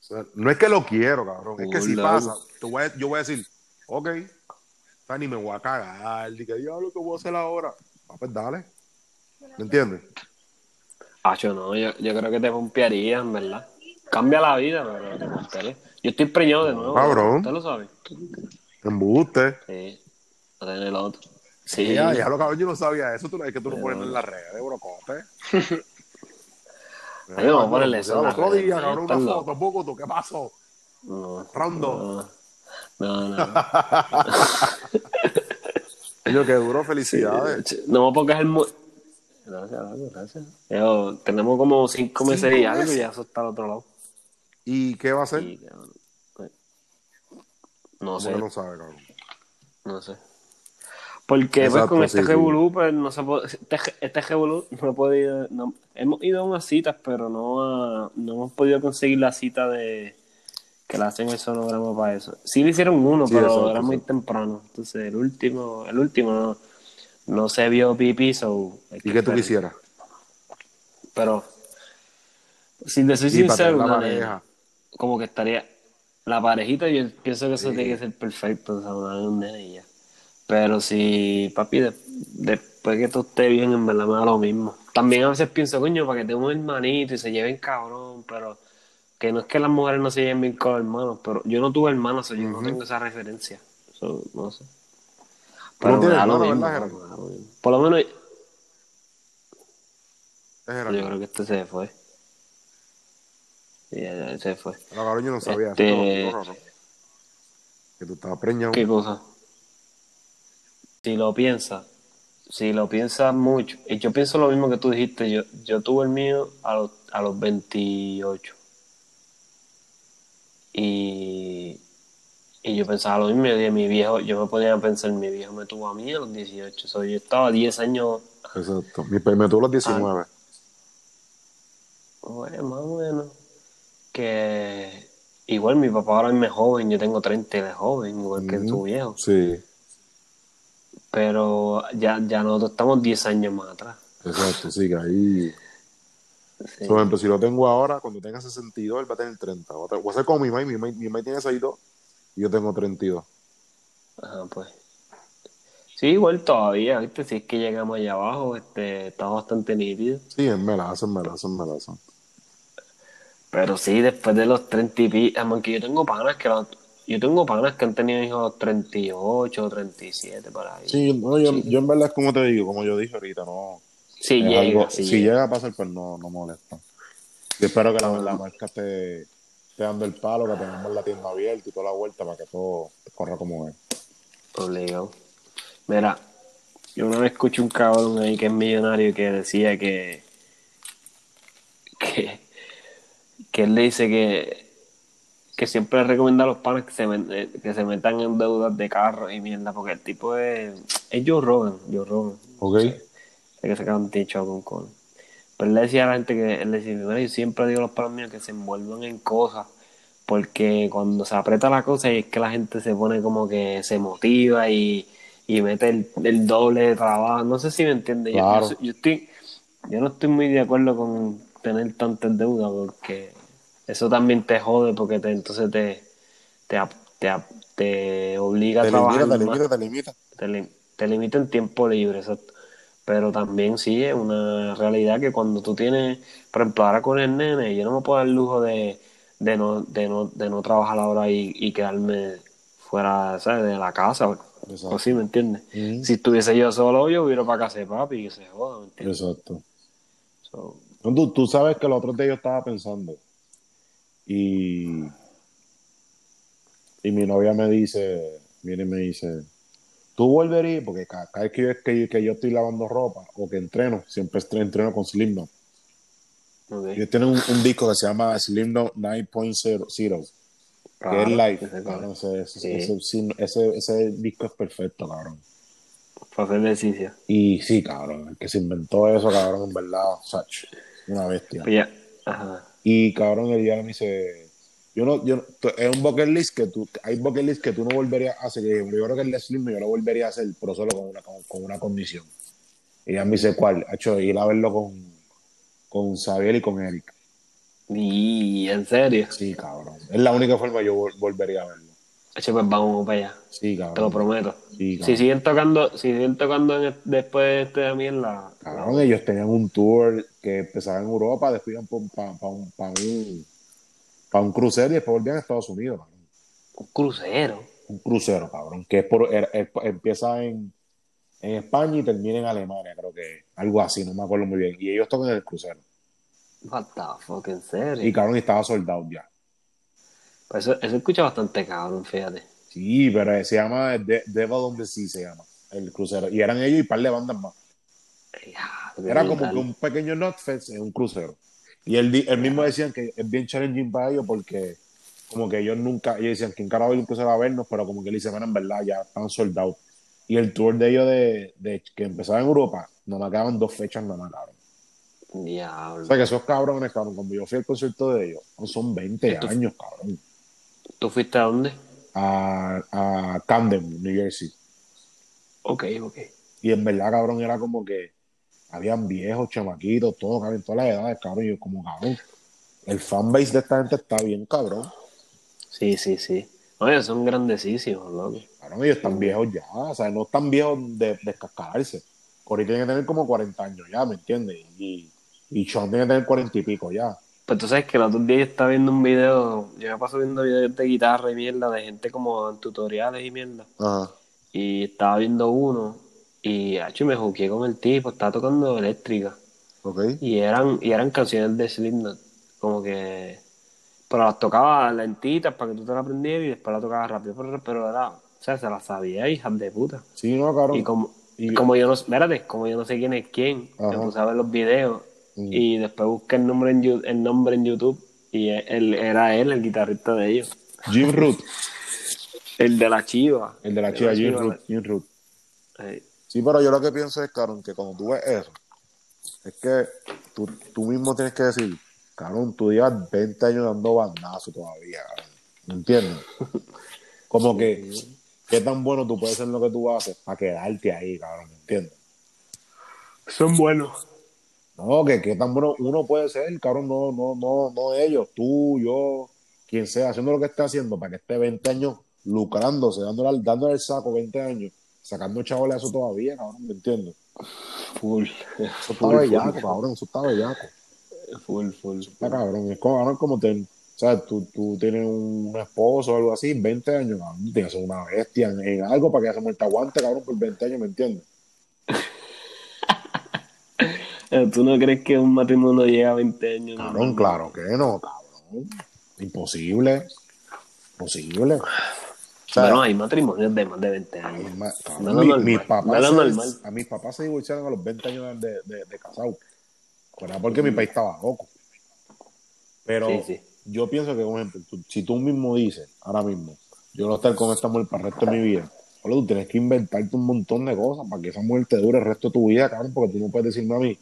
sea, no es que lo quiero, cabrón. Es que si pasa, voy a- yo voy a decir, ok, o sea, ni me voy a cagar. Dije, diablo, ¿qué voy a hacer ahora? Ah, pues dale. ¿Me entiendes? Hacho, no, yo, yo creo que te pompearía, en verdad. Cambia la vida, pero te. Yo estoy preñado de nuevo. Cabrón. ¿Usted lo sabe? Embuste. Sí. A tener el otro. Sí. Ya, ya lo cabrón, yo no sabía eso. Tú, es que tú lo Pero- pones en las redes, brocote. Ay, vamos a ponerle eso El otro día, cabrón, una foto, poco, ¿tú qué pasó? No. Rondo. No, no. no. Coño, qué duro, felicidades. No, porque es el. Gracias, gracias, gracias. Yo, tenemos como cinco meses y ¿Cinco algo y ya eso está al otro lado. ¿Y qué va a? Y, cabrón, pues, no sé, no sabe, cabrón. no sé. Porque pues con este sí, sí. revolú, pues no se puede, este, este revolú no he podido, no- hemos ido a unas citas, pero no, a- no hemos podido conseguir la cita de que le hacen el sonograma para eso. Sí le hicieron uno, Sí, pero era muy temprano. Entonces el último, el último no, no se vio pipí, so ¿Y qué tú quisieras? Pero, si te soy Sí, sincero, una como que estaría la parejita, yo pienso que eso Sí. tiene que ser perfecto, o sea, una un nene y ya. Pero si, papi, de- después que tú estés bien, en verdad me da lo mismo. También a veces pienso, coño, para que tenga un hermanito y se lleven cabrón, pero que no es que las mujeres no se lleven bien con los hermanos, pero yo no tuve hermanos, o yo no tengo esa referencia. Eso, no sé. Pero no da lo mismo, ¿verdad, Gerardo? Por lo menos, Es Gerardo. yo creo que este se fue. Sí, ya, ya, se fue. No, cabrón, yo no sabía. Este-. Que tú estabas preñado. ¿Qué cosa? Si lo piensas, si lo piensas mucho, y yo pienso lo mismo que tú dijiste, yo, yo tuve el mío a los, a los 28. Y, y yo pensaba lo mismo, dije, mi viejo, yo me podía pensar, mi viejo me tuvo a mí a los 18, so, yo estaba 10 años, Exacto. Mi pe- me tuvo los 19. bueno, más o menos, que igual mi papá ahora mismo es joven, yo tengo 30 y él es joven, igual que tu viejo. Sí, pero ya, ya nosotros estamos 10 años más atrás. exacto. Sí, que ahí. Sí. Por ejemplo, si lo tengo ahora, cuando tenga 62, él va a tener 30. Voy a a ser como mi mamá. Mi mamá mi mamá tiene 62 y yo tengo 32. Ajá, pues. Sí, igual todavía, ¿viste? Si es que llegamos allá abajo, este, está bastante nítido. Sí, es melazo, es melazo, es melazo. Pero sí, después de los 30 y pico, aunque yo tengo panas que lo- yo tengo panas que han tenido hijos a los 38, 37, por ahí. Sí, no, yo, Sí. yo en verdad es como te digo, como yo dije ahorita, no. Sí, es llega, algo- sí si llega. llega a pasar, pues no, no molesta. Yo espero que la, la marca esté, esté dando el palo, que tengamos la tienda abierta y toda la vuelta para que todo corra como es. Obligado. Mira, yo una vez escuché un cabrón ahí que es millonario que decía que. que, que él le dice que. que siempre recomienda a los panes que se, eh, que se metan en deudas de carro y mierda, porque el tipo es. es Joe Rogan, Joe Rogan. ¿Ok? Hay que un techo con con. Pero le decía a la gente que él decía, "Mira, yo siempre digo a los panos míos que se envuelvan en cosas, porque cuando se aprieta la cosa y es que la gente se pone como que se motiva y, y mete el, el doble de trabajo. No sé si me entiende. Yo- Claro. Yo, yo estoy, yo no estoy muy de acuerdo con tener tantas deudas porque eso también te jode porque te, entonces te, te, te, obliga a trabajar limita, te limita, te limita. te, lim- te limita en tiempo libre, exacto. Pero también sí es una realidad que cuando tú tienes, por ejemplo, ahora con el nene, yo no me puedo dar el lujo de, de, no, de, no, de no trabajar ahora y, y quedarme fuera ¿sabes? de la casa. Exacto. O sí, ¿me entiendes? Si estuviese yo solo, yo hubiera para casa de papi y que se joda, ¿me entiendes? Exacto. So, Tú, tú sabes que los otros días yo estaba pensando y, y mi novia me dice, viene y me dice, tú volverías, porque ca- cada, vez que yo, que, que yo estoy lavando ropa o que entreno, siempre entreno con Slimno. ok. Ellos tienen un, un disco que se llama Slimno 9.0, que es Claro, live. ese Cabrón, ese, ese, Sí. ese- sí, ese- ese disco es perfecto, cabrón. Para hacer ejercicio. Y sí, cabrón, el que se inventó eso, cabrón, en verdad, Sach, una bestia. Pues ya, ajá. Y cabrón, el día me dice, yo no, yo es un bucket list que tú, hay bucket list que tú no volverías a hacer. Yo, creo que el de Slim yo lo volvería a hacer, pero solo con una, con, con una condición. Y ella me dice, ¿cuál? Ha hecho ir a verlo con, con Xavier y con Eric. Y en serio. Sí, cabrón. Es la única forma que yo vol- volvería a verlo. Che, pues vamos para allá. Sí, cabrón. Te lo prometo. Sí, Si siguen tocando, si siguen tocando en el- después de este también la. Cabrón, ellos tenían un tour que empezaba en Europa, después iban para un, pa un, pa un crucero y después volvían a Estados Unidos, cabrón. Un crucero. Un crucero, cabrón, que es por, er- er- empieza en, en España y termina en Alemania, creo que algo así, no me acuerdo muy bien. Y ellos tocan el crucero. What the fuck, en serio. Y cabrón, estaba soldado ya. Pues eso, eso escucha bastante cabrón, fíjate. Sí, pero se llama De- Devil on the Sea, se llama el crucero. Y eran ellos y par de bandas más. Era como que un pequeño Notfest en un crucero. Y él, él mismo decían que es bien challenging para ellos porque como que ellos nunca, ellos decían, ¿quién carajo va a vernos? Pero como que le dicen, "Bueno, en verdad, ya están soldados. Y el tour de ellos de, de- que empezaba en Europa, no me quedaban dos fechas nada más, cabrón. Diablo. O sea que esos cabrones, cabrón, cuando yo fui al concierto de ellos, son 20 Esto- años, cabrón. ¿Tú fuiste a dónde? A, a Camden, New Jersey. Ok, ok. Y en verdad, cabrón, era como que habían viejos, chamaquitos, todos, cabrón, todas las edades, cabrón. Y yo, como cabrón, el fanbase de esta gente está bien, cabrón. Sí, sí, sí. Oye, son grandecísimos, loco. Cabrón, ellos están viejos ya, o sea, no están viejos de, de cascararse. Corey tiene que tener como 40 años ya, ¿me entiendes? Y, y Sean tiene que tener 40 y pico ya. Pues tú sabes que el otro día yo estaba viendo un video, yo me paso viendo videos de guitarra y mierda, de gente como en tutoriales y mierda. Ajá. Y estaba viendo uno y hecho, me jugué con el tipo, estaba tocando eléctrica. Ok. Y eran, y eran canciones de Slipknot, como que... Pero las tocaba lentitas para que tú te las aprendieras y después las tocaba rápido, pero, pero era... O sea, se las sabía, hijas de puta. Sí, no, cabrón. Y como, Y- como yo no, espérate, como yo no sé quién es quién, me Ajá. puse a ver los videos Mm. y después busqué el nombre en, el nombre en YouTube y él, era él, el guitarrista de ellos. Jim Root, El de la chiva. el de la El chica, Jim Chiva. Root, Jim Root. Eh, Sí, pero yo lo que pienso es, cabrón, que cuando tú ves eso, es que tú, tú mismo tienes que decir, cabrón, tú llevas 20 años dando bandazo todavía, cabrón. ¿Me entiendes? Como que, qué tan bueno tú puedes ser en lo que tú haces para quedarte ahí, cabrón, ¿me entiendes? Son buenos. No, que qué tan bueno uno puede ser, cabrón, no, no, no, no ellos, tú, yo, quien sea, haciendo lo que esté haciendo para que esté 20 años lucrándose, dándole, dándole el saco 20 años, sacando chavales eso todavía, cabrón, ¿me entiendes? Full. Eso está bellaco, cabrón, eso está bellaco. Full, full. Está cabrón, es como, cabrón, como te, o sea, tú, tú tienes un, esposo o algo así, 20 años, cabrón, tienes que ser una bestia en, en algo para que esa mujer te aguante, cabrón, por 20 años, ¿me entiendes? ¿Tú no crees que un matrimonio llega a 20 años? Cabrón, claro que no, cabrón. Imposible. Imposible. O sea, Bueno, hay matrimonios de más de 20 años. Ma- No, mi- No, se- a mis papás se divorciaron a los 20 años de, de, era porque mi país estaba loco. Pero Sí, sí. yo pienso que, por ejemplo, tú- si tú mismo dices, ahora mismo, yo no estar con esta mujer para el resto de mi vida, boludo, tú tienes que inventarte un montón de cosas para que esa mujer te dure el resto de tu vida, cabrón, porque tú no puedes decirme a mí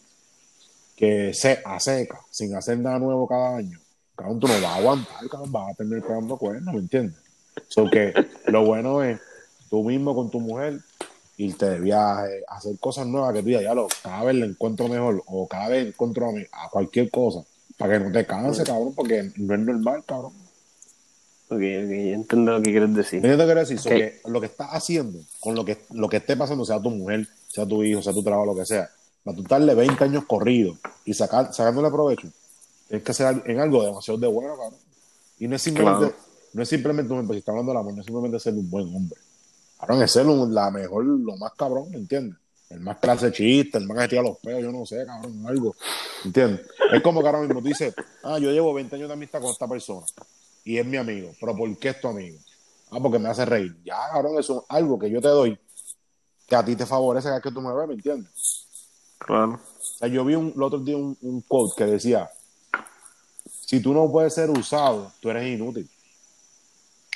que se a seca, sin hacer nada nuevo cada año. Cabrón, tú no vas a aguantar, cabrón, vas a terminar pegando cuernos, ¿me entiendes? So que lo bueno es tú mismo con tu mujer irte de viaje, hacer cosas nuevas que tú digas, ya lo, cada vez le encuentro mejor o cada vez encuentro a, mí- a cualquier cosa para que no te canse, cabrón, porque no es normal, cabrón. Ok, ok, entiendo lo que quieres decir. ¿Entiendes lo que quiero decir? So Ok. que lo que estás haciendo, con lo que, lo que esté pasando, sea tu mujer, sea tu hijo, sea tu trabajo, lo que sea, para tú darle 20 años corridos y sacar, sacándole provecho, tienes que hacer en algo demasiado de bueno, cabrón. Y no es simplemente, Claro. No es simplemente, si está hablando del amor, no es simplemente ser un buen hombre. Cabrón, es ser un- la mejor, lo más cabrón, ¿me entiendes? El más clase chiste, el más que tira los pelos, yo no sé, cabrón, algo. ¿Entiendes? Es como que ahora mismo tú dices, ah, yo llevo 20 años de amistad con esta persona y es mi amigo, pero ¿por qué es tu amigo? Ah, porque me hace reír. Ya, cabrón, eso es algo que yo te doy que a ti te favorece cada vez que tú me ves, ¿me entiendes? Claro. O sea, yo vi un, el otro día un, un quote que decía, si tú no puedes ser usado, tú eres inútil.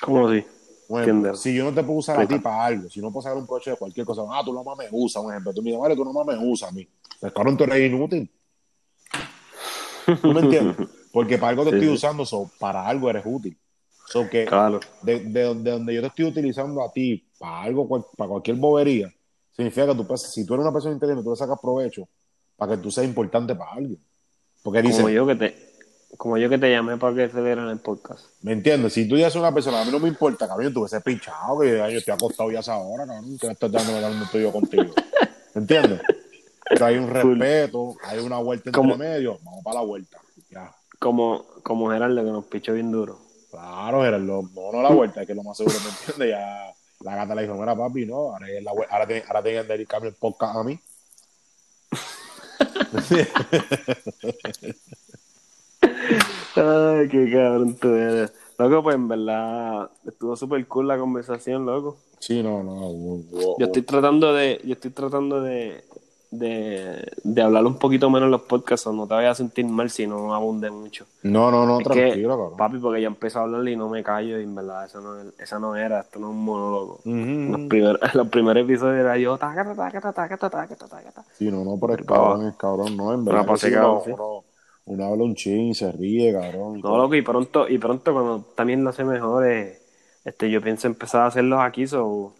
¿Cómo así? Entiendo. si yo no te puedo usar a ti para algo, si no puedo sacar un provecho de cualquier cosa, ah, tú no más me usas, un ejemplo, tú me dices, vale, tú no más me usas a mí. Pues cabrón, tú eres inútil. ¿Tú me entiendes? Porque para algo te Sí, estoy sí. usando, so, para algo eres útil. So que Claro. de, de donde, donde yo te estoy utilizando a ti para algo, cual- para cualquier bobería, significa que tú, si tú eres una persona inteligente, tú le sacas provecho para que tú seas importante para alguien. Porque dice, Como yo que te como yo que te llamé para que se dieran el podcast. ¿Me entiendes? Si tú ya eres una persona, a mí no me importa, cabrón, tú ese pinchado, que yo estoy acostado ya a esa hora, cabrón, que me estás dando dando estudio contigo. ¿Me entiendes? Pero hay un respeto, hay una vuelta entre Como- medio, vamos para la vuelta. Ya. Como, como Gerardo que nos pichó bien duro. Claro, Gerardo, no, no la vuelta, es que lo más seguro, ¿me entiendes? Ya la gata le dijo, mira papi, no, ahora, la, ahora, tiene- ahora tienen que dedicarme el podcast a mí. Ay, qué cabrón tú eres. Loco, pues en verdad estuvo súper cool la conversación, loco. Sí, no, no, Yo estoy tratando de, yo estoy tratando de, de, de hablar un poquito menos en los podcasts, o no te vayas a sentir mal si no abunde mucho. No, no, no, Es tranquilo, que, papi, porque yo empiezo a hablar y no me callo, y en verdad esa no, esa no era, esto no es un monólogo. Ujú, Los, ujú. primeros, los primeros episodios era yo, tácata, tácata, tácata, tácata, tácata. Sí, no, no, pero es cabrón, es cabrón, no, en verdad. Pero, que sí, cabrón, sí. uno- uno habla un chin, se ríe, cabrón. No, todo. loco, y pronto, y pronto cuando también lo hace mejor, eh, este, yo pienso empezar a hacerlos aquí, so,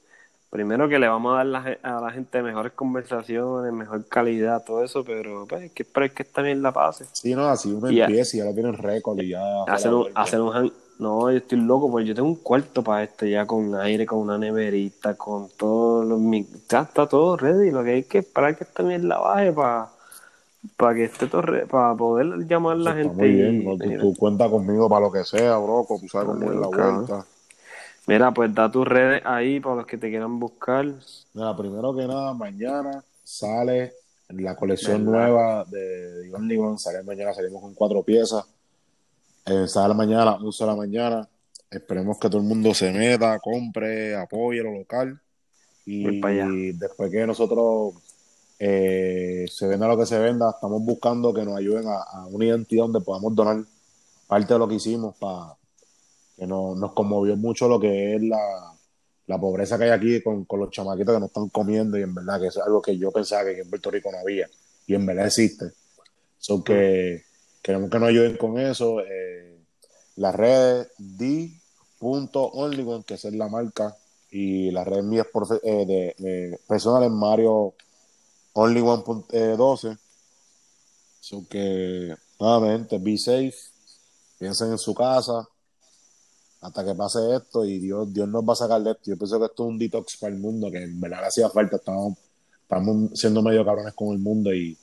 primero que le vamos a dar la a la gente mejores conversaciones, mejor calidad, todo eso, pero pues que esperar que esta bien la pase. Sí, no, así uno Y ya- empieza y ya lo tiene récord y ya. Hacer un, hacer un No, yo estoy loco, porque yo tengo un cuarto para esto ya con aire, con una neverita, con todos los... Ya está todo ready, lo que hay que esperar que esta bien la baje para para que esté todo re- para poder llamar a la gente. Muy y- bien, ¿no? tú, tú cuentas conmigo para lo que sea, broco, tú sabes cómo es la vuelta. Mira, pues da tus redes ahí para los que te quieran buscar. Mira, primero que nada, mañana sale la colección ¿Verdad? nueva de Only One. Sale mañana, salimos con cuatro piezas. Eh, sale mañana a las 11 de la mañana. Esperemos que todo el mundo se meta, compre, apoye lo local. Y después que nosotros eh, se venda lo que se venda, estamos buscando que nos ayuden a, a una identidad donde podamos donar parte de lo que hicimos para que no- nos conmovió mucho lo que es la, la pobreza que hay aquí con, con los chamaquitos que no están comiendo y en verdad que es algo que yo pensaba que aquí en Puerto Rico no había y en verdad existe. So que queremos que nos ayuden con eso. eh, las redes d.onlyone, que es la marca, y las redes mías eh, de, de personales Mario Onlyone.12. So que nuevamente, be safe, piensen en su casa hasta que pase esto y Dios, Dios nos va a sacar de esto. Yo pienso que esto es un detox para el mundo, que en verdad hacía falta. Estamos, estamos siendo medio cabrones con el mundo y,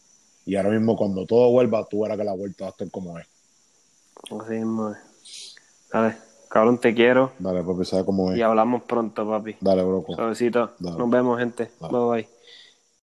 y ahora mismo cuando todo vuelva, tú verás que la vuelta va a estar como es. Así mismo es. Dale, cabrón, te quiero. Dale, papi, ¿sabes cómo es? Y hablamos pronto, papi. Dale, broco. Suavecito. Dale. Nos vemos, gente. Dale. Bye bye.